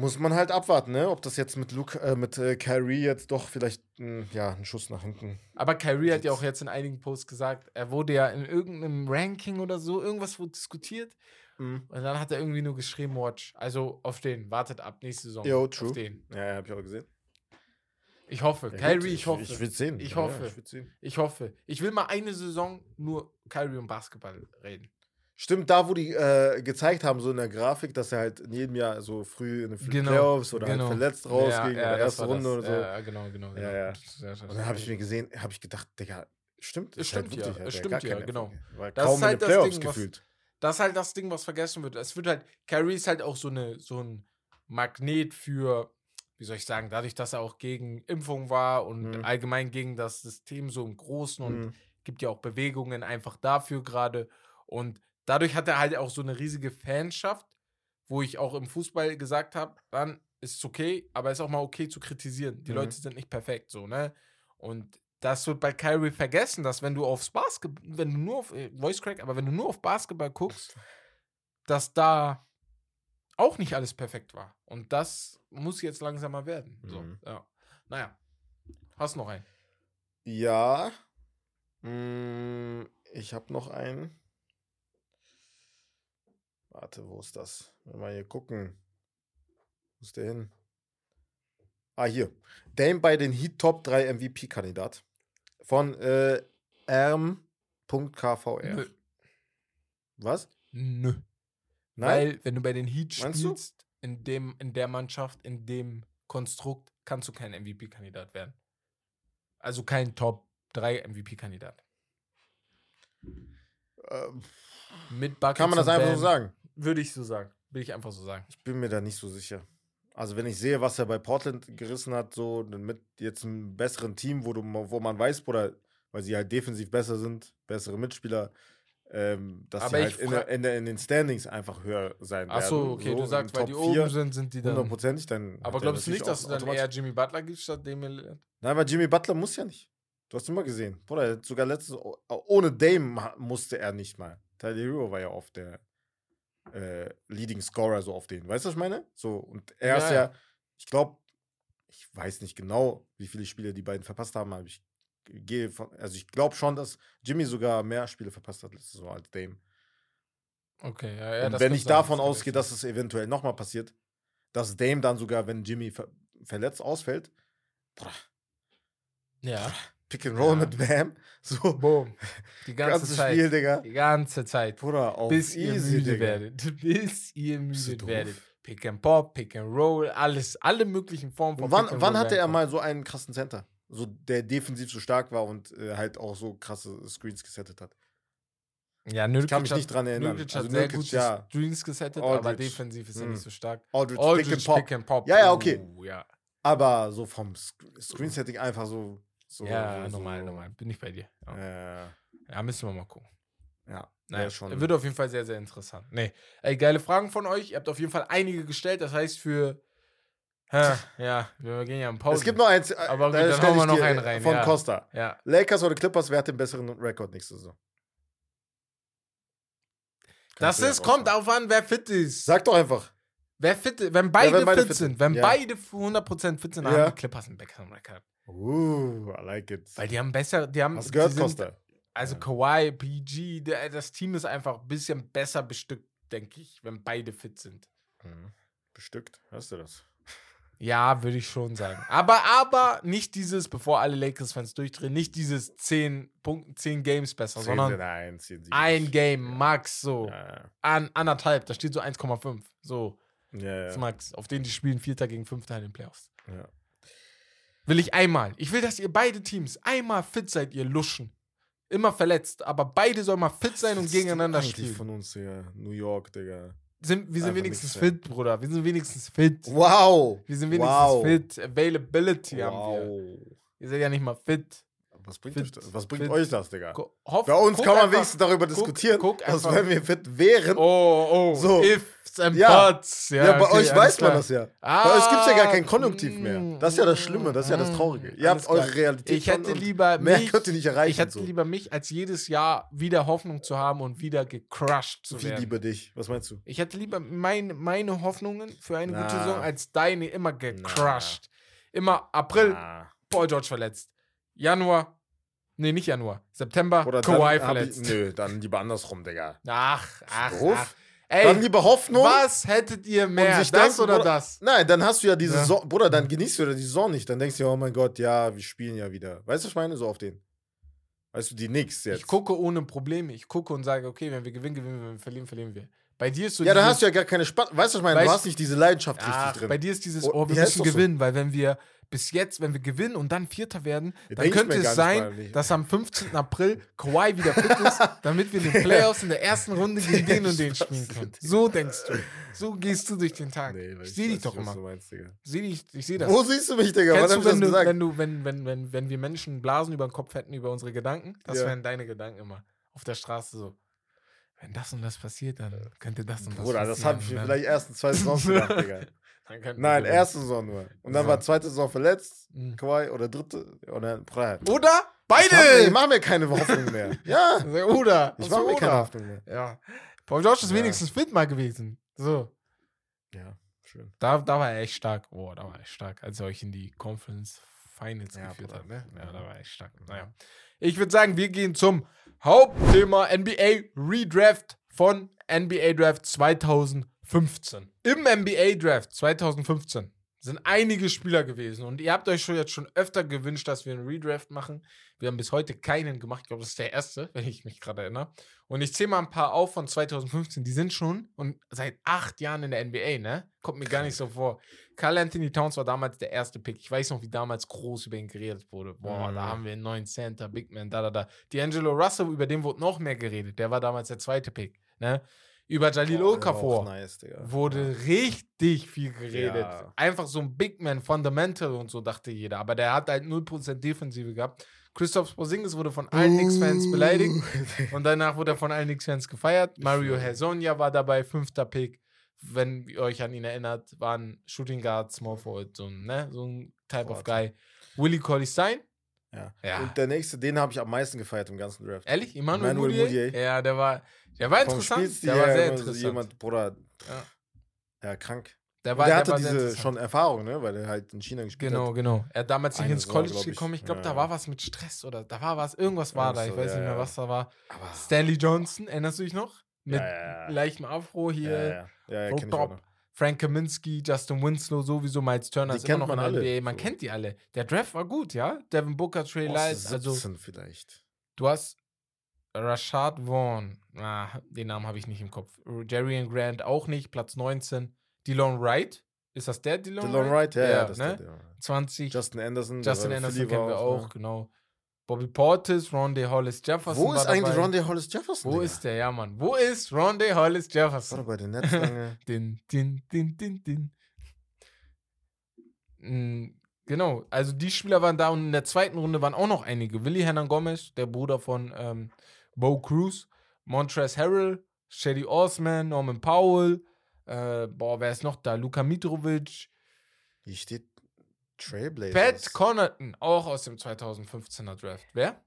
[SPEAKER 2] Muss man halt abwarten, ne? Ob das jetzt mit Luke, äh, mit äh, Kyrie jetzt doch vielleicht, mh, ja, ein Schuss nach hinten.
[SPEAKER 1] Aber Kyrie hat ja auch jetzt in einigen Posts gesagt, er wurde ja in irgendeinem Ranking oder so, irgendwas wurde diskutiert.
[SPEAKER 2] Mhm.
[SPEAKER 1] Und dann hat er irgendwie nur geschrieben, Watch. Also auf den, wartet ab, nächste Saison. Auf
[SPEAKER 2] true.
[SPEAKER 1] den.
[SPEAKER 2] Ja, hab ich auch gesehen.
[SPEAKER 1] Ich hoffe.
[SPEAKER 2] Ja,
[SPEAKER 1] Kyrie,
[SPEAKER 2] gut,
[SPEAKER 1] ich, hoffe.
[SPEAKER 2] Ich will sehen.
[SPEAKER 1] Ich hoffe.
[SPEAKER 2] Ja, ich sehen.
[SPEAKER 1] Ich hoffe. Ich will mal eine Saison nur Kyrie und Basketball reden.
[SPEAKER 2] Stimmt, da, wo die äh, gezeigt haben, so in der Grafik, dass er halt in jedem Jahr so früh in den
[SPEAKER 1] Genau,
[SPEAKER 2] Playoffs oder
[SPEAKER 1] genau.
[SPEAKER 2] halt verletzt rausging
[SPEAKER 1] ja,
[SPEAKER 2] oder
[SPEAKER 1] das
[SPEAKER 2] erste
[SPEAKER 1] war
[SPEAKER 2] Runde
[SPEAKER 1] das.
[SPEAKER 2] oder so.
[SPEAKER 1] Ja, genau, genau. genau.
[SPEAKER 2] Ja, ja.
[SPEAKER 1] Das- das-
[SPEAKER 2] Und dann habe ich mir gesehen, habe ich gedacht, Digga, stimmt. Ist halt
[SPEAKER 1] stimmt ja,
[SPEAKER 2] wirklich, er
[SPEAKER 1] stimmt ja, genau.
[SPEAKER 2] War
[SPEAKER 1] Das
[SPEAKER 2] kaum
[SPEAKER 1] ist
[SPEAKER 2] in
[SPEAKER 1] halt
[SPEAKER 2] den
[SPEAKER 1] das
[SPEAKER 2] Playoffs
[SPEAKER 1] Ding, was-
[SPEAKER 2] gefühlt.
[SPEAKER 1] Das ist halt das Ding, was vergessen wird. Es wird halt, Kyrie ist halt auch so, eine, so ein Magnet für, wie soll ich sagen, dadurch, dass er auch gegen Impfung war und
[SPEAKER 2] Mhm.
[SPEAKER 1] allgemein gegen das System so im Großen und
[SPEAKER 2] Mhm.
[SPEAKER 1] gibt ja auch Bewegungen einfach dafür gerade. Und dadurch hat er halt auch so eine riesige Fanschaft, wo ich auch im Fußball gesagt habe, dann ist es okay, aber es ist auch mal okay zu kritisieren. Die
[SPEAKER 2] Mhm.
[SPEAKER 1] Leute sind nicht perfekt, so, ne? Und das wird bei Kyrie vergessen, dass wenn du aufs Basketball, wenn du nur auf, äh, Voice Crack, aber wenn du nur auf Basketball guckst, dass da auch nicht alles perfekt war. Und das muss jetzt langsamer werden. So,
[SPEAKER 2] Mhm.
[SPEAKER 1] ja. Naja. Hast noch einen?
[SPEAKER 2] Ja. Mm, ich habe noch einen. Warte, wo ist das? Wenn wir hier gucken. Wo ist der hin? Ah, hier. Dame bei den Heat Top 3 MVP-Kandidat. Von äh, erm.kvr.
[SPEAKER 1] Nö.
[SPEAKER 2] Was?
[SPEAKER 1] Nö.
[SPEAKER 2] Nein?
[SPEAKER 1] Weil, wenn du bei den Heat
[SPEAKER 2] Meinst du?
[SPEAKER 1] spielst, in, dem, in der Mannschaft, in dem Konstrukt, kannst du kein MVP-Kandidat werden. Also kein Top 3 MVP-Kandidat.
[SPEAKER 2] Ähm,
[SPEAKER 1] Mit Buckets
[SPEAKER 2] kann man das einfach
[SPEAKER 1] Bam
[SPEAKER 2] so sagen?
[SPEAKER 1] Würde ich so sagen. Will ich einfach so sagen.
[SPEAKER 2] Ich bin mir da nicht so sicher. Also wenn ich sehe, was er bei Portland gerissen hat, so mit jetzt einem besseren Team, wo, du, wo man weiß, Bruder, weil sie halt defensiv besser sind, bessere Mitspieler, ähm, dass
[SPEAKER 1] Aber
[SPEAKER 2] sie halt in, in, in den Standings einfach höher sein werden.
[SPEAKER 1] Ach so, okay, du
[SPEAKER 2] in
[SPEAKER 1] sagst, weil
[SPEAKER 2] Top
[SPEAKER 1] die oben sind, sind die dann.
[SPEAKER 2] Hundertprozentig, dann.
[SPEAKER 1] Aber
[SPEAKER 2] er
[SPEAKER 1] glaubst du nicht, dass du dann eher Jimmy Butler gibst statt Damian Lillard?
[SPEAKER 2] Nein, weil Jimmy Butler muss ja nicht. Du hast immer gesehen. Bruder, er sogar letztes oh- ohne Dame musste er nicht mal. Tyler Hero war ja oft der äh, Leading Scorer so auf den. Weißt du, was ich meine? So, und er
[SPEAKER 1] Ja,
[SPEAKER 2] ist
[SPEAKER 1] ja.
[SPEAKER 2] ich glaube, ich weiß nicht genau, wie viele Spiele die beiden verpasst haben, aber ich gehe von, also ich glaube schon, dass Jimmy sogar mehr Spiele verpasst hat letzte Saison als Dame.
[SPEAKER 1] Okay, ja, ja.
[SPEAKER 2] und
[SPEAKER 1] das
[SPEAKER 2] wenn ich
[SPEAKER 1] sein,
[SPEAKER 2] davon
[SPEAKER 1] kann
[SPEAKER 2] ausgehe,
[SPEAKER 1] sein.
[SPEAKER 2] dass es eventuell nochmal passiert, dass Dame dann sogar, wenn Jimmy ver verletzt ausfällt,
[SPEAKER 1] Ja.
[SPEAKER 2] Pick and Roll
[SPEAKER 1] Ja.
[SPEAKER 2] mit Bam, so
[SPEAKER 1] Boom. Die ganze
[SPEAKER 2] ganzes
[SPEAKER 1] Zeit.
[SPEAKER 2] Spiel, Digga.
[SPEAKER 1] Die ganze Zeit.
[SPEAKER 2] Bruder, auf
[SPEAKER 1] bis ihr
[SPEAKER 2] easy,
[SPEAKER 1] müde
[SPEAKER 2] Digga.
[SPEAKER 1] werdet. Bis ihr müde werdet. Pick and Pop, Pick and Roll, alles, alle möglichen Formen von
[SPEAKER 2] Und wann,
[SPEAKER 1] Pick and
[SPEAKER 2] wann hatte er mal so einen krassen Center? So, der defensiv so stark war und äh, halt auch so krasse Screens gesettet hat.
[SPEAKER 1] Ja,
[SPEAKER 2] Ich
[SPEAKER 1] Nurkic
[SPEAKER 2] kann mich
[SPEAKER 1] hat-
[SPEAKER 2] nicht dran erinnern.
[SPEAKER 1] Nurkic
[SPEAKER 2] Also
[SPEAKER 1] hat sehr
[SPEAKER 2] Nurkic,
[SPEAKER 1] gute
[SPEAKER 2] ja.
[SPEAKER 1] Screens gesettet, aber
[SPEAKER 2] Aldridge.
[SPEAKER 1] defensiv ist er
[SPEAKER 2] Mm.
[SPEAKER 1] nicht so stark.
[SPEAKER 2] Aldridge,
[SPEAKER 1] Aldridge,
[SPEAKER 2] Pick and Pop.
[SPEAKER 1] Pick and Pop.
[SPEAKER 2] Ja, ja, okay.
[SPEAKER 1] Uh, ja,
[SPEAKER 2] Aber so vom Sc- Screen-Setting einfach so. So
[SPEAKER 1] ja
[SPEAKER 2] so,
[SPEAKER 1] normal,
[SPEAKER 2] so,
[SPEAKER 1] normal. Bin ich bei dir. Ja,
[SPEAKER 2] Äh,
[SPEAKER 1] ja müssen wir mal gucken.
[SPEAKER 2] ja,
[SPEAKER 1] Naja,
[SPEAKER 2] schon.
[SPEAKER 1] Wird auf jeden Fall sehr, sehr interessant. Nee. Ey, geile Fragen von euch. Ihr habt auf jeden Fall einige gestellt. Das heißt, für. Ja, wir gehen ja im Pause.
[SPEAKER 2] es gibt noch eins. äh,
[SPEAKER 1] Aber gut,
[SPEAKER 2] da
[SPEAKER 1] dann hauen wir noch einen
[SPEAKER 2] äh,
[SPEAKER 1] rein,
[SPEAKER 2] Von
[SPEAKER 1] ja.
[SPEAKER 2] Costa.
[SPEAKER 1] Ja.
[SPEAKER 2] Lakers oder Clippers, wer hat den besseren Rekord nächste Saison?
[SPEAKER 1] Das
[SPEAKER 2] ja
[SPEAKER 1] ist, kommt auf an, wer fit ist.
[SPEAKER 2] Sag doch einfach.
[SPEAKER 1] Wer fit ist, wenn beide,
[SPEAKER 2] wenn beide
[SPEAKER 1] fit,
[SPEAKER 2] fit
[SPEAKER 1] sind, wenn
[SPEAKER 2] ja.
[SPEAKER 1] beide 100% fit sind, dann
[SPEAKER 2] Ja.
[SPEAKER 1] haben die Clippers einen besseren Rekord.
[SPEAKER 2] Uh, I like it.
[SPEAKER 1] Weil die haben besser, die haben.
[SPEAKER 2] Hast gehört,
[SPEAKER 1] sind,
[SPEAKER 2] Costa?
[SPEAKER 1] Also
[SPEAKER 2] Ja.
[SPEAKER 1] Kawhi, PG, der, das Team ist einfach ein bisschen besser bestückt, denke ich, wenn beide fit sind.
[SPEAKER 2] Mhm. Bestückt, hörst du das?
[SPEAKER 1] Ja, würde ich schon sagen. Aber, aber nicht dieses, bevor alle Lakers-Fans durchdrehen, nicht dieses 10 Punkten, 10 Games besser, sondern
[SPEAKER 2] Nein, ziehen sie
[SPEAKER 1] ein
[SPEAKER 2] nicht.
[SPEAKER 1] Game max so.
[SPEAKER 2] Ja,
[SPEAKER 1] An, anderthalb, da steht so 1,5. So,
[SPEAKER 2] ja. ja,
[SPEAKER 1] das
[SPEAKER 2] ja.
[SPEAKER 1] max. Auf den die spielen Vierter gegen Fünfter in den Playoffs.
[SPEAKER 2] ja.
[SPEAKER 1] Will ich einmal. Ich will, dass ihr beide Teams einmal fit seid, ihr Luschen. Immer verletzt, aber beide sollen mal fit sein und gegeneinander
[SPEAKER 2] eigentlich
[SPEAKER 1] spielen.
[SPEAKER 2] von uns hier? New York, Digga.
[SPEAKER 1] Sind, wir sind
[SPEAKER 2] Einfach
[SPEAKER 1] wenigstens
[SPEAKER 2] nix,
[SPEAKER 1] fit, Bruder. Wir sind wenigstens fit.
[SPEAKER 2] Wow!
[SPEAKER 1] Wir sind wenigstens
[SPEAKER 2] wow.
[SPEAKER 1] fit. Availability haben wir.
[SPEAKER 2] wow.
[SPEAKER 1] Ihr seid ja nicht mal fit.
[SPEAKER 2] Was bringt,
[SPEAKER 1] Fit,
[SPEAKER 2] euch das? Was bringt
[SPEAKER 1] fit.
[SPEAKER 2] euch das, Digga?
[SPEAKER 1] Hoff,
[SPEAKER 2] Bei uns
[SPEAKER 1] guck
[SPEAKER 2] kann man wenigstens darüber diskutieren,
[SPEAKER 1] guck
[SPEAKER 2] dass wenn wir fit wären.
[SPEAKER 1] Oh, oh,
[SPEAKER 2] So.
[SPEAKER 1] ifs and
[SPEAKER 2] Ja.
[SPEAKER 1] buts.
[SPEAKER 2] ja, bei
[SPEAKER 1] okay,
[SPEAKER 2] euch weiß man
[SPEAKER 1] klar.
[SPEAKER 2] das ja.
[SPEAKER 1] Ah,
[SPEAKER 2] bei euch gibt es ja gar kein Konjunktiv
[SPEAKER 1] mm,
[SPEAKER 2] mehr. Das ist ja das Schlimme, das ist ja das
[SPEAKER 1] mm,
[SPEAKER 2] Traurige. Ihr habt eure. Realität
[SPEAKER 1] Ich hätte lieber
[SPEAKER 2] mehr
[SPEAKER 1] mich,
[SPEAKER 2] könnt ihr nicht erreichen.
[SPEAKER 1] ich hätte
[SPEAKER 2] so.
[SPEAKER 1] lieber mich, als jedes Jahr wieder Hoffnung zu haben und wieder gecrushed zu
[SPEAKER 2] Wie
[SPEAKER 1] werden.
[SPEAKER 2] lieber dich? Was meinst du?
[SPEAKER 1] Ich hätte lieber mein, meine Hoffnungen für eine gute
[SPEAKER 2] Na.
[SPEAKER 1] Saison als deine immer gecrushed. Immer April,
[SPEAKER 2] Ah.
[SPEAKER 1] Paul George verletzt. Januar, nee, nicht Januar. September,
[SPEAKER 2] Oder
[SPEAKER 1] Kawhi
[SPEAKER 2] dann hab ich,
[SPEAKER 1] verletzt.
[SPEAKER 2] Nö, dann lieber andersrum, Digga.
[SPEAKER 1] Ach, ach,
[SPEAKER 2] Doof.
[SPEAKER 1] ach. Ey,
[SPEAKER 2] dann lieber Hoffnung.
[SPEAKER 1] was hättet ihr mehr?
[SPEAKER 2] sich
[SPEAKER 1] das
[SPEAKER 2] denken,
[SPEAKER 1] oder
[SPEAKER 2] Bruder,
[SPEAKER 1] das?
[SPEAKER 2] Nein, dann hast du ja diese
[SPEAKER 1] Ja.
[SPEAKER 2] Saison, Bruder, dann genießt du ja die Saison nicht. Dann denkst du, ja, oh mein Gott, ja, wir spielen ja wieder. Weißt du, was ich meine? So auf den. Weißt du, die nix jetzt.
[SPEAKER 1] Ich gucke ohne Probleme. Ich gucke und sage, okay, wenn wir gewinnen, gewinnen wir, wenn wir verlieren, verlieren wir. Bei dir ist so
[SPEAKER 2] ja, dann
[SPEAKER 1] dieses-
[SPEAKER 2] hast du ja gar keine Spannung. Weißt du, was ich meine? Du
[SPEAKER 1] Weißt-
[SPEAKER 2] hast nicht diese Leidenschaft
[SPEAKER 1] Ach,
[SPEAKER 2] richtig drin.
[SPEAKER 1] bei dir ist dieses,
[SPEAKER 2] Oh,
[SPEAKER 1] oh, wir
[SPEAKER 2] ja,
[SPEAKER 1] müssen
[SPEAKER 2] doch so.
[SPEAKER 1] gewinnen, weil wenn wir bis jetzt, wenn wir gewinnen und dann Vierter werden,
[SPEAKER 2] Ja,
[SPEAKER 1] dann könnte es sein, dass am 15. April Kawhi wieder fit ist, damit wir in den Playoffs in der ersten Runde gegen den und den spielen können.
[SPEAKER 2] das?
[SPEAKER 1] So denkst du. So gehst du durch den Tag.
[SPEAKER 2] Nee,
[SPEAKER 1] ich sehe dich doch immer.
[SPEAKER 2] Meinst.
[SPEAKER 1] Seh dich, ich sehe das.
[SPEAKER 2] Wo siehst du mich, Digga?
[SPEAKER 1] Kennst du,
[SPEAKER 2] das
[SPEAKER 1] wenn du, wenn du, wenn, wenn, wenn, wenn wir Menschen Blasen über den Kopf hätten über unsere Gedanken, das
[SPEAKER 2] Ja.
[SPEAKER 1] wären deine Gedanken immer. Auf der Straße so. Wenn das und das passiert, dann könnte das und das
[SPEAKER 2] Bruder, das
[SPEAKER 1] passieren.
[SPEAKER 2] habe ich mir vielleicht erst in zwei Saisons gedacht, Digga. Nein, erste Saison nur. Und dann
[SPEAKER 1] So.
[SPEAKER 2] war zweite Saison verletzt,
[SPEAKER 1] Mhm.
[SPEAKER 2] Kawhi, oder dritte, oder.
[SPEAKER 1] Oder?
[SPEAKER 2] Ich mach, mir- ich
[SPEAKER 1] Beide!
[SPEAKER 2] mach mir keine Hoffnung mehr. Ja,
[SPEAKER 1] Oder?
[SPEAKER 2] ich
[SPEAKER 1] Was
[SPEAKER 2] mach
[SPEAKER 1] für
[SPEAKER 2] mir keine? Hoffnung mehr.
[SPEAKER 1] Ja. Paul George ist
[SPEAKER 2] Ja.
[SPEAKER 1] wenigstens fit mal gewesen. So.
[SPEAKER 2] Ja, schön.
[SPEAKER 1] Da, da war er echt stark. Boah, da war er echt stark, als er euch in die Conference Finals
[SPEAKER 2] Ja,
[SPEAKER 1] geführt hat. Ne? Ja,
[SPEAKER 2] Ja.
[SPEAKER 1] da war er echt stark. Naja. Ich würde sagen, wir gehen zum Hauptthema NBA Redraft von NBA Draft 2015. Im NBA Draft 2015 sind einige Spieler gewesen und ihr habt euch schon jetzt schon öfter gewünscht, dass wir einen Redraft machen. Wir haben bis heute keinen gemacht. Ich glaube, das ist der erste, wenn ich mich gerade erinnere. Und ich zähle mal ein paar auf von 2015. Die sind schon und seit acht Jahren in der NBA, ne? Kommt mir gar nicht so vor. Carl Anthony Towns war damals der erste Pick. Ich weiß noch, wie damals groß über ihn geredet wurde. Boah,
[SPEAKER 2] Mhm.
[SPEAKER 1] da haben wir einen neuen Center, Big Man, da, da, da. D'Angelo Russell, über den wurde noch mehr geredet. Der war damals der zweite Pick, ne? Über Jalil
[SPEAKER 2] Boah, auch
[SPEAKER 1] Okafor
[SPEAKER 2] Nice,
[SPEAKER 1] wurde richtig viel geredet.
[SPEAKER 2] Ja.
[SPEAKER 1] Einfach so ein Big Man, Fundamental und so, dachte jeder. Aber der hat halt 0% Defensive gehabt. Christoph Porzingis wurde von allen Knicks-Fans beleidigt. Und danach wurde er von allen Knicks-Fans gefeiert. Mario Hezonja war dabei, fünfter Pick. Wenn ihr euch an ihn erinnert, waren Shooting Guard, Small Forward, so ein, ne? so ein Type of
[SPEAKER 2] Forward.
[SPEAKER 1] Guy. Willie Colley Stein,
[SPEAKER 2] Ja.
[SPEAKER 1] Ja.
[SPEAKER 2] Und der nächste, den habe ich am meisten gefeiert im ganzen Draft.
[SPEAKER 1] ehrlich, Mudiay?
[SPEAKER 2] Mudiay.
[SPEAKER 1] Ja, der war, der war interessant.
[SPEAKER 2] Spielstil
[SPEAKER 1] Der war sehr
[SPEAKER 2] immer so
[SPEAKER 1] interessant.
[SPEAKER 2] Jemand, Bruder,
[SPEAKER 1] Ja.
[SPEAKER 2] ja, krank.
[SPEAKER 1] der war,
[SPEAKER 2] der
[SPEAKER 1] der
[SPEAKER 2] hatte
[SPEAKER 1] war
[SPEAKER 2] diese schon Erfahrung, ne? Weil er halt in China gespielt
[SPEAKER 1] Genau,
[SPEAKER 2] hat.
[SPEAKER 1] genau. Er hat damals nicht ins College
[SPEAKER 2] glaub ich.
[SPEAKER 1] gekommen. Ich glaube, da
[SPEAKER 2] Ja.
[SPEAKER 1] war was mit Stress oder da war was, irgendwas war da. Ich
[SPEAKER 2] Irgendwas,
[SPEAKER 1] weiß nicht mehr, was da war.
[SPEAKER 2] Aber
[SPEAKER 1] Stanley Johnson, erinnerst du dich noch? Mit leichtem Afro hier.
[SPEAKER 2] Ja, ja, ja, noch.
[SPEAKER 1] Frank Kaminsky, Justin Winslow, sowieso Miles Turner
[SPEAKER 2] Die
[SPEAKER 1] ist immer
[SPEAKER 2] kennt
[SPEAKER 1] noch in
[SPEAKER 2] man
[SPEAKER 1] der
[SPEAKER 2] alle,
[SPEAKER 1] NBA. Man
[SPEAKER 2] so.
[SPEAKER 1] kennt die alle. Der Draft war gut, ja? Devin Booker, Trey Lyles. Also,
[SPEAKER 2] 17 vielleicht.
[SPEAKER 1] du hast Rashad Vaughn. Ah, den Namen habe ich nicht im Kopf. Jerry Grant auch nicht, Platz 19. Dylan Wright. Ist das der Dylan,
[SPEAKER 2] Dylan Wright, ja, ja, das
[SPEAKER 1] ne?
[SPEAKER 2] ist der, der.
[SPEAKER 1] 20.
[SPEAKER 2] Justin Anderson. der
[SPEAKER 1] Justin Anderson kennen wir auch,
[SPEAKER 2] ne?
[SPEAKER 1] genau. Bobby Portis, Rondé Hollis Jefferson.
[SPEAKER 2] Wo ist eigentlich. Rondé Hollis Jefferson?
[SPEAKER 1] Wo
[SPEAKER 2] Digga?
[SPEAKER 1] ist der? Ja, Mann. Wo ist Rondé Hollis Jefferson?
[SPEAKER 2] doch bei den Nets lange.
[SPEAKER 1] Din, din, din, din, din. Mm, Genau, also die Spieler waren da und in der zweiten Runde waren auch noch einige. Willi Hernan Gomez, der Bruder von ähm, Bo Cruz, Montrezl Harrell, Shady Osman, Norman Powell, äh, boah, wer ist noch da? Luka Mitrovic,
[SPEAKER 2] Hier steht Trailblazers.
[SPEAKER 1] Pat Connaughton, auch aus dem 2015er Draft. Wer?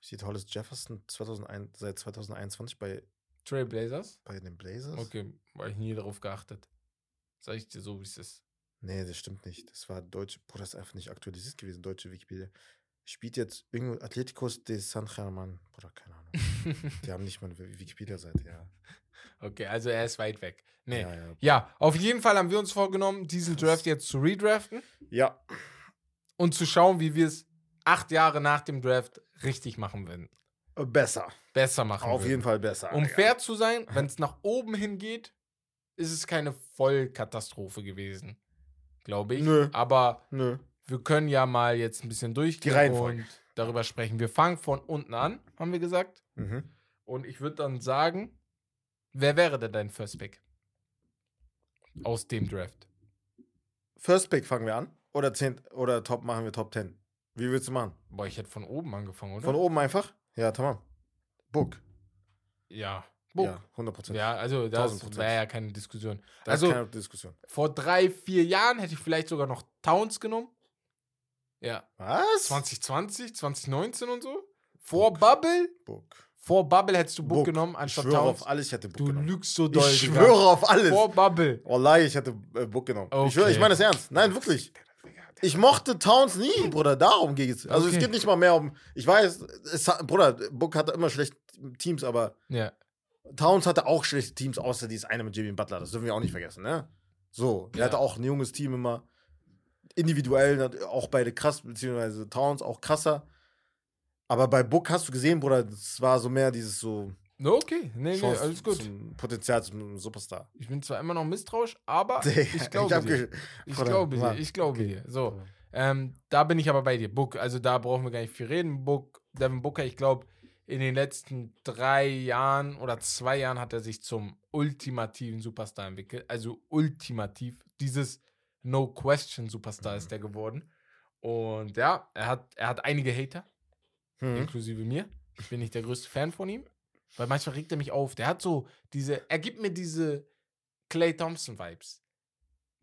[SPEAKER 2] Steht Hollis Jefferson 2001, seit 2021 bei,
[SPEAKER 1] Trailblazers?
[SPEAKER 2] bei den Blazers?
[SPEAKER 1] Okay, war ich nie darauf geachtet. Sag ich dir so, wie es ist.
[SPEAKER 2] Nee, das stimmt nicht. Das war deutsche, Bruder, das ist einfach nicht aktualisiert gewesen, deutsche Wikipedia. Spielt jetzt irgendwo Atleticos de San Germán. Bruder, keine Ahnung. Die haben nicht mal eine Wikipedia-Seite, ja.
[SPEAKER 1] Okay, also er ist weit weg. Nee.
[SPEAKER 2] Ja, ja.
[SPEAKER 1] Ja, auf jeden Fall haben wir uns vorgenommen, diesen. Draft jetzt zu redraften
[SPEAKER 2] ja,
[SPEAKER 1] und zu schauen, wie wir es acht Jahre nach dem Draft richtig machen werden.
[SPEAKER 2] besser.
[SPEAKER 1] Besser machen
[SPEAKER 2] Auf
[SPEAKER 1] würden.
[SPEAKER 2] jeden Fall besser.
[SPEAKER 1] Um
[SPEAKER 2] Digga.
[SPEAKER 1] fair zu sein, wenn es nach oben hingeht, ist es keine Vollkatastrophe gewesen. Glaube ich.
[SPEAKER 2] Nö.
[SPEAKER 1] Aber
[SPEAKER 2] Nö.
[SPEAKER 1] Wir können ja mal jetzt ein bisschen durchgehen und darüber sprechen. Wir fangen von unten an, haben wir gesagt.
[SPEAKER 2] Mhm.
[SPEAKER 1] Und ich würde dann sagen, wer wäre denn dein First Pick? Aus dem Draft.
[SPEAKER 2] First Pick fangen wir an. Oder, 10, oder Top machen wir Top 10. Wie willst du machen?
[SPEAKER 1] Boah, ich hätte von oben angefangen, oder?
[SPEAKER 2] Von oben einfach? Ja, tamam. Book.
[SPEAKER 1] Ja. Book.
[SPEAKER 2] Ja, 100%.
[SPEAKER 1] Ja, also das
[SPEAKER 2] 1000%.
[SPEAKER 1] wäre ja keine Diskussion.
[SPEAKER 2] Da
[SPEAKER 1] also
[SPEAKER 2] ist keine Diskussion.
[SPEAKER 1] vor drei, vier Jahren hätte ich vielleicht sogar noch Towns genommen. Ja.
[SPEAKER 2] Was?
[SPEAKER 1] 2020, 2019 und so. Vor Bubble,
[SPEAKER 2] Book.
[SPEAKER 1] vor Bubble hättest du Book,
[SPEAKER 2] Book.
[SPEAKER 1] genommen
[SPEAKER 2] Ich
[SPEAKER 1] anstatt
[SPEAKER 2] schwöre
[SPEAKER 1] Towns.
[SPEAKER 2] auf alles, ich hätte Book
[SPEAKER 1] Du
[SPEAKER 2] genommen.
[SPEAKER 1] lügst so doll.
[SPEAKER 2] Ich
[SPEAKER 1] Digga.
[SPEAKER 2] schwöre auf alles.
[SPEAKER 1] Vor Bubble.
[SPEAKER 2] Wallahi, ich hätte äh, Book genommen. Ich, schwöre, ich
[SPEAKER 1] Okay.
[SPEAKER 2] meine das ernst. Nein, wirklich. Ich mochte Towns nie, Bruder. Darum geht es. Also
[SPEAKER 1] Okay.
[SPEAKER 2] es geht nicht mal mehr um. Ich weiß, es, hat- Bruder, Book hatte immer schlechte Teams, aber
[SPEAKER 1] Ja.
[SPEAKER 2] Towns hatte auch schlechte Teams, außer dieses eine mit Jimmy Butler. Das dürfen wir auch nicht vergessen, ne? So, er
[SPEAKER 1] Ja.
[SPEAKER 2] hatte auch ein junges Team immer. Individuell auch beide krass, beziehungsweise Towns auch krasser. Aber bei Book hast du gesehen, Bruder, das war so mehr dieses so
[SPEAKER 1] No, okay. Nee, nee, alles gut.
[SPEAKER 2] zum Potenzial zum Superstar.
[SPEAKER 1] Ich bin zwar immer noch misstrauisch, aber ich glaube
[SPEAKER 2] hab
[SPEAKER 1] dir. Ich
[SPEAKER 2] Bruder,
[SPEAKER 1] glaube dir.
[SPEAKER 2] Mann.
[SPEAKER 1] Ich glaube
[SPEAKER 2] Okay.
[SPEAKER 1] dir. So. Ähm, da bin ich aber bei dir. Book, also da brauchen wir gar nicht viel reden. Book, Devin Booker, ich glaube, in den letzten drei Jahren oder zwei Jahren hat er sich zum ultimativen Superstar entwickelt. Also ultimativ. Dieses No-Question-Superstar
[SPEAKER 2] Mhm.
[SPEAKER 1] ist der geworden. Und ja, er hat, er hat einige Hater,
[SPEAKER 2] Hm.
[SPEAKER 1] inklusive mir. Ich bin nicht der größte Fan von ihm. Weil manchmal regt er mich auf. Der hat so diese, er gibt mir diese Clay Thompson-Vibes.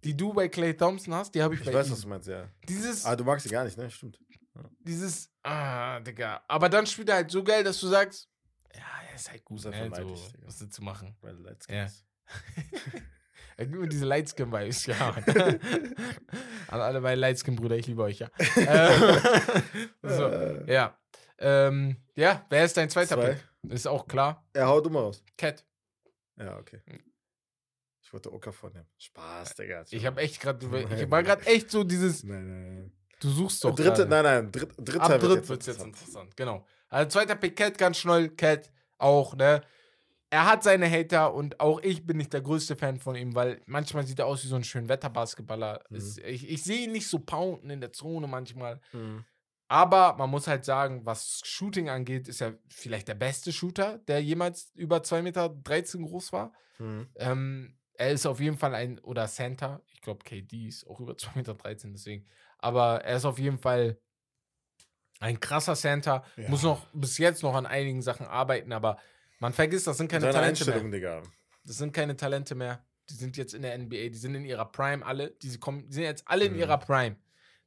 [SPEAKER 1] Die du bei Clay Thompson hast, die habe ich,
[SPEAKER 2] Ich
[SPEAKER 1] bei
[SPEAKER 2] weiß,
[SPEAKER 1] ihm.
[SPEAKER 2] was du meinst, ja.
[SPEAKER 1] Dieses,
[SPEAKER 2] Ah, du magst sie gar nicht, ne? Stimmt.
[SPEAKER 1] dieses, ah, Digga. Aber dann spielt er halt so geil, dass du sagst, ja, er ist halt gut, ne, so, was zu machen.
[SPEAKER 2] Weil du Lights
[SPEAKER 1] Ja. gibt mir diese Lightskin-Vibes, ja. An alle meine Lightskin-Brüder, ich liebe euch, ja. Ähm, so,
[SPEAKER 2] Äh,
[SPEAKER 1] ja. Ähm, ja, wer ist dein zweiter
[SPEAKER 2] Zwei.
[SPEAKER 1] Pick? Ist auch klar.
[SPEAKER 2] Er haut immer raus.
[SPEAKER 1] Cat.
[SPEAKER 2] Ja, okay. Ich wollte Oka vornehmen. Spaß, Digga.
[SPEAKER 1] Ich habe echt gerade, ich war gerade echt so dieses,
[SPEAKER 2] Nein, nein, nein.
[SPEAKER 1] du suchst doch
[SPEAKER 2] Dritte, nein, nein, dritt, dritter
[SPEAKER 1] Ab
[SPEAKER 2] wird
[SPEAKER 1] dritt
[SPEAKER 2] jetzt
[SPEAKER 1] wird es jetzt
[SPEAKER 2] interessant.
[SPEAKER 1] interessant. Genau. Also zweiter Pick Cat, ganz schnell. Cat auch, ne? Er hat seine Hater und auch ich bin nicht der größte Fan von ihm, weil manchmal sieht er aus wie so ein schön Wetterbasketballer.
[SPEAKER 2] Mhm.
[SPEAKER 1] Ich, ich sehe ihn nicht so pounden in der Zone manchmal.
[SPEAKER 2] Mhm.
[SPEAKER 1] Aber man muss halt sagen, was Shooting angeht, ist er vielleicht der beste Shooter, der jemals über 2,13 Meter groß war.
[SPEAKER 2] Mhm.
[SPEAKER 1] Ähm, er ist auf jeden Fall ein, oder Center, ich glaube, KD ist auch über 2,13 Meter, deswegen. Aber er ist auf jeden Fall ein krasser Center.
[SPEAKER 2] Ja.
[SPEAKER 1] Muss noch bis jetzt noch an einigen Sachen arbeiten, aber man vergisst, das sind keine Talente mehr.
[SPEAKER 2] Digga.
[SPEAKER 1] Das sind keine Talente mehr. Die sind jetzt in der NBA, die sind in ihrer Prime alle. Die kommen, die sind jetzt alle in
[SPEAKER 2] Mhm.
[SPEAKER 1] ihrer Prime.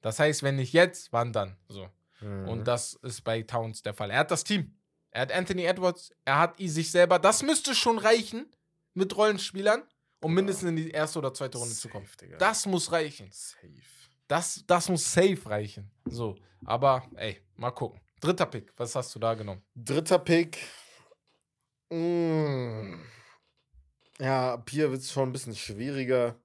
[SPEAKER 1] Das heißt, wenn nicht jetzt, wann dann? So.
[SPEAKER 2] Mhm.
[SPEAKER 1] Und das ist bei Towns der Fall. Er hat das Team. Er hat Anthony Edwards, er hat sich selber. Das müsste schon reichen mit Rollenspielern, um mindestens in die erste oder zweite Runde zu kommen.
[SPEAKER 2] Safe, Digga.
[SPEAKER 1] Das muss reichen.
[SPEAKER 2] Safe.
[SPEAKER 1] Das, das muss safe reichen. So. Aber, ey, mal gucken. Dritter Pick. Was hast du da genommen?
[SPEAKER 2] Dritter Pick. Mm. Ja, ab hier wird es schon ein bisschen schwieriger.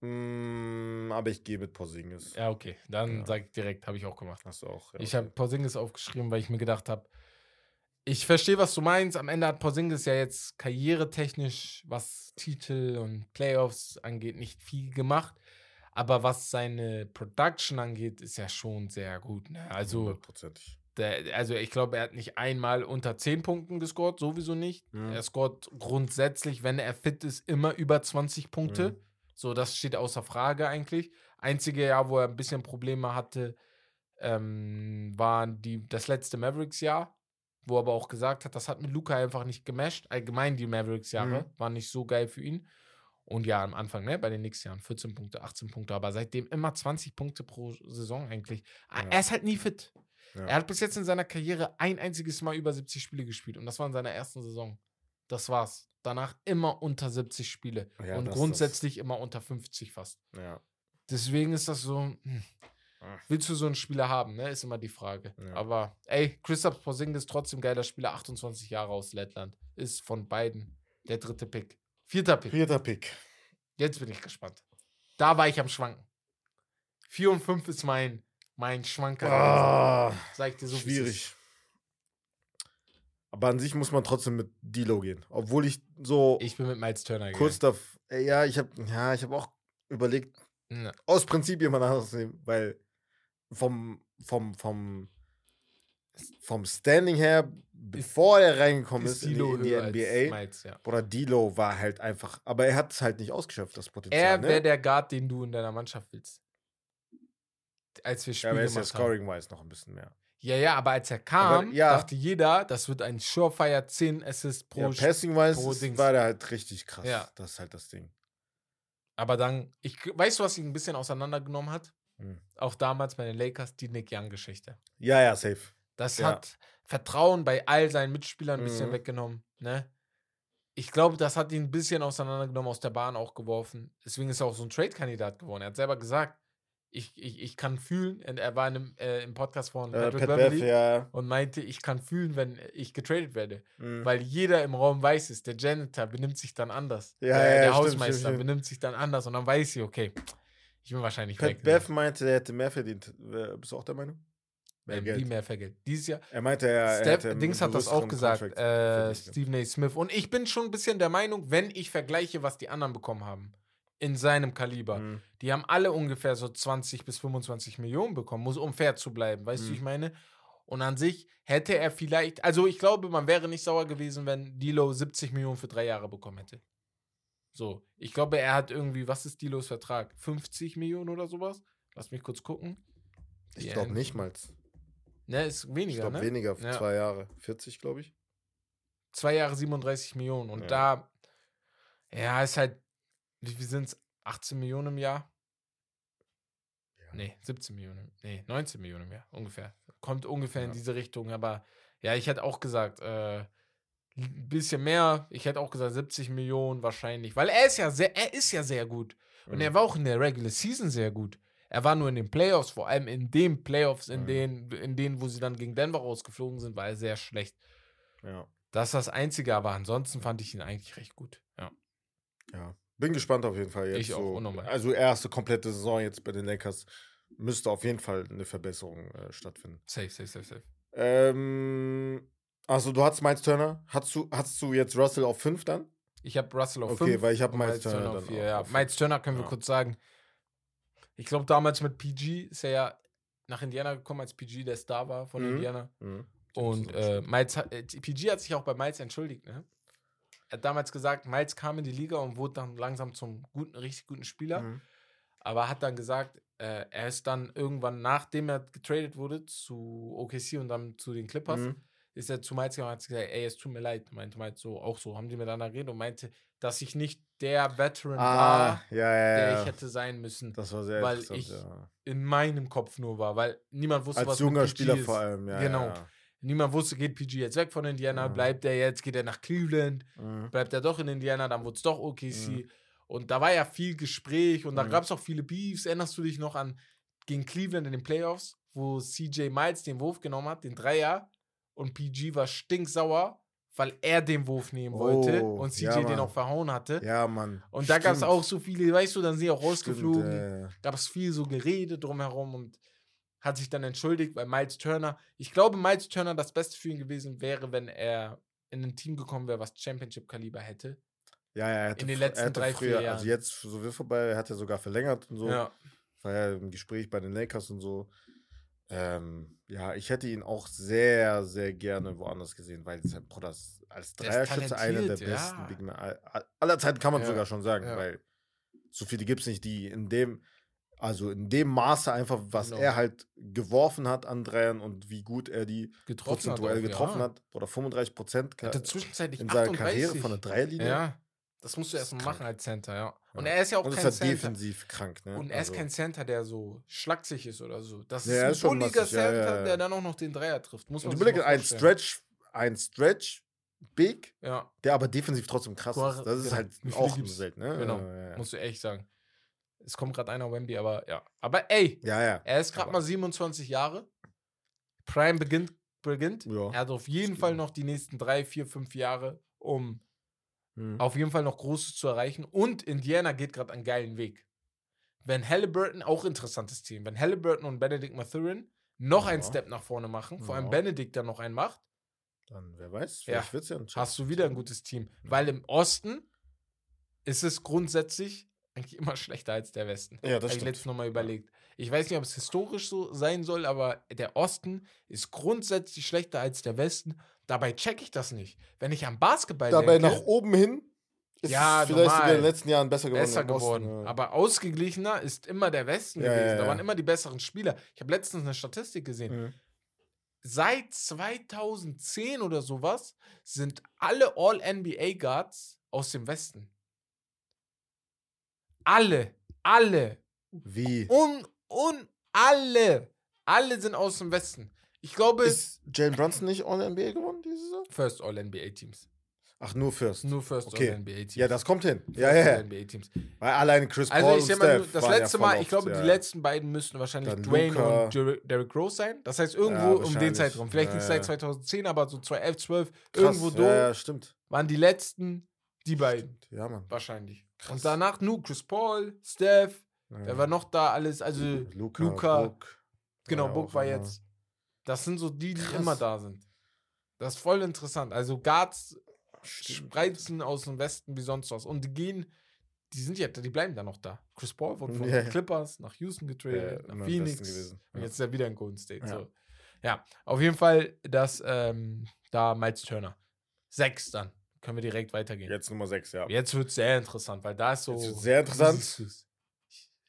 [SPEAKER 2] Mm, aber ich gehe mit Porzingis.
[SPEAKER 1] Ja, okay. Dann
[SPEAKER 2] Ja.
[SPEAKER 1] sag ich direkt, habe ich auch gemacht.
[SPEAKER 2] Hast du auch. Ja,
[SPEAKER 1] Ich
[SPEAKER 2] okay.
[SPEAKER 1] habe Porzingis aufgeschrieben, weil ich mir gedacht habe, ich verstehe, was du meinst. Am Ende hat Porzingis ja jetzt karrieretechnisch, was Titel und Playoffs angeht, nicht viel gemacht. Aber was seine Production angeht, ist ja schon sehr gut. Ne? Also,
[SPEAKER 2] hundertprozentig.
[SPEAKER 1] Der, also ich glaube, er hat nicht einmal unter 10 Punkten gescored, sowieso nicht.
[SPEAKER 2] Mhm.
[SPEAKER 1] Er scored grundsätzlich, wenn er fit ist, immer über 20 Punkte.
[SPEAKER 2] Mhm.
[SPEAKER 1] So, das steht außer Frage eigentlich. Einzige Jahr, wo er ein bisschen Probleme hatte, ähm, war die, das letzte Mavericks-Jahr, wo er aber auch gesagt hat, das hat mit Luca einfach nicht gemasht. Allgemein die Mavericks-Jahre
[SPEAKER 2] Mhm.
[SPEAKER 1] waren nicht so geil für ihn. Und ja, am Anfang, ne, bei den nächsten Jahren 14 Punkte, 18 Punkte, aber seitdem immer 20 Punkte pro Saison eigentlich. Ah,
[SPEAKER 2] Ja.
[SPEAKER 1] Er ist halt nie fit.
[SPEAKER 2] Ja.
[SPEAKER 1] Er hat bis jetzt in seiner Karriere ein einziges Mal über 70 Spiele gespielt und das war in seiner ersten Saison. Das war's. Danach immer unter 70 Spiele
[SPEAKER 2] Ja,
[SPEAKER 1] und grundsätzlich immer unter 50 fast.
[SPEAKER 2] Ja.
[SPEAKER 1] Deswegen ist das so, hm,
[SPEAKER 2] Ah.
[SPEAKER 1] willst du so einen Spieler haben, ne? Ist immer die Frage.
[SPEAKER 2] Ja.
[SPEAKER 1] Aber ey, Christoph Porzingis ist trotzdem geiler Spieler, 28 Jahre aus Lettland. Ist von beiden der dritte Pick. Vierter Pick.
[SPEAKER 2] Vierter Pick.
[SPEAKER 1] Jetzt bin ich gespannt. Da war ich am Schwanken. 4 und 5 ist mein, mein Schwanker.
[SPEAKER 2] Ah,
[SPEAKER 1] Sag ich dir so, ist.
[SPEAKER 2] schwierig. Aber an sich muss man trotzdem mit Dilo gehen. Obwohl ich so
[SPEAKER 1] Ich bin mit Miles Turner
[SPEAKER 2] kurz da. Ja, ich habe ja, ich habe auch überlegt.
[SPEAKER 1] Ja.
[SPEAKER 2] aus Prinzip jemand anderes nehmen, weil vom, vom, vom, vom Standing her, bevor er reingekommen ist, in die,
[SPEAKER 1] Dilo
[SPEAKER 2] in die NBA,
[SPEAKER 1] Miles, ja.
[SPEAKER 2] Bruder, Dilo war halt einfach, aber er hat es halt nicht ausgeschöpft, das Potenzial.
[SPEAKER 1] Er wäre
[SPEAKER 2] ne?
[SPEAKER 1] der Guard, den du in deiner Mannschaft willst. Als wir
[SPEAKER 2] ja,
[SPEAKER 1] Spiele
[SPEAKER 2] aber er ist ja scoring-wise noch ein bisschen mehr.
[SPEAKER 1] Ja, ja, aber als er kam,
[SPEAKER 2] ja.
[SPEAKER 1] dachte jeder, das wird ein Surefire 10 Assists pro
[SPEAKER 2] Ja. Passing-wise war der halt richtig krass.
[SPEAKER 1] Ja.
[SPEAKER 2] Das ist halt das Ding.
[SPEAKER 1] Aber dann, ich, weißt du, was ihn ein bisschen auseinandergenommen hat?
[SPEAKER 2] Hm.
[SPEAKER 1] Auch damals bei den Lakers, die Nick Young-Geschichte.
[SPEAKER 2] Ja, ja, safe.
[SPEAKER 1] Das
[SPEAKER 2] Ja.
[SPEAKER 1] hat Vertrauen bei all seinen Mitspielern ein bisschen
[SPEAKER 2] Mhm.
[SPEAKER 1] weggenommen. Ne? Ich glaube, das hat ihn ein bisschen auseinandergenommen, aus der Bahn auch geworfen. Deswegen ist er auch so ein Trade-Kandidat geworden. Er hat selber gesagt, ich, ich, ich kann fühlen, er war in einem, äh, im Podcast von
[SPEAKER 2] Äh,
[SPEAKER 1] Patrick
[SPEAKER 2] Pat
[SPEAKER 1] Beverly
[SPEAKER 2] Bev, ja.
[SPEAKER 1] und meinte, ich kann fühlen, wenn ich getradet werde.
[SPEAKER 2] Mhm.
[SPEAKER 1] Weil jeder im Raum weiß es, der Janitor benimmt sich dann anders.
[SPEAKER 2] Ja,
[SPEAKER 1] äh,
[SPEAKER 2] ja,
[SPEAKER 1] der Hausmeister
[SPEAKER 2] stimmt, stimmt.
[SPEAKER 1] benimmt sich dann anders und dann weiß ich, okay, ich bin wahrscheinlich
[SPEAKER 2] Pat
[SPEAKER 1] weg.
[SPEAKER 2] Bev meinte, er hätte mehr verdient. Bist du auch der Meinung? Mehr
[SPEAKER 1] ähm, wie mehr Vergelt. Dieses Jahr.
[SPEAKER 2] Er meinte, er
[SPEAKER 1] Steph, Dings hat das auch gesagt, äh. Stephen A. Smith. Und ich bin schon ein bisschen der Meinung, wenn ich vergleiche, was die anderen bekommen haben, in seinem Kaliber,
[SPEAKER 2] Mhm.
[SPEAKER 1] die haben alle ungefähr so 20 bis 25 Millionen bekommen, muss, um fair zu bleiben, weißt du,
[SPEAKER 2] Mhm.
[SPEAKER 1] wie ich meine? Und an sich hätte er vielleicht, also ich glaube, man wäre nicht sauer gewesen, wenn Dilo 70 Millionen für drei Jahre bekommen hätte. So, ich glaube, er hat irgendwie, was ist Dilos Vertrag? 50 Millionen oder sowas? Lass mich kurz gucken.
[SPEAKER 2] Ich glaube nicht mal.
[SPEAKER 1] Ne, ist
[SPEAKER 2] Ich
[SPEAKER 1] weniger,
[SPEAKER 2] glaube
[SPEAKER 1] ne?
[SPEAKER 2] weniger für
[SPEAKER 1] Ja.
[SPEAKER 2] zwei Jahre. 40, glaube ich.
[SPEAKER 1] zwei Jahre 37 Millionen. Und
[SPEAKER 2] Ja.
[SPEAKER 1] da, ja, ist halt, wie viel sind es? 18 Millionen im Jahr?
[SPEAKER 2] Ja.
[SPEAKER 1] Nee, 17 Millionen. Nee, 19 Millionen im Jahr, ungefähr. Kommt ungefähr in
[SPEAKER 2] Ja.
[SPEAKER 1] diese Richtung, aber ja, ich hätte auch gesagt, äh, ein bisschen mehr. Ich hätte auch gesagt 70 Millionen wahrscheinlich, weil er ist ja sehr, er ist ja sehr gut. Und
[SPEAKER 2] Mhm.
[SPEAKER 1] er war auch in der Regular Season sehr gut. Er war nur in den Playoffs, vor allem in den Playoffs, in
[SPEAKER 2] Mhm.
[SPEAKER 1] denen, in denen, wo sie dann gegen Denver rausgeflogen sind, war er sehr schlecht.
[SPEAKER 2] Ja.
[SPEAKER 1] Das ist das Einzige, aber ansonsten fand ich ihn eigentlich recht gut. Ja.
[SPEAKER 2] ja. Bin gespannt auf jeden Fall jetzt.
[SPEAKER 1] Ich auch,
[SPEAKER 2] so.
[SPEAKER 1] unnormal.
[SPEAKER 2] Also erste komplette Saison jetzt bei den Lakers müsste auf jeden Fall eine Verbesserung äh, stattfinden.
[SPEAKER 1] Safe, safe, safe, safe.
[SPEAKER 2] Ähm, also du hattest Miles Turner. Hast du, hast du jetzt Russell auf 5 dann?
[SPEAKER 1] Ich habe Russell auf
[SPEAKER 2] Okay,
[SPEAKER 1] 5.
[SPEAKER 2] weil ich hab Miles Turner dann
[SPEAKER 1] vier.
[SPEAKER 2] auch
[SPEAKER 1] Ja.
[SPEAKER 2] auf fünf.
[SPEAKER 1] Miles Turner können wir
[SPEAKER 2] Ja.
[SPEAKER 1] kurz sagen. Ich glaube, damals mit PG ist er ja nach Indiana gekommen, als PG der Star war von
[SPEAKER 2] Mhm.
[SPEAKER 1] Indiana.
[SPEAKER 2] Mhm.
[SPEAKER 1] Und äh, Miles äh, PG hat sich auch bei Miles entschuldigt, ne? Er hat damals gesagt, Miles kam in die Liga und wurde dann langsam zum guten, richtig guten Spieler.
[SPEAKER 2] Mhm.
[SPEAKER 1] Aber hat dann gesagt, äh, er ist dann irgendwann, nachdem er getradet wurde zu OKC und dann zu den Clippers,
[SPEAKER 2] Mhm.
[SPEAKER 1] ist er zu Miles gegangen und hat gesagt, ey, es tut mir leid. Meinte Miles so, auch so, haben die miteinander geredet und meinte, dass ich nicht der Veteran
[SPEAKER 2] Ah,
[SPEAKER 1] war,
[SPEAKER 2] ja, ja,
[SPEAKER 1] der
[SPEAKER 2] ja.
[SPEAKER 1] ich hätte sein müssen.
[SPEAKER 2] das war sehr
[SPEAKER 1] weil ich. In meinem Kopf nur war, weil niemand wusste,
[SPEAKER 2] Als
[SPEAKER 1] was
[SPEAKER 2] junger
[SPEAKER 1] PG
[SPEAKER 2] Spieler
[SPEAKER 1] ist.
[SPEAKER 2] vor allem, ja.
[SPEAKER 1] Genau. Niemand wusste, geht PG jetzt weg von Indiana,
[SPEAKER 2] Ja.
[SPEAKER 1] bleibt er jetzt, geht er nach Cleveland.
[SPEAKER 2] Mhm.
[SPEAKER 1] bleibt er doch in Indiana, dann wurde es doch OKC.
[SPEAKER 2] Mhm.
[SPEAKER 1] Und da war ja viel Gespräch und da
[SPEAKER 2] Mhm.
[SPEAKER 1] gab es auch viele Beefs. Erinnerst du dich noch an gegen Cleveland in den Playoffs, wo CJ Miles den Wurf genommen hat, den Dreier, und PG war stinksauer, weil er den Wurf nehmen wollte
[SPEAKER 2] Oh,
[SPEAKER 1] und CJ
[SPEAKER 2] ja,
[SPEAKER 1] den auch verhauen hatte.
[SPEAKER 2] Ja, Mann.
[SPEAKER 1] Und da gab es auch so viele, weißt du, dann sind die auch rausgeflogen
[SPEAKER 2] ja.
[SPEAKER 1] gab es viel so Gerede drumherum und hat sich dann entschuldigt, weil Miles Turner, ich glaube, Miles Turner das Beste für ihn gewesen wäre, wenn er in ein Team gekommen wäre, was Championship-Kaliber hätte.
[SPEAKER 2] Ja, ja, er hatte
[SPEAKER 1] In den letzten drei, vier
[SPEAKER 2] früher,
[SPEAKER 1] Jahren.
[SPEAKER 2] Also jetzt so wie vorbei, er hat ja sogar verlängert und so.
[SPEAKER 1] Ja.
[SPEAKER 2] War ja im Gespräch bei den Lakers und so. Ähm, ja, ich hätte ihn auch sehr, sehr gerne woanders gesehen, weil sein Bruder ist als Dreierschütze einer der
[SPEAKER 1] talentiert,
[SPEAKER 2] besten
[SPEAKER 1] ja.
[SPEAKER 2] Big all- aller Zeiten, kann man
[SPEAKER 1] Ja,
[SPEAKER 2] sogar schon sagen,
[SPEAKER 1] ja.
[SPEAKER 2] weil so viele gibt es nicht, die in dem, also in dem Maße einfach, was
[SPEAKER 1] Genau.
[SPEAKER 2] er halt geworfen hat an Dreiern und wie gut er die
[SPEAKER 1] Getroffen hat.
[SPEAKER 2] prozentuell
[SPEAKER 1] auch,
[SPEAKER 2] getroffen
[SPEAKER 1] ja.
[SPEAKER 2] hat, oder 35 Prozent in seiner
[SPEAKER 1] 38.
[SPEAKER 2] Karriere von der Dreierlinie.
[SPEAKER 1] Ja, das musst du
[SPEAKER 2] Das
[SPEAKER 1] erst
[SPEAKER 2] ist
[SPEAKER 1] mal
[SPEAKER 2] krank.
[SPEAKER 1] machen als Center, ja. Und
[SPEAKER 2] Ja.
[SPEAKER 1] er ist ja auch
[SPEAKER 2] Und ist
[SPEAKER 1] kein
[SPEAKER 2] halt
[SPEAKER 1] Center.
[SPEAKER 2] defensiv krank, ne?
[SPEAKER 1] Und er ist
[SPEAKER 2] Also-
[SPEAKER 1] kein Center, der so schlaksig ist oder so. Das
[SPEAKER 2] Ja,
[SPEAKER 1] ist ein
[SPEAKER 2] ist
[SPEAKER 1] bulliger Center, der dann auch noch den Dreier trifft. Muss man
[SPEAKER 2] Und
[SPEAKER 1] mal
[SPEAKER 2] ein. Stretch, ein Stretch Big,
[SPEAKER 1] Ja,
[SPEAKER 2] der aber defensiv trotzdem krass ist. Das ist
[SPEAKER 1] genau.
[SPEAKER 2] halt auch selten, ne?
[SPEAKER 1] Genau.
[SPEAKER 2] Ja, ja.
[SPEAKER 1] musst du echt sagen. Es kommt gerade einer Wemby, aber ja. Aber ey,
[SPEAKER 2] ja. ja.
[SPEAKER 1] er ist gerade mal 27 Jahre. Prime beginnt. beginnt.
[SPEAKER 2] Ja.
[SPEAKER 1] Er hat auf jeden. Fall noch die nächsten drei, vier, fünf Jahre, um
[SPEAKER 2] Hm.
[SPEAKER 1] auf jeden Fall noch Großes zu erreichen. Und Indiana geht gerade einen geilen Weg. Wenn Halliburton, auch interessantes Team, wenn Halliburton und Benedict Mathurin noch einen
[SPEAKER 2] Ja.
[SPEAKER 1] Step nach vorne machen, vor allem. Benedict dann noch einen macht,
[SPEAKER 2] Dann, wer weiß,
[SPEAKER 1] Ja.
[SPEAKER 2] vielleicht wird's ja ein
[SPEAKER 1] hast du wieder ein gutes Team. Weil im Osten ist es grundsätzlich eigentlich immer schlechter als der Westen.
[SPEAKER 2] Ja, das
[SPEAKER 1] Habe ich
[SPEAKER 2] stimmt.
[SPEAKER 1] letztens nochmal überlegt. Ich weiß nicht, ob es historisch so sein soll, aber der Osten ist grundsätzlich schlechter als der Westen. Dabei check ich das nicht. Wenn ich am Basketball
[SPEAKER 2] Dabei
[SPEAKER 1] denke,
[SPEAKER 2] nach oben hin ist
[SPEAKER 1] Ja,
[SPEAKER 2] es vielleicht sogar in
[SPEAKER 1] normal.
[SPEAKER 2] den letzten Jahren besser geworden.
[SPEAKER 1] besser
[SPEAKER 2] im Osten,
[SPEAKER 1] geworden.
[SPEAKER 2] ja.
[SPEAKER 1] Aber ausgeglichener ist immer der Westen
[SPEAKER 2] Ja,
[SPEAKER 1] gewesen.
[SPEAKER 2] ja,
[SPEAKER 1] Da waren immer die besseren Spieler. Ich habe letztens eine Statistik gesehen. Seit 2010 oder sowas sind alle All-NBA-Guards aus dem Westen. Alle, alle,
[SPEAKER 2] Wie?
[SPEAKER 1] und, und alle, alle sind aus dem Westen. Ich glaube,
[SPEAKER 2] Ist Jalen Brunson nicht All-NBA gewonnen diese Saison?
[SPEAKER 1] First All-NBA-Teams.
[SPEAKER 2] Ach, nur First.
[SPEAKER 1] Nur First
[SPEAKER 2] Okay.
[SPEAKER 1] All-NBA-Teams.
[SPEAKER 2] Ja, das kommt hin. Ja, ja, ja.
[SPEAKER 1] NBA-Teams.
[SPEAKER 2] Weil alleine Chris Paul
[SPEAKER 1] Also ich
[SPEAKER 2] und
[SPEAKER 1] sag mal,
[SPEAKER 2] Steph
[SPEAKER 1] das
[SPEAKER 2] ja
[SPEAKER 1] letzte
[SPEAKER 2] voll
[SPEAKER 1] Mal, ich glaube,
[SPEAKER 2] ja.
[SPEAKER 1] die letzten beiden müssten wahrscheinlich
[SPEAKER 2] Dann
[SPEAKER 1] Dwayne
[SPEAKER 2] Luka.
[SPEAKER 1] und Derrick Rose sein. Das heißt, irgendwo
[SPEAKER 2] Ja,
[SPEAKER 1] um den. Zeitraum. Vielleicht
[SPEAKER 2] Ja,
[SPEAKER 1] nicht seit
[SPEAKER 2] ja.
[SPEAKER 1] 2010, aber so 2011, 12,
[SPEAKER 2] Krass.
[SPEAKER 1] irgendwo
[SPEAKER 2] ja,
[SPEAKER 1] do
[SPEAKER 2] ja, stimmt.
[SPEAKER 1] waren die letzten, die beiden.
[SPEAKER 2] Stimmt. Ja, Mann.
[SPEAKER 1] Wahrscheinlich.
[SPEAKER 2] Krass.
[SPEAKER 1] Und danach nur Chris Paul, Steph,
[SPEAKER 2] Ja.
[SPEAKER 1] wer war noch da alles? Also,
[SPEAKER 2] Luca,
[SPEAKER 1] Luka,
[SPEAKER 2] Book.
[SPEAKER 1] genau,
[SPEAKER 2] ja
[SPEAKER 1] Book war
[SPEAKER 2] immer.
[SPEAKER 1] jetzt. Das sind so die, die
[SPEAKER 2] Krass.
[SPEAKER 1] immer da sind. Das ist voll interessant. Also, Guards
[SPEAKER 2] Stimmt.
[SPEAKER 1] spreizen aus dem Westen wie sonst was. Und die gehen, die sind ja, die bleiben dann noch da. Chris Paul wurde von
[SPEAKER 2] Ja,
[SPEAKER 1] den. Clippers nach Houston getradet,
[SPEAKER 2] Ja,
[SPEAKER 1] nach Phoenix. Und jetzt ist er wieder in Golden State.
[SPEAKER 2] Ja.
[SPEAKER 1] So. ja, auf jeden Fall das, ähm, da Miles Turner. Sechs dann. Können wir direkt weitergehen.
[SPEAKER 2] Jetzt Nummer 6, ja.
[SPEAKER 1] Jetzt wird es sehr interessant, weil da ist so.
[SPEAKER 2] Jetzt wird's sehr interessant.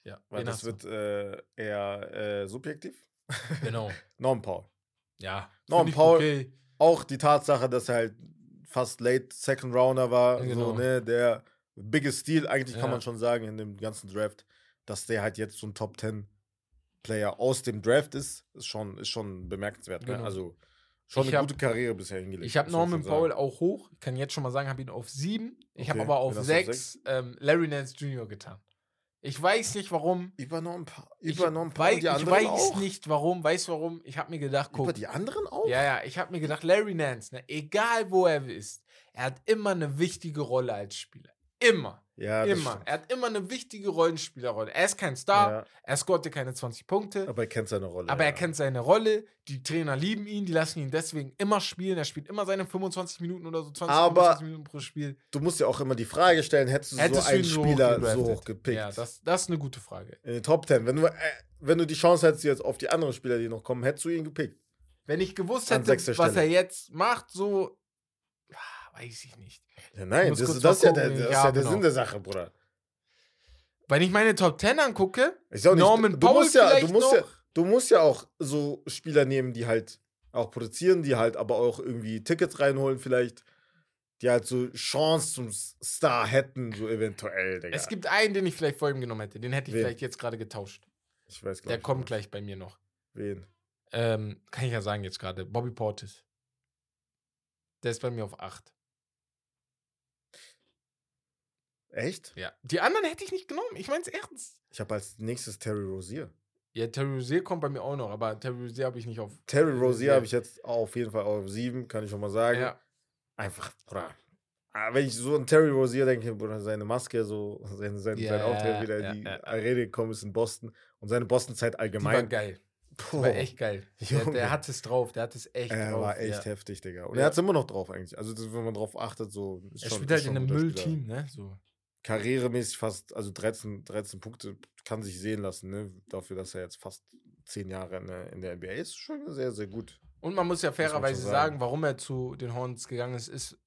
[SPEAKER 1] Ja,
[SPEAKER 2] Weil das wird äh, eher äh, subjektiv.
[SPEAKER 1] Genau.
[SPEAKER 2] Norm Paul.
[SPEAKER 1] Ja.
[SPEAKER 2] Norm Paul-
[SPEAKER 1] Okay.
[SPEAKER 2] Auch die Tatsache, dass er halt fast late Second Rounder war,
[SPEAKER 1] Genau.
[SPEAKER 2] so, ne, der biggest Steal, eigentlich
[SPEAKER 1] Ja.
[SPEAKER 2] kann man schon sagen, in dem ganzen Draft, dass der halt jetzt so ein Top 10 Player aus dem Draft ist, ist schon, ist schon bemerkenswert. Ne?
[SPEAKER 1] Genau.
[SPEAKER 2] Also schon
[SPEAKER 1] Ich
[SPEAKER 2] eine
[SPEAKER 1] hab-
[SPEAKER 2] gute Karriere bisher hingelegt.
[SPEAKER 1] Ich habe Norman
[SPEAKER 2] sagen.
[SPEAKER 1] auch hoch. Ich kann jetzt schon mal sagen, habe ihn auf sieben. Ich habe
[SPEAKER 2] Okay,
[SPEAKER 1] aber auf sechs ähm, Larry Nance Jr. getan. Ich weiß nicht warum.
[SPEAKER 2] Über Norm Paul,
[SPEAKER 1] Ich,
[SPEAKER 2] über Norm Paul
[SPEAKER 1] wei
[SPEAKER 2] die
[SPEAKER 1] ich
[SPEAKER 2] anderen
[SPEAKER 1] weiß
[SPEAKER 2] auch?
[SPEAKER 1] nicht warum. Weißt du warum? Ich habe mir gedacht, guck.
[SPEAKER 2] Über die anderen auch?
[SPEAKER 1] Ja, ja, ich habe mir gedacht, Larry Nance, ne, egal wo er ist, er hat immer eine wichtige Rolle als Spieler. Immer.
[SPEAKER 2] Ja,
[SPEAKER 1] immer. Er hat immer eine wichtige Rollenspielerrolle. Er ist kein Star,
[SPEAKER 2] Ja,
[SPEAKER 1] er scorte keine 20 Punkte,
[SPEAKER 2] aber er kennt seine Rolle.
[SPEAKER 1] aber er
[SPEAKER 2] ja.
[SPEAKER 1] kennt seine Rolle. Die Trainer lieben ihn, die lassen ihn deswegen immer spielen. Er spielt immer seine 25 Minuten oder so 20,
[SPEAKER 2] Aber-
[SPEAKER 1] 25 Minuten pro Spiel.
[SPEAKER 2] Du musst ja auch immer die Frage stellen, hättest du
[SPEAKER 1] Hättest
[SPEAKER 2] so einen
[SPEAKER 1] ihn so
[SPEAKER 2] Spieler so hoch gepickt?
[SPEAKER 1] Ja, das, das ist eine gute Frage.
[SPEAKER 2] in den Top 10. Wenn du, äh, wenn du die Chance hättest jetzt auf die anderen Spieler, die noch kommen, hättest du ihn gepickt.
[SPEAKER 1] Wenn ich gewusst hätte, was er jetzt macht, so. Weiß ich nicht.
[SPEAKER 2] Ja, nein, das, das ist ja der, das ist
[SPEAKER 1] ja,
[SPEAKER 2] ja der
[SPEAKER 1] genau.
[SPEAKER 2] Sinn der Sache, Bruder.
[SPEAKER 1] Wenn ich meine Top 10 angucke,
[SPEAKER 2] Ich auch nicht,
[SPEAKER 1] Norman
[SPEAKER 2] du
[SPEAKER 1] Powell
[SPEAKER 2] musst ja, du musst ja,
[SPEAKER 1] noch.
[SPEAKER 2] du musst ja auch so Spieler nehmen, die halt auch produzieren, die halt aber auch irgendwie Tickets reinholen, vielleicht, die halt so Chance zum Star hätten, so eventuell, Digga.
[SPEAKER 1] es gibt einen, den ich vielleicht vor ihm genommen hätte. Den hätte ich
[SPEAKER 2] Wen?
[SPEAKER 1] vielleicht jetzt gerade getauscht.
[SPEAKER 2] ich weiß glaub
[SPEAKER 1] Der kommt
[SPEAKER 2] nicht.
[SPEAKER 1] gleich bei mir noch.
[SPEAKER 2] Wen?
[SPEAKER 1] Ähm, kann ich ja sagen jetzt gerade. Bobby Portis. Der ist bei mir auf 8.
[SPEAKER 2] Echt?
[SPEAKER 1] Ja. Die anderen hätte ich nicht genommen. Ich meine es ernst.
[SPEAKER 2] Ich habe als nächstes Terry Rozier.
[SPEAKER 1] Ja, Terry Rozier kommt bei mir auch noch, aber Terry Rozier habe ich nicht auf.
[SPEAKER 2] Terry Rozier
[SPEAKER 1] Ja.
[SPEAKER 2] habe ich jetzt auf jeden Fall auf sieben, kann ich schon mal sagen.
[SPEAKER 1] Ja.
[SPEAKER 2] Einfach, Bruder. Ah, Wenn ich so an Terry Rozier denke, Bruder, seine Maske, so, sein, sein,
[SPEAKER 1] Ja,
[SPEAKER 2] sein Auftritt wieder
[SPEAKER 1] ja,
[SPEAKER 2] in die
[SPEAKER 1] ja.
[SPEAKER 2] Arena gekommen ist in Boston und seine Boston-Zeit
[SPEAKER 1] Die war
[SPEAKER 2] allgemein.
[SPEAKER 1] geil.
[SPEAKER 2] Puh,
[SPEAKER 1] war echt geil. Der, der hat es drauf. Der hat es echt
[SPEAKER 2] er
[SPEAKER 1] drauf.
[SPEAKER 2] war echt
[SPEAKER 1] ja.
[SPEAKER 2] heftig, Digga. Und
[SPEAKER 1] Ja.
[SPEAKER 2] er hat es immer noch drauf eigentlich. Also, wenn man drauf achtet, so.
[SPEAKER 1] Er spielt halt in
[SPEAKER 2] ein
[SPEAKER 1] einem. Müllteam, ne? So.
[SPEAKER 2] Karrieremäßig fast, also 13, 13 Punkte kann sich sehen lassen, ne? Dafür, dass er jetzt fast zehn Jahre in der, in der NBA ist, schon sehr, sehr gut.
[SPEAKER 1] Und man muss ja fairerweise sagen.
[SPEAKER 2] sagen.
[SPEAKER 1] warum er zu den Hornets gegangen ist, ist,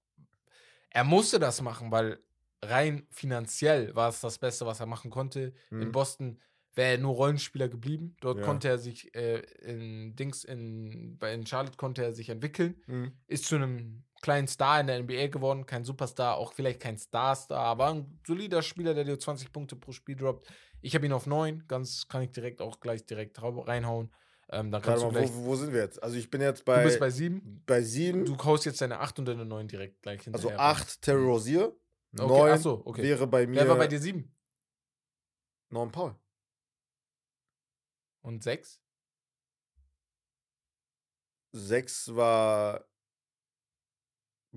[SPEAKER 1] er musste das machen, weil rein finanziell war es das Beste, was er machen konnte. In
[SPEAKER 2] Mhm.
[SPEAKER 1] Boston wäre er nur Rollenspieler geblieben. Dort
[SPEAKER 2] Ja.
[SPEAKER 1] konnte er sich äh, in Dings in bei in Charlotte konnte er sich entwickeln.
[SPEAKER 2] Mhm.
[SPEAKER 1] Ist zu einem kleinen Star in der NBA geworden, kein Superstar, auch vielleicht kein Starstar, aber ein solider Spieler, der dir 20 Punkte pro Spiel droppt. Ich habe ihn auf 9, ganz kann ich direkt auch gleich direkt reinhauen. Ähm, dann
[SPEAKER 2] Warte
[SPEAKER 1] kannst du
[SPEAKER 2] mal,
[SPEAKER 1] gleich,
[SPEAKER 2] wo, wo sind wir jetzt? Also, ich bin jetzt
[SPEAKER 1] du
[SPEAKER 2] bei,
[SPEAKER 1] bist bei 7.
[SPEAKER 2] bei sieben.
[SPEAKER 1] Du haust jetzt deine 8 und deine 9 direkt gleich
[SPEAKER 2] also,
[SPEAKER 1] hinterher.
[SPEAKER 2] acht Terry Rozier.
[SPEAKER 1] Okay,
[SPEAKER 2] Neun
[SPEAKER 1] ach so, okay.
[SPEAKER 2] wäre bei mir
[SPEAKER 1] Wer war bei dir 7?
[SPEAKER 2] Norman Paul.
[SPEAKER 1] Und 6?
[SPEAKER 2] Sechs war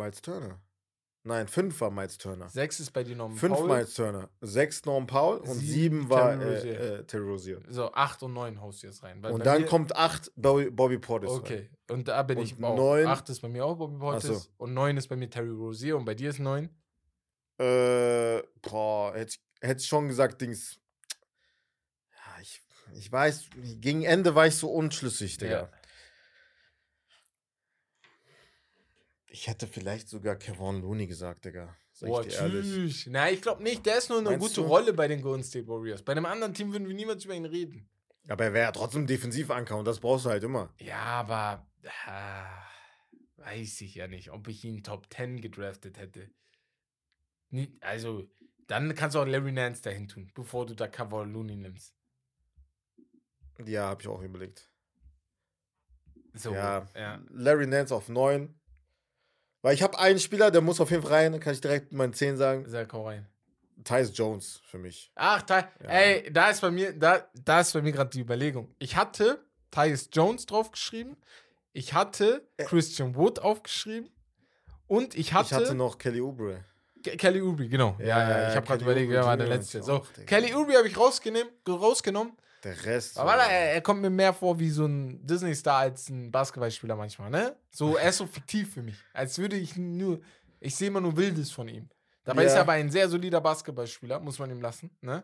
[SPEAKER 2] Miles Turner. Nein, fünf war Miles Turner.
[SPEAKER 1] 6 ist bei dir Norman
[SPEAKER 2] Fünf
[SPEAKER 1] Paul.
[SPEAKER 2] Miles Turner. Sechs Norman Paul und
[SPEAKER 1] Sieben
[SPEAKER 2] sieben war
[SPEAKER 1] Terry Rozier.
[SPEAKER 2] äh, äh, Terry Rozier.
[SPEAKER 1] So, 8 und 9 haust du jetzt rein.
[SPEAKER 2] Und dann kommt acht Bobby, Bobby Portis. rein.
[SPEAKER 1] Okay, und da bin
[SPEAKER 2] Und
[SPEAKER 1] ich auch.
[SPEAKER 2] neun-
[SPEAKER 1] 8 ist bei mir auch Bobby Portis.
[SPEAKER 2] So.
[SPEAKER 1] Und 9 ist bei mir Terry Rozier und bei dir ist 9.
[SPEAKER 2] Äh, boah, hätte ich, hätte ich schon gesagt, Dings. Ja, ich, ich weiß, gegen Ende war ich so unschlüssig, Digga.
[SPEAKER 1] Ja.
[SPEAKER 2] Ich hätte vielleicht sogar Kevon Looney gesagt, Digga. Sag
[SPEAKER 1] Boah,
[SPEAKER 2] ich
[SPEAKER 1] tschüss. Nein, ich glaube nicht. Der ist nur eine
[SPEAKER 2] Meinst
[SPEAKER 1] gute
[SPEAKER 2] du?
[SPEAKER 1] Rolle bei den Golden State Warriors. Bei einem anderen Team würden wir niemals über ihn reden.
[SPEAKER 2] Aber er wäre ja trotzdem Defensivanker und das brauchst du halt immer.
[SPEAKER 1] Ja, aber ah, weiß ich ja nicht, ob ich ihn Top 10 gedraftet hätte. Also, dann kannst du auch Larry Nance dahin tun, bevor du da Cover Looney nimmst.
[SPEAKER 2] Ja, habe ich auch überlegt.
[SPEAKER 1] So,
[SPEAKER 2] ja,
[SPEAKER 1] ja.
[SPEAKER 2] Larry Nance auf 9. Weil ich habe einen Spieler, der muss auf jeden Fall rein, kann ich direkt meinen 10 sagen.
[SPEAKER 1] Sag hau rein.
[SPEAKER 2] Tyus Jones für mich.
[SPEAKER 1] Ach, Ty,
[SPEAKER 2] Ja.
[SPEAKER 1] ey, da ist bei mir, da, da ist bei mir gerade die Überlegung. Ich hatte Tyus Jones draufgeschrieben, ich hatte
[SPEAKER 2] Ä-
[SPEAKER 1] Christian Wood aufgeschrieben und ich hatte,
[SPEAKER 2] ich hatte noch Kelly Oubre.
[SPEAKER 1] Ke- Kelly Oubre, genau. Ja,
[SPEAKER 2] Ja,
[SPEAKER 1] ja, ich habe gerade überlegt, wer war der letzte. So,
[SPEAKER 2] auch.
[SPEAKER 1] Kelly Oubre habe ich rausgenommen, rausgenommen.
[SPEAKER 2] Der Rest.
[SPEAKER 1] Aber er, er kommt mir mehr vor wie so ein Disney-Star als ein Basketballspieler manchmal, ne? So, er ist so fiktiv für mich. Als würde ich nur, ich sehe immer nur Wildes von ihm. Dabei ist
[SPEAKER 2] Ja.
[SPEAKER 1] er aber ein sehr solider Basketballspieler, muss man ihm lassen, ne?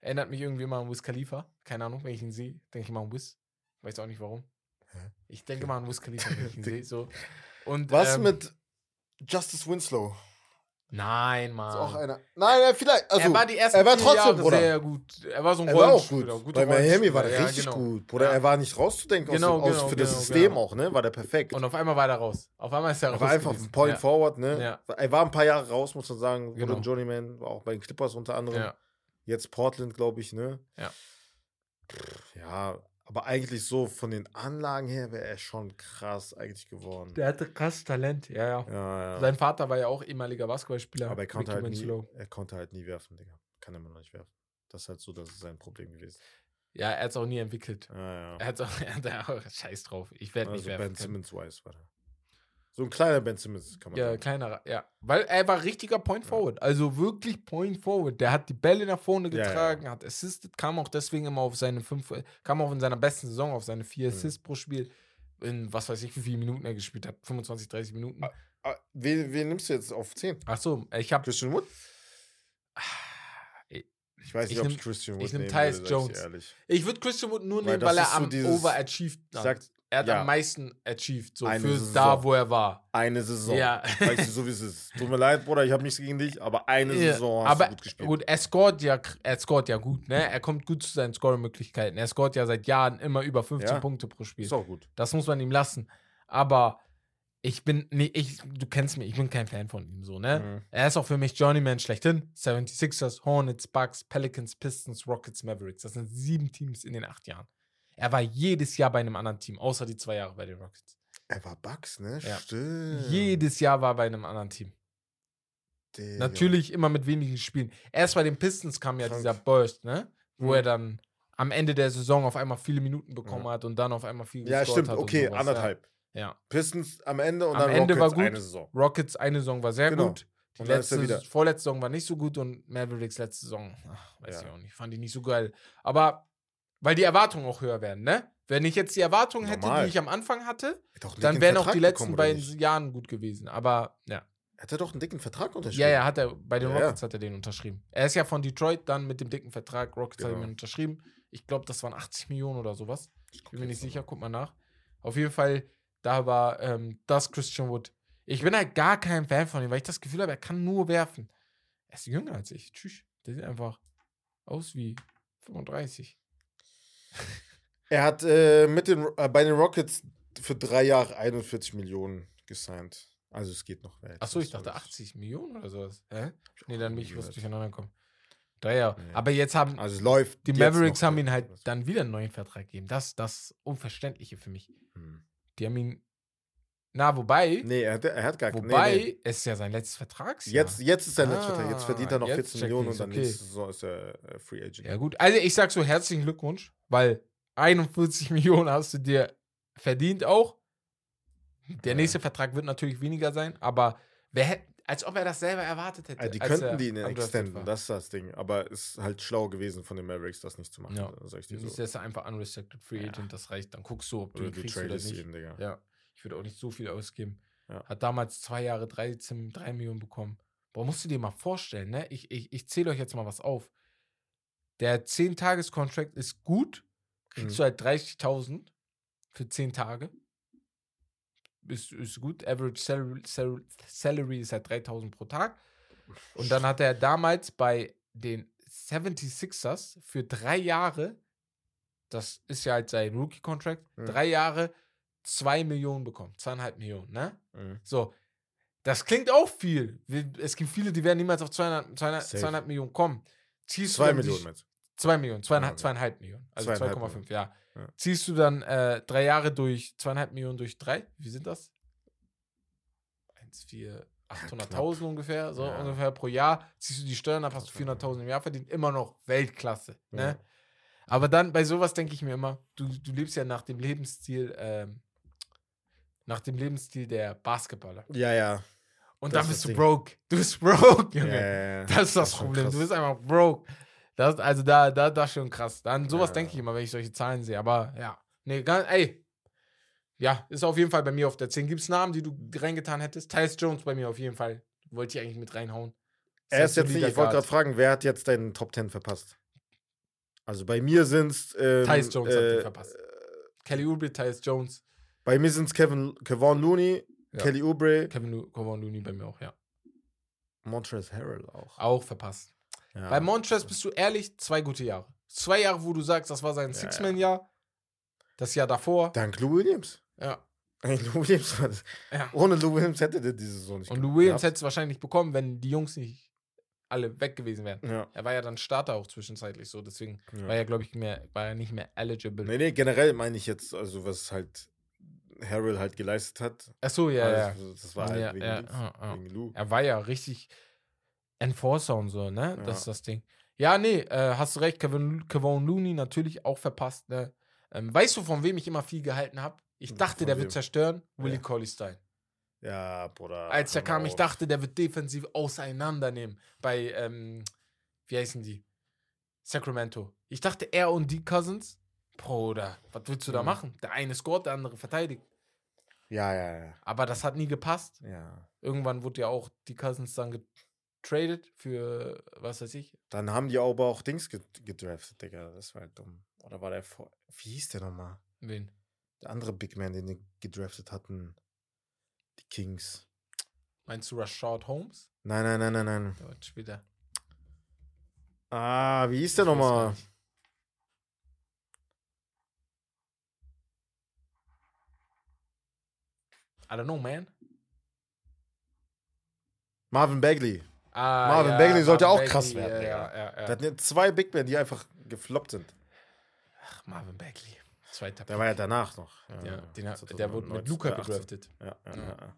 [SPEAKER 1] Erinnert mich irgendwie immer an Wiz Khalifa. Keine Ahnung, wenn ich ihn sehe, denke ich immer an Wiz. Weiß auch nicht warum. Ich denke immer an Wiz Khalifa, wenn ich ihn sehe. So. Und,
[SPEAKER 2] Was
[SPEAKER 1] ähm,
[SPEAKER 2] mit Justice Winslow?
[SPEAKER 1] Nein,
[SPEAKER 2] Ist
[SPEAKER 1] Mann.
[SPEAKER 2] auch einer. Nein, nein, vielleicht. Also,
[SPEAKER 1] er war die ersten
[SPEAKER 2] er war trotzdem,
[SPEAKER 1] Jahre sehr gut. Er war so ein
[SPEAKER 2] Er war auch gut. Bei Miami war er
[SPEAKER 1] ja,
[SPEAKER 2] richtig
[SPEAKER 1] genau.
[SPEAKER 2] gut. Bruder,
[SPEAKER 1] Ja.
[SPEAKER 2] er war nicht rauszudenken
[SPEAKER 1] Genau,
[SPEAKER 2] aus, dem- aus,
[SPEAKER 1] genau,
[SPEAKER 2] für das
[SPEAKER 1] genau,
[SPEAKER 2] System
[SPEAKER 1] genau.
[SPEAKER 2] auch, ne? War der perfekt.
[SPEAKER 1] Und auf einmal war er raus. Auf einmal ist er raus.
[SPEAKER 2] er war einfach
[SPEAKER 1] gewesen.
[SPEAKER 2] ein Point
[SPEAKER 1] ja.
[SPEAKER 2] Forward, ne? Er war ein paar Jahre raus, muss man sagen. Wurde
[SPEAKER 1] Genau.
[SPEAKER 2] ein Journeyman, war auch bei den Clippers unter anderem. Jetzt Portland, glaube ich, ne?
[SPEAKER 1] Ja.
[SPEAKER 2] Ja, aber eigentlich so von den Anlagen her wäre er schon krass eigentlich geworden.
[SPEAKER 1] Der hatte krasses Talent, ja, ja.
[SPEAKER 2] ja, ja.
[SPEAKER 1] Sein Vater war ja auch ehemaliger Basketballspieler.
[SPEAKER 2] aber er konnte, halt nie, er konnte halt nie werfen, Digga. Kann er immer noch nicht werfen. Das ist halt so, das ist sein Problem gewesen.
[SPEAKER 1] Ja, er hat es auch nie entwickelt.
[SPEAKER 2] Ja.
[SPEAKER 1] Er hat auch, er hat auch Scheiß drauf. Ich werde
[SPEAKER 2] Also
[SPEAKER 1] nicht werfen
[SPEAKER 2] Ben
[SPEAKER 1] können.
[SPEAKER 2] Simmons weiß, war der. So ein kleiner Ben Simmons, kann man
[SPEAKER 1] Ja,
[SPEAKER 2] sagen.
[SPEAKER 1] kleinerer, ja. Weil er war richtiger Point Forward. Also wirklich Point Forward. Der hat die Bälle nach vorne
[SPEAKER 2] Ja, ja.
[SPEAKER 1] getragen, hat assisted, kam auch deswegen immer auf seine fünf, kam auch in seiner besten Saison auf seine vier
[SPEAKER 2] Mhm.
[SPEAKER 1] Assists pro Spiel. In was weiß ich, wie viele Minuten er gespielt hat. 25, 30 Minuten.
[SPEAKER 2] Ah. Ah, wen, wen nimmst du jetzt auf 10?
[SPEAKER 1] Ach so, ich habe
[SPEAKER 2] Christian Wood? Ich weiß
[SPEAKER 1] Ich
[SPEAKER 2] nicht, ob ich Christian Wood
[SPEAKER 1] ich nehm
[SPEAKER 2] nehmen
[SPEAKER 1] Tyus
[SPEAKER 2] ich
[SPEAKER 1] Jones.
[SPEAKER 2] Ehrlich.
[SPEAKER 1] Ich würde Christian Wood nur
[SPEAKER 2] Weil
[SPEAKER 1] nehmen, weil er
[SPEAKER 2] ist so
[SPEAKER 1] am
[SPEAKER 2] dieses-
[SPEAKER 1] overachieved hat.
[SPEAKER 2] Sagt,
[SPEAKER 1] er hat
[SPEAKER 2] ja.
[SPEAKER 1] am meisten achieved, so
[SPEAKER 2] Eine
[SPEAKER 1] für
[SPEAKER 2] Saison.
[SPEAKER 1] da, wo er war.
[SPEAKER 2] eine Saison.
[SPEAKER 1] Ja.
[SPEAKER 2] Weißt du, so wie es ist. Tut mir leid, Bruder, ich habe nichts gegen dich, aber eine
[SPEAKER 1] Ja,
[SPEAKER 2] Saison hast
[SPEAKER 1] aber
[SPEAKER 2] du gut gespielt.
[SPEAKER 1] Gut, er scoret ja, er scoret ja gut, ne? Er kommt gut zu seinen Scoring-Möglichkeiten. Er scoret ja seit Jahren immer über 15
[SPEAKER 2] Ja.
[SPEAKER 1] Punkte pro Spiel.
[SPEAKER 2] Ist auch gut.
[SPEAKER 1] Das muss man ihm lassen. Aber ich bin, nee, ich, du kennst mich, ich bin kein Fan von ihm so, ne?
[SPEAKER 2] Mhm.
[SPEAKER 1] Er ist auch für mich Journeyman schlechthin. 76ers, Hornets, Bucks, Pelicans, Pistons, Rockets, Mavericks. Das sind sieben Teams in den acht Jahren. Er war jedes Jahr bei einem anderen Team, außer die zwei Jahre bei den Rockets.
[SPEAKER 2] Er war Bugs, ne?
[SPEAKER 1] Ja.
[SPEAKER 2] Stimmt.
[SPEAKER 1] Jedes Jahr war er bei einem anderen Team.
[SPEAKER 2] Digga.
[SPEAKER 1] Natürlich immer mit wenigen Spielen. Erst bei den Pistons kam ja
[SPEAKER 2] Krank.
[SPEAKER 1] dieser Burst, ne? Wo
[SPEAKER 2] Mhm.
[SPEAKER 1] er dann am Ende der Saison auf einmal viele Minuten bekommen
[SPEAKER 2] Ja.
[SPEAKER 1] hat und dann auf einmal viel
[SPEAKER 2] Ja, stimmt.
[SPEAKER 1] hat
[SPEAKER 2] Okay, anderthalb.
[SPEAKER 1] Ja.
[SPEAKER 2] Pistons am Ende und
[SPEAKER 1] Am
[SPEAKER 2] dann
[SPEAKER 1] Ende
[SPEAKER 2] Rockets
[SPEAKER 1] war gut.
[SPEAKER 2] eine Saison.
[SPEAKER 1] Rockets eine Saison war sehr
[SPEAKER 2] Genau.
[SPEAKER 1] gut. Die letzte, vorletzte Saison war nicht so gut und Mavericks letzte Saison, ach, weiß
[SPEAKER 2] Ja.
[SPEAKER 1] ich auch nicht, fand ich nicht so geil. Aber weil die Erwartungen auch höher werden, ne? Wenn ich jetzt die Erwartungen hätte, die ich am Anfang hatte,
[SPEAKER 2] Hat
[SPEAKER 1] dann wären auch die letzten
[SPEAKER 2] bekommen,
[SPEAKER 1] beiden? Jahren gut gewesen. Aber ja.
[SPEAKER 2] Hat er doch einen dicken Vertrag unterschrieben?
[SPEAKER 1] Ja, ja, hat er bei den
[SPEAKER 2] Ja, ja.
[SPEAKER 1] Rockets hat er den unterschrieben. Er ist ja von Detroit dann mit dem dicken Vertrag. Rockets hat
[SPEAKER 2] Genau.
[SPEAKER 1] ihn unterschrieben. Ich glaube, das waren 80 Millionen oder sowas.
[SPEAKER 2] Ich
[SPEAKER 1] Bin mir nicht sicher, guck mal nach. Auf jeden Fall, da war ähm, das Christian Wood. Ich bin halt gar kein Fan von ihm, weil ich das Gefühl habe, er kann nur werfen. Er ist jünger als ich. Tschüss. Der sieht einfach aus wie 35.
[SPEAKER 2] Er hat äh, mit den, äh, bei den Rockets für drei Jahre 41 Millionen gesigned. Also es geht noch weiter.
[SPEAKER 1] Achso, ich dachte
[SPEAKER 2] war-
[SPEAKER 1] 80 Millionen oder sowas. Hä? Nee, dann bin ich was durcheinander kommen. Jahre.
[SPEAKER 2] Nee.
[SPEAKER 1] Aber jetzt haben
[SPEAKER 2] Also es läuft.
[SPEAKER 1] die Mavericks haben ihn halt dann wieder einen neuen Vertrag gegeben. Das das Unverständliche für mich.
[SPEAKER 2] Hm.
[SPEAKER 1] Die haben ihn. Na, wobei.
[SPEAKER 2] Nee, er hat, er hat gar keinen.
[SPEAKER 1] wobei,
[SPEAKER 2] Nee, nee.
[SPEAKER 1] es ist ja sein letztes Vertragsjahr.
[SPEAKER 2] Jetzt, jetzt ist sein letzter Vertrag. Jetzt
[SPEAKER 1] Ah,
[SPEAKER 2] verdient er noch
[SPEAKER 1] jetzt
[SPEAKER 2] 14
[SPEAKER 1] check
[SPEAKER 2] Millionen und dann
[SPEAKER 1] okay.
[SPEAKER 2] nächste Saison ist er äh, Free Agent.
[SPEAKER 1] Ja, gut. Also, ich sag so herzlichen Glückwunsch, weil 41 Millionen hast du dir verdient auch. Der
[SPEAKER 2] Ja.
[SPEAKER 1] nächste Vertrag wird natürlich weniger sein, aber wer hätte, als ob er das selber erwartet hätte.
[SPEAKER 2] Also die könnten die ihn
[SPEAKER 1] undrafted
[SPEAKER 2] extenden, das ist das Ding. Aber es ist halt schlau gewesen von den Mavericks, das nicht zu machen.
[SPEAKER 1] Ja.
[SPEAKER 2] Sag ich dir
[SPEAKER 1] Jetzt
[SPEAKER 2] so.
[SPEAKER 1] ist er einfach unrestricted Free
[SPEAKER 2] Ja.
[SPEAKER 1] Agent, das reicht. Dann guckst du, ob du
[SPEAKER 2] Oder
[SPEAKER 1] ihn
[SPEAKER 2] du
[SPEAKER 1] kriegst oder nicht.
[SPEAKER 2] ihn, Digga.
[SPEAKER 1] Ja, würde auch nicht so viel ausgeben.
[SPEAKER 2] Ja.
[SPEAKER 1] Hat damals zwei Jahre 13, 3 Millionen bekommen. Boah, musst du dir mal vorstellen, ne? Ich, ich, ich zähle euch jetzt mal was auf. Der 10-Tages-Contract ist gut. Kriegst
[SPEAKER 2] Mhm.
[SPEAKER 1] du halt 30.000 für 10 Tage. Ist, ist gut. Average Salary, Salary, Salary ist halt 3.000 pro Tag. Und dann hat er damals bei den 76ers für drei Jahre, das ist ja halt sein Rookie-Contract,
[SPEAKER 2] Mhm.
[SPEAKER 1] drei Jahre 2 Millionen bekommen. Zweieinhalb Millionen, ne?
[SPEAKER 2] Mhm.
[SPEAKER 1] So. Das klingt auch viel. Es gibt viele, die werden niemals auf 200, 200,
[SPEAKER 2] Safe.
[SPEAKER 1] 200 Millionen kommen. Ziehst du
[SPEAKER 2] Zwei
[SPEAKER 1] die-
[SPEAKER 2] Millionen du?
[SPEAKER 1] 2 Millionen, zweieinhalb, zweieinhalb Millionen. Also
[SPEAKER 2] Zweieinhalb
[SPEAKER 1] 2,5, ja.
[SPEAKER 2] Ja.
[SPEAKER 1] Ziehst du dann äh, drei Jahre durch zweieinhalb Millionen durch drei? Wie sind das? 1, 4, 800.000 ungefähr, so
[SPEAKER 2] Ja.
[SPEAKER 1] ungefähr pro Jahr. Ziehst du die Steuern ab, hast du 400.000 im Jahr verdient, immer noch Weltklasse. Ne? Aber dann bei sowas denke ich mir immer, du, du lebst ja nach dem Lebensstil, ähm, nach dem Lebensstil der Basketballer.
[SPEAKER 2] Ja, ja.
[SPEAKER 1] Und
[SPEAKER 2] Das
[SPEAKER 1] dann
[SPEAKER 2] ist
[SPEAKER 1] bist
[SPEAKER 2] das
[SPEAKER 1] du
[SPEAKER 2] Ding.
[SPEAKER 1] broke. Du bist broke, Junge.
[SPEAKER 2] ja, ja.
[SPEAKER 1] Das ist das,
[SPEAKER 2] schon
[SPEAKER 1] Problem.
[SPEAKER 2] krass.
[SPEAKER 1] Du bist einfach broke. Das, also da, da, das ist schon krass. Dann sowas denke ich immer, wenn ich solche Zahlen sehe. Aber ja. Nee, ganz, ey. Ja, ist auf jeden Fall bei mir auf der 10. Gibt es Namen, die du reingetan hättest? Tyus Jones bei mir auf jeden Fall. Wollte ich eigentlich mit reinhauen.
[SPEAKER 2] Er ist jetzt nicht, ich wollte gerade fragen, wer hat jetzt deinen Top 10 verpasst? Also bei mir sind es. Ähm,
[SPEAKER 1] Tyus Jones hat den
[SPEAKER 2] äh,
[SPEAKER 1] verpasst. Kelly Oubre, Tyus Jones,
[SPEAKER 2] Bei mir sind es Kevin, Kevon Looney,
[SPEAKER 1] Ja.
[SPEAKER 2] Kelly Oubre,
[SPEAKER 1] Kevin Lu Kevon Looney bei mir auch, ja.
[SPEAKER 2] Montrezl Harrell auch.
[SPEAKER 1] Auch verpasst.
[SPEAKER 2] Ja.
[SPEAKER 1] Bei Montrez bist du ehrlich, zwei gute Jahre. Zwei Jahre, wo du sagst, das war sein
[SPEAKER 2] Ja,
[SPEAKER 1] Six-Man-Jahr. Das Jahr davor.
[SPEAKER 2] Dank Lou Williams.
[SPEAKER 1] Ja.
[SPEAKER 2] Ey, Lou Williams war das.
[SPEAKER 1] ja.
[SPEAKER 2] Ohne Lou Williams hätte der diese Saison nicht
[SPEAKER 1] Und Lou. Williams hätte es wahrscheinlich bekommen, wenn die Jungs nicht alle weg gewesen wären.
[SPEAKER 2] Ja.
[SPEAKER 1] Er war ja dann Starter auch zwischenzeitlich so, deswegen
[SPEAKER 2] ja.
[SPEAKER 1] war er, glaube ich, mehr, war er nicht mehr eligible.
[SPEAKER 2] Nee, nee, generell meine ich jetzt, also was halt Harrell halt geleistet hat.
[SPEAKER 1] Ach so, ja, ja.
[SPEAKER 2] also, Das war halt
[SPEAKER 1] Ja,
[SPEAKER 2] wegen,
[SPEAKER 1] ja, ja, ja.
[SPEAKER 2] wegen Lou.
[SPEAKER 1] Er war ja richtig Enforcer und so, ne? Das
[SPEAKER 2] Ja.
[SPEAKER 1] ist das Ding. Ja, nee, äh, hast du recht, Kevin, Kevon Looney natürlich auch verpasst, ne? Ähm, weißt du, von wem ich immer viel gehalten habe? Ich
[SPEAKER 2] Von
[SPEAKER 1] dachte, der
[SPEAKER 2] wem?
[SPEAKER 1] wird zerstören. Willie
[SPEAKER 2] Ja.
[SPEAKER 1] Colley Stein.
[SPEAKER 2] Ja, Bruder.
[SPEAKER 1] Als er kam,
[SPEAKER 2] mal
[SPEAKER 1] ich
[SPEAKER 2] auf.
[SPEAKER 1] dachte, der wird defensiv auseinandernehmen. Bei, ähm, wie heißen die? Sacramento. Ich dachte, er und die Cousins. Bruder, was willst du da
[SPEAKER 2] Mhm.
[SPEAKER 1] machen? Der eine scoret, der andere verteidigt.
[SPEAKER 2] Ja, ja, ja.
[SPEAKER 1] Aber das hat nie gepasst.
[SPEAKER 2] Ja.
[SPEAKER 1] Irgendwann wurde ja auch die Cousins dann getradet für, was weiß ich.
[SPEAKER 2] Dann haben die aber auch Dings ged- gedraftet, Digga. Das war halt dumm. Oder war der vor. Wie hieß der nochmal?
[SPEAKER 1] Wen?
[SPEAKER 2] Der andere Big Man, den die gedraftet hatten. Die Kings.
[SPEAKER 1] Meinst du Rashad Holmes?
[SPEAKER 2] Nein, nein, nein, nein, nein.
[SPEAKER 1] Der wird später.
[SPEAKER 2] Ah, wie hieß der nochmal?
[SPEAKER 1] I don't know, man.
[SPEAKER 2] Marvin Bagley.
[SPEAKER 1] Ah,
[SPEAKER 2] Marvin Bagley sollte
[SPEAKER 1] Marvin
[SPEAKER 2] auch krass
[SPEAKER 1] Bagley,
[SPEAKER 2] werden,
[SPEAKER 1] Ja, ja, ja,
[SPEAKER 2] Der
[SPEAKER 1] ja.
[SPEAKER 2] hatten ja zwei Big Men, die einfach gefloppt sind.
[SPEAKER 1] Ach, Marvin Bagley. Zweiter
[SPEAKER 2] Der war ja danach noch.
[SPEAKER 1] Ja, den hat,
[SPEAKER 2] 2019,
[SPEAKER 1] der wurde mit Luca
[SPEAKER 2] 18.
[SPEAKER 1] gedraftet.
[SPEAKER 2] Ja, ja,
[SPEAKER 1] Ja.
[SPEAKER 2] ja. ja.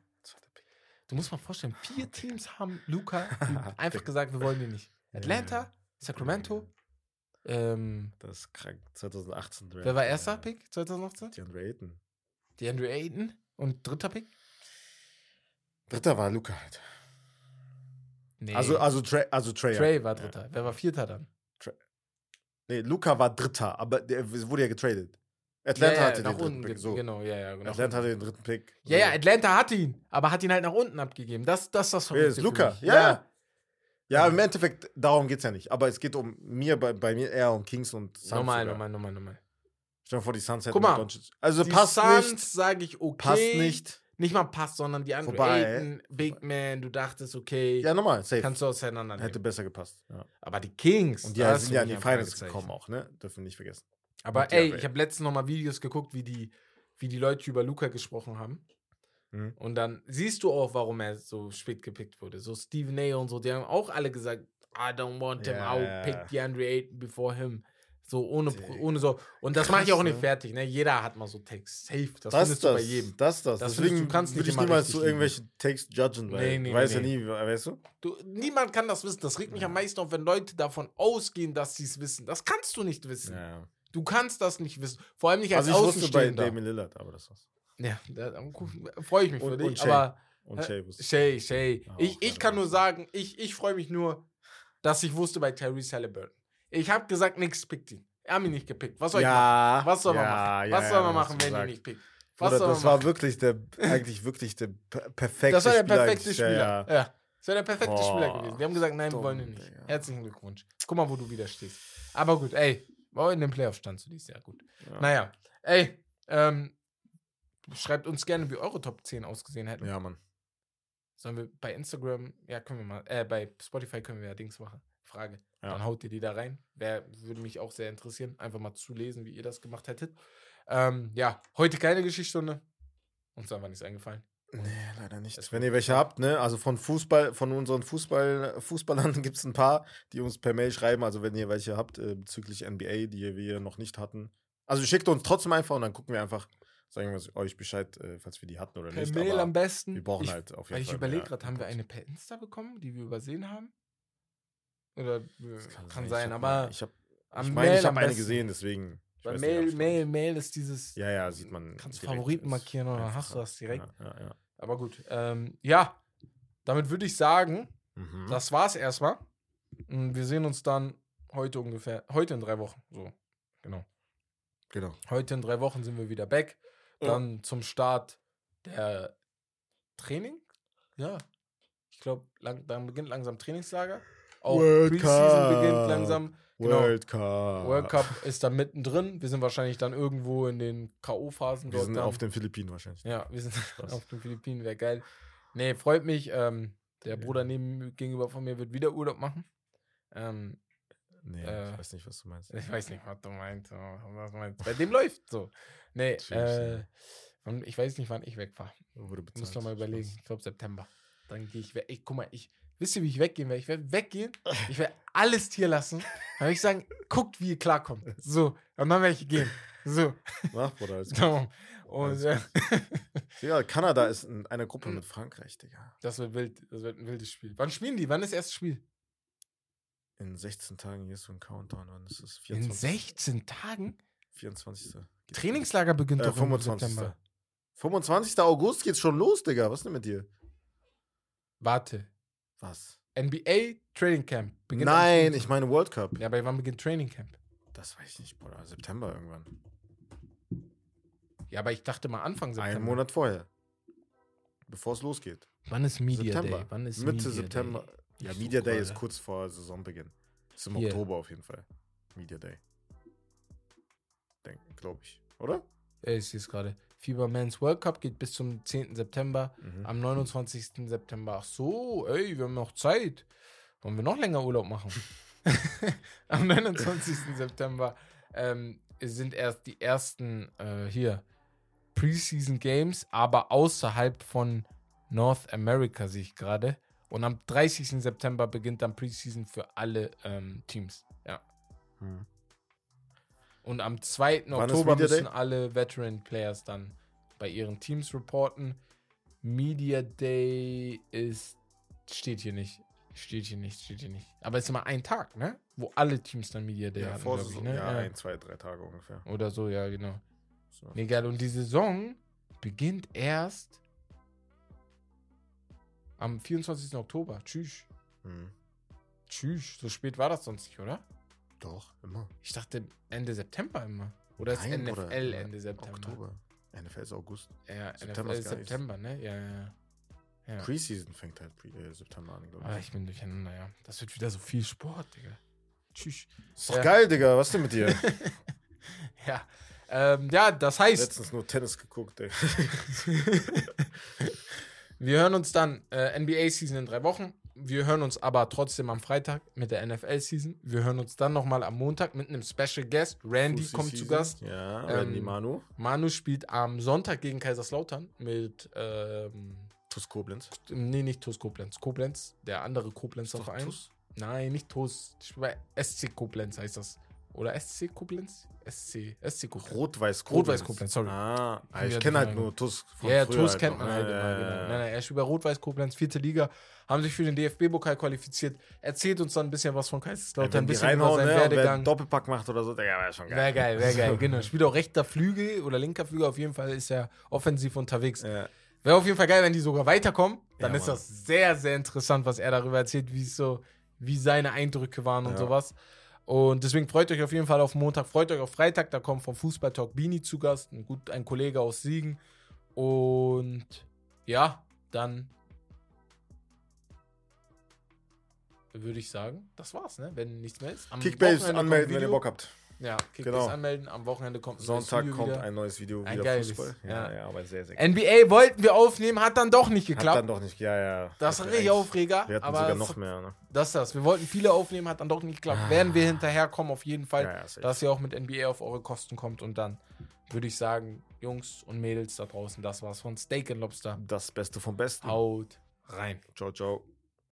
[SPEAKER 2] Pick.
[SPEAKER 1] Du musst mal vorstellen, vier Teams haben Luca einfach gesagt, wir wollen den nicht. Atlanta, Sacramento, ähm,
[SPEAKER 2] Das ist krank. 2018 Draft.
[SPEAKER 1] wer war erster Pick 2018?
[SPEAKER 2] DeAndre Ayton.
[SPEAKER 1] Die Andrew Ayton und dritter Pick?
[SPEAKER 2] Dritter war Luca halt.
[SPEAKER 1] Nee,
[SPEAKER 2] Also, also, Trey, also Trey.
[SPEAKER 1] Trey
[SPEAKER 2] ja.
[SPEAKER 1] war dritter. Wer war vierter dann?
[SPEAKER 2] Nee, Luca war Dritter, aber der wurde ja getradet. Atlanta
[SPEAKER 1] Ja, ja,
[SPEAKER 2] hatte
[SPEAKER 1] nach
[SPEAKER 2] den dritten
[SPEAKER 1] unten.
[SPEAKER 2] Pick. So.
[SPEAKER 1] Genau, ja, ja. Genau.
[SPEAKER 2] Atlanta hatte den dritten Pick. So.
[SPEAKER 1] Ja, ja, Atlanta hatte ihn, aber hat ihn halt nach unten abgegeben. Das, das ist das
[SPEAKER 2] Wer ist
[SPEAKER 1] Verrückte für
[SPEAKER 2] Luca? Ja. ja. Ja, im Endeffekt, darum geht es ja nicht. Aber es geht um mir, bei, bei mir eher um Kings und Suns.
[SPEAKER 1] Nochmal,
[SPEAKER 2] sogar.
[SPEAKER 1] nochmal, nochmal, nochmal.
[SPEAKER 2] Stell dir vor, die Suns hätten
[SPEAKER 1] Guck mal,
[SPEAKER 2] Doncic. Also
[SPEAKER 1] Die
[SPEAKER 2] passt
[SPEAKER 1] Suns,
[SPEAKER 2] nicht.
[SPEAKER 1] sage ich, okay.
[SPEAKER 2] Passt nicht.
[SPEAKER 1] Nicht mal passt, sondern die Andrew
[SPEAKER 2] Vorbei.
[SPEAKER 1] Ayton, Big Man, du dachtest, okay,
[SPEAKER 2] Ja, nochmal, safe.
[SPEAKER 1] kannst du auseinandernehmen.
[SPEAKER 2] Hätte besser gepasst. Ja.
[SPEAKER 1] Aber die Kings.
[SPEAKER 2] Und die
[SPEAKER 1] ist
[SPEAKER 2] sind ja in die Finals gekommen auch, ne? Dürfen wir nicht vergessen.
[SPEAKER 1] Aber
[SPEAKER 2] Und
[SPEAKER 1] ey, ich habe letztens noch mal Videos geguckt, wie die, wie die Leute über Luca gesprochen haben.
[SPEAKER 2] Mhm.
[SPEAKER 1] Und dann siehst du auch, warum er so spät gepickt wurde. So Stephen A. und so, die haben auch alle gesagt, I don't want him,
[SPEAKER 2] Ja,
[SPEAKER 1] I'll
[SPEAKER 2] ja,
[SPEAKER 1] pick
[SPEAKER 2] ja.
[SPEAKER 1] DeAndre Ayton before him. So ohne,
[SPEAKER 2] Digga.
[SPEAKER 1] ohne so. Und das mache ich auch nicht
[SPEAKER 2] ne?
[SPEAKER 1] fertig. Ne? Jeder hat mal so Takes. Safe. Das,
[SPEAKER 2] Das,
[SPEAKER 1] findest du
[SPEAKER 2] das,
[SPEAKER 1] bei jedem.
[SPEAKER 2] das ist das.
[SPEAKER 1] Das
[SPEAKER 2] Deswegen
[SPEAKER 1] du, kannst nicht
[SPEAKER 2] ich niemals zu irgendwelchen Takes judgen, weil
[SPEAKER 1] Nee, nee,
[SPEAKER 2] weißt
[SPEAKER 1] nee,
[SPEAKER 2] ja nie, weißt du?
[SPEAKER 1] Du, niemand kann das wissen. Das regt mich am meisten auf, wenn Leute davon ausgehen, dass sie es wissen. Das kannst du nicht wissen.
[SPEAKER 2] Ja.
[SPEAKER 1] Du kannst das nicht wissen. Vor allem nicht als
[SPEAKER 2] Also ich wusste bei
[SPEAKER 1] Außenstehender.
[SPEAKER 2] Damien Lillard, aber das war's.
[SPEAKER 1] Ja, da freue ich mich für
[SPEAKER 2] Und-
[SPEAKER 1] dich.
[SPEAKER 2] und Shay.
[SPEAKER 1] aber
[SPEAKER 2] Und? Shay wusste.
[SPEAKER 1] Shay, Shay. Ich, ich kann nur sagen, ich, ich freue mich nur, dass ich wusste bei Tyrese Halliburton. Ich habe gesagt, nix pickt ihn. Er hat mich nicht gepickt. Was soll ich machen?
[SPEAKER 2] Ja.
[SPEAKER 1] Was soll man
[SPEAKER 2] ja,
[SPEAKER 1] machen?
[SPEAKER 2] ja,
[SPEAKER 1] Was
[SPEAKER 2] ja,
[SPEAKER 1] soll man machen, wenn
[SPEAKER 2] gesagt.
[SPEAKER 1] nicht pickt? Was
[SPEAKER 2] Bruder,
[SPEAKER 1] soll man
[SPEAKER 2] das war
[SPEAKER 1] machen?
[SPEAKER 2] wirklich der, eigentlich wirklich der per- perfekte
[SPEAKER 1] Das war der
[SPEAKER 2] Spieler
[SPEAKER 1] perfekte
[SPEAKER 2] eigentlich.
[SPEAKER 1] Spieler.
[SPEAKER 2] Ja,
[SPEAKER 1] Ja,
[SPEAKER 2] ja.
[SPEAKER 1] Das wäre der perfekte
[SPEAKER 2] Boah,
[SPEAKER 1] Spieler gewesen. Die haben gesagt, nein, wir wollen ihn nicht. Herzlichen Glückwunsch. Guck mal, wo du wieder stehst. Aber gut, ey, war in den Playoffs standst du dies Jahr gut.
[SPEAKER 2] Ja.
[SPEAKER 1] Naja, ey, ähm, schreibt uns gerne, wie eure Top 10 ausgesehen hätten.
[SPEAKER 2] ja, Mann.
[SPEAKER 1] Sollen wir bei Instagram, ja, können wir mal, äh, bei Spotify können wir ja Dings machen. Frage.
[SPEAKER 2] Ja.
[SPEAKER 1] Dann haut ihr die da rein. Wer würde mich auch sehr interessieren, einfach mal zu lesen, wie ihr das gemacht hättet. Ähm, ja, heute keine Geschichtsstunde. Uns ist einfach nichts eingefallen.
[SPEAKER 2] Nee, leider nicht. Wenn ihr welche habt, ne? Also von Fußball, von unseren Fußball, Fußballern gibt es ein paar, die uns per Mail schreiben. Also wenn ihr welche habt äh, bezüglich NBA, die wir noch nicht hatten. Also schickt uns trotzdem einfach und dann gucken wir einfach, sagen wir euch Bescheid, äh, falls wir die hatten oder
[SPEAKER 1] Per
[SPEAKER 2] nicht.
[SPEAKER 1] Mail
[SPEAKER 2] aber
[SPEAKER 1] am besten.
[SPEAKER 2] wir brauchen
[SPEAKER 1] ich,
[SPEAKER 2] halt auf jeden
[SPEAKER 1] Weil ich
[SPEAKER 2] Fall
[SPEAKER 1] überlege
[SPEAKER 2] mehr
[SPEAKER 1] gerade, haben wir eine per Insta bekommen, die wir übersehen haben? Oder äh,
[SPEAKER 2] Das
[SPEAKER 1] kann,
[SPEAKER 2] Ich
[SPEAKER 1] sein,
[SPEAKER 2] hab
[SPEAKER 1] aber
[SPEAKER 2] mal- ich habe ich meine, ich
[SPEAKER 1] Mail
[SPEAKER 2] habe eine
[SPEAKER 1] besten.
[SPEAKER 2] gesehen, deswegen. ich
[SPEAKER 1] Bei
[SPEAKER 2] weiß nicht,
[SPEAKER 1] Mail, Mail. Mail ist dieses.
[SPEAKER 2] Ja, ja, sieht man.
[SPEAKER 1] Kannst Favoriten markieren
[SPEAKER 2] einfacher.
[SPEAKER 1] hast du das direkt.
[SPEAKER 2] Ja, ja, ja.
[SPEAKER 1] Aber gut. Ähm, ja, damit würde ich sagen,
[SPEAKER 2] Mhm.
[SPEAKER 1] das war's erstmal. Und Wir sehen uns dann heute ungefähr, heute in drei Wochen. So, genau.
[SPEAKER 2] genau.
[SPEAKER 1] Heute in drei Wochen sind wir wieder back.
[SPEAKER 2] Ja.
[SPEAKER 1] Dann zum Start der Training. Ja. Ich glaube, lang, dann beginnt langsam Trainingslager. Auch
[SPEAKER 2] World
[SPEAKER 1] Preseason beginnt
[SPEAKER 2] Cup.
[SPEAKER 1] langsam. Genau.
[SPEAKER 2] World Cup.
[SPEAKER 1] World Cup ist dann mittendrin. Wir sind wahrscheinlich dann irgendwo in den K.O.-Phasen
[SPEAKER 2] Wir
[SPEAKER 1] dort.
[SPEAKER 2] sind
[SPEAKER 1] dann.
[SPEAKER 2] auf den Philippinen wahrscheinlich.
[SPEAKER 1] Ja, wir sind
[SPEAKER 2] Spaß.
[SPEAKER 1] auf den Philippinen, wäre geil. Nee, freut mich. Ähm, der Bruder neben gegenüber von mir wird wieder Urlaub machen. Ähm,
[SPEAKER 2] Nee,
[SPEAKER 1] Äh,
[SPEAKER 2] ich weiß nicht, was du meinst.
[SPEAKER 1] ich weiß nicht, was du meinst. Was meinst. Bei dem läuft so. Nee, äh, ich weiß nicht, wann ich wegfahre.
[SPEAKER 2] Wurde
[SPEAKER 1] Ich muss noch mal überlegen. Ich glaube September. Dann gehe ich weg. Ich, guck mal, ich, wisst ihr, wie ich weggehen werde? Ich werde weggehen. Ich werde alles hier lassen. Dann werde ich sagen, guckt, wie ihr klarkommt. So. Und dann werde ich gehen. So.
[SPEAKER 2] Mach, Bruder. Alles gut.
[SPEAKER 1] Und äh,
[SPEAKER 2] Ja, Kanada ist in einer Gruppe mit Frankreich, Digga.
[SPEAKER 1] das wird wild. Das wird ein wildes Spiel. Wann spielen die? Wann ist das erste Spiel?
[SPEAKER 2] In 16 Tagen hier ist so ein Countdown. Wann ist es?
[SPEAKER 1] In
[SPEAKER 2] 24.
[SPEAKER 1] 16 Tagen?
[SPEAKER 2] 24. Geht
[SPEAKER 1] Trainingslager beginnt
[SPEAKER 2] Äh,
[SPEAKER 1] doch im
[SPEAKER 2] 25.
[SPEAKER 1] September.
[SPEAKER 2] 25. August geht's schon los, Digga. Was ist denn mit dir?
[SPEAKER 1] Warte.
[SPEAKER 2] Was?
[SPEAKER 1] NBA Training Camp.
[SPEAKER 2] Nein,
[SPEAKER 1] 25.
[SPEAKER 2] ich meine World Cup.
[SPEAKER 1] Ja, aber wann beginnt Training Camp?
[SPEAKER 2] Das weiß ich nicht, Bruder. September irgendwann.
[SPEAKER 1] Ja, aber ich dachte mal Anfang September.
[SPEAKER 2] Einen Monat vorher. Bevor es losgeht.
[SPEAKER 1] Wann ist Media
[SPEAKER 2] September.
[SPEAKER 1] Day? Wann ist
[SPEAKER 2] Mitte
[SPEAKER 1] Media
[SPEAKER 2] September.
[SPEAKER 1] Day?
[SPEAKER 2] Ja,
[SPEAKER 1] Ich
[SPEAKER 2] Media Day ist kurz vor Saisonbeginn. Ist im
[SPEAKER 1] Hier.
[SPEAKER 2] Oktober auf jeden Fall. Media Day. Denk, glaube ich. Oder?
[SPEAKER 1] Ja, ich sehe es gerade. FIBA Men's World Cup geht bis zum 10. September.
[SPEAKER 2] Mhm.
[SPEAKER 1] Am 29. September. Ach so, ey, wir haben noch Zeit. Wollen wir noch länger Urlaub machen? Am 29. September ähm, sind erst die ersten äh, hier Preseason Games, aber außerhalb von North America sehe ich gerade. Und am 30. September beginnt dann Preseason für alle ähm, Teams. Ja.
[SPEAKER 2] Mhm.
[SPEAKER 1] Und am 2.
[SPEAKER 2] Wann
[SPEAKER 1] Oktober müssen alle Veteran Players dann bei ihren Teams reporten. Media Day ist. Steht hier nicht. Steht hier nicht, steht hier nicht. Aber es ist immer ein Tag, ne? Wo alle Teams dann Media Day
[SPEAKER 2] Ja,
[SPEAKER 1] hatten,
[SPEAKER 2] vor
[SPEAKER 1] glaub ich, ne?
[SPEAKER 2] Ja,
[SPEAKER 1] Ja.
[SPEAKER 2] ein, zwei, drei Tage ungefähr.
[SPEAKER 1] Oder so, ja, genau.
[SPEAKER 2] So.
[SPEAKER 1] Nee, geil. Und die Saison beginnt erst am 24. Oktober. Tschüss.
[SPEAKER 2] Mhm.
[SPEAKER 1] Tschüss. So spät war das sonst nicht, oder?
[SPEAKER 2] Doch, immer.
[SPEAKER 1] Ich dachte Ende September immer. Oder ist
[SPEAKER 2] Nein,
[SPEAKER 1] NFL
[SPEAKER 2] Bruder,
[SPEAKER 1] Ende September?
[SPEAKER 2] Oktober. NFL ist August.
[SPEAKER 1] Ja,
[SPEAKER 2] September
[SPEAKER 1] NFL
[SPEAKER 2] ist
[SPEAKER 1] ist. September, ne? Ja, ja, ja.
[SPEAKER 2] Preseason fängt halt Pre äh, September an, glaube
[SPEAKER 1] Ah,
[SPEAKER 2] ich.
[SPEAKER 1] ich bin durcheinander, ja. Das wird wieder so viel Sport, Digga. Tschüss.
[SPEAKER 2] Ist doch
[SPEAKER 1] Ja.
[SPEAKER 2] geil, Digga. Was denn mit dir?
[SPEAKER 1] Ja. Ähm, ja, das heißt,
[SPEAKER 2] Letztens nur Tennis geguckt, ey.
[SPEAKER 1] wir hören uns dann äh, NBA-Season in drei Wochen. Wir hören uns aber trotzdem am Freitag mit der NFL-Season. Wir hören uns dann nochmal am Montag mit einem Special Guest. Randy
[SPEAKER 2] Fussi
[SPEAKER 1] kommt zu
[SPEAKER 2] Season.
[SPEAKER 1] Gast.
[SPEAKER 2] Ja,
[SPEAKER 1] Ähm,
[SPEAKER 2] Randy Manu.
[SPEAKER 1] Manu spielt am Sonntag gegen Kaiserslautern mit, ähm,
[SPEAKER 2] TuS Koblenz.
[SPEAKER 1] nee, nicht TuS Koblenz. Koblenz, der andere Koblenzer Verein.
[SPEAKER 2] TuS?
[SPEAKER 1] Nein, nicht TuS. Ich spiele bei SC Koblenz heißt das. Oder SC Koblenz? SC, SC Koblenz.
[SPEAKER 2] Rot-Weiß
[SPEAKER 1] Rot-Weiß Koblenz, sorry.
[SPEAKER 2] Ah, ich kenne halt nur TuS. von
[SPEAKER 1] Ja, ja,
[SPEAKER 2] früher
[SPEAKER 1] TuS
[SPEAKER 2] halt
[SPEAKER 1] kennt man halt
[SPEAKER 2] Ja,
[SPEAKER 1] immer.
[SPEAKER 2] ja,
[SPEAKER 1] Genau.
[SPEAKER 2] ja.
[SPEAKER 1] Nein, nein, er spielt bei Rot-Weiß Koblenz, vierte Liga, haben sich für den DFB-Pokal qualifiziert. Erzählt uns dann ein bisschen was von Kaiserslautern, ein bisschen über seinen
[SPEAKER 2] ne, wer
[SPEAKER 1] Werdegang.
[SPEAKER 2] einen Doppelpack macht oder so, Digga, wäre schon
[SPEAKER 1] Wäre
[SPEAKER 2] geil.
[SPEAKER 1] geil, wäre geil, genau. Spielt auch rechter Flügel oder linker Flügel, auf jeden Fall ist er offensiv unterwegs.
[SPEAKER 2] Ja.
[SPEAKER 1] Wäre auf jeden Fall geil, wenn die sogar weiterkommen. Dann ist
[SPEAKER 2] Mann.
[SPEAKER 1] das sehr, sehr interessant, was er darüber erzählt, wie es so, wie seine Eindrücke waren und sowas. Und deswegen freut euch auf jeden Fall auf Montag, freut euch auf Freitag, da kommt vom Fußball Talk Bini zu Gast, ein, gut, ein Kollege aus Siegen. Und ja, dann würde ich sagen, das war's, ne? Wenn nichts mehr ist.
[SPEAKER 2] Kickbase anmelden, wenn ihr. Bock habt.
[SPEAKER 1] Ja, Kickbase
[SPEAKER 2] Genau.
[SPEAKER 1] anmelden. Am Wochenende kommt ein neues
[SPEAKER 2] Sonntag
[SPEAKER 1] Video
[SPEAKER 2] kommt
[SPEAKER 1] wieder.
[SPEAKER 2] ein neues Video
[SPEAKER 1] Ein
[SPEAKER 2] wieder
[SPEAKER 1] geiles,
[SPEAKER 2] Fußball.
[SPEAKER 1] ja.
[SPEAKER 2] Ja, ja, aber sehr, sehr geil.
[SPEAKER 1] NBA wollten wir aufnehmen, hat dann doch nicht
[SPEAKER 2] Hat
[SPEAKER 1] geklappt.
[SPEAKER 2] dann doch nicht, ja, ja.
[SPEAKER 1] Das
[SPEAKER 2] Hat
[SPEAKER 1] ist richtig Aufreger.
[SPEAKER 2] Wir hatten
[SPEAKER 1] aber
[SPEAKER 2] sogar noch mehr, ne?
[SPEAKER 1] Das ist das. Wir wollten viele aufnehmen, hat dann doch nicht geklappt.
[SPEAKER 2] Ah.
[SPEAKER 1] Werden wir hinterherkommen, auf jeden Fall,
[SPEAKER 2] Ja,
[SPEAKER 1] dass ihr auch mit NBA auf eure Kosten kommt. Und dann würde ich sagen, Jungs und Mädels da draußen, das war's von Steak and Lobster.
[SPEAKER 2] Das Beste vom Besten.
[SPEAKER 1] Haut rein.
[SPEAKER 2] Ciao, ciao.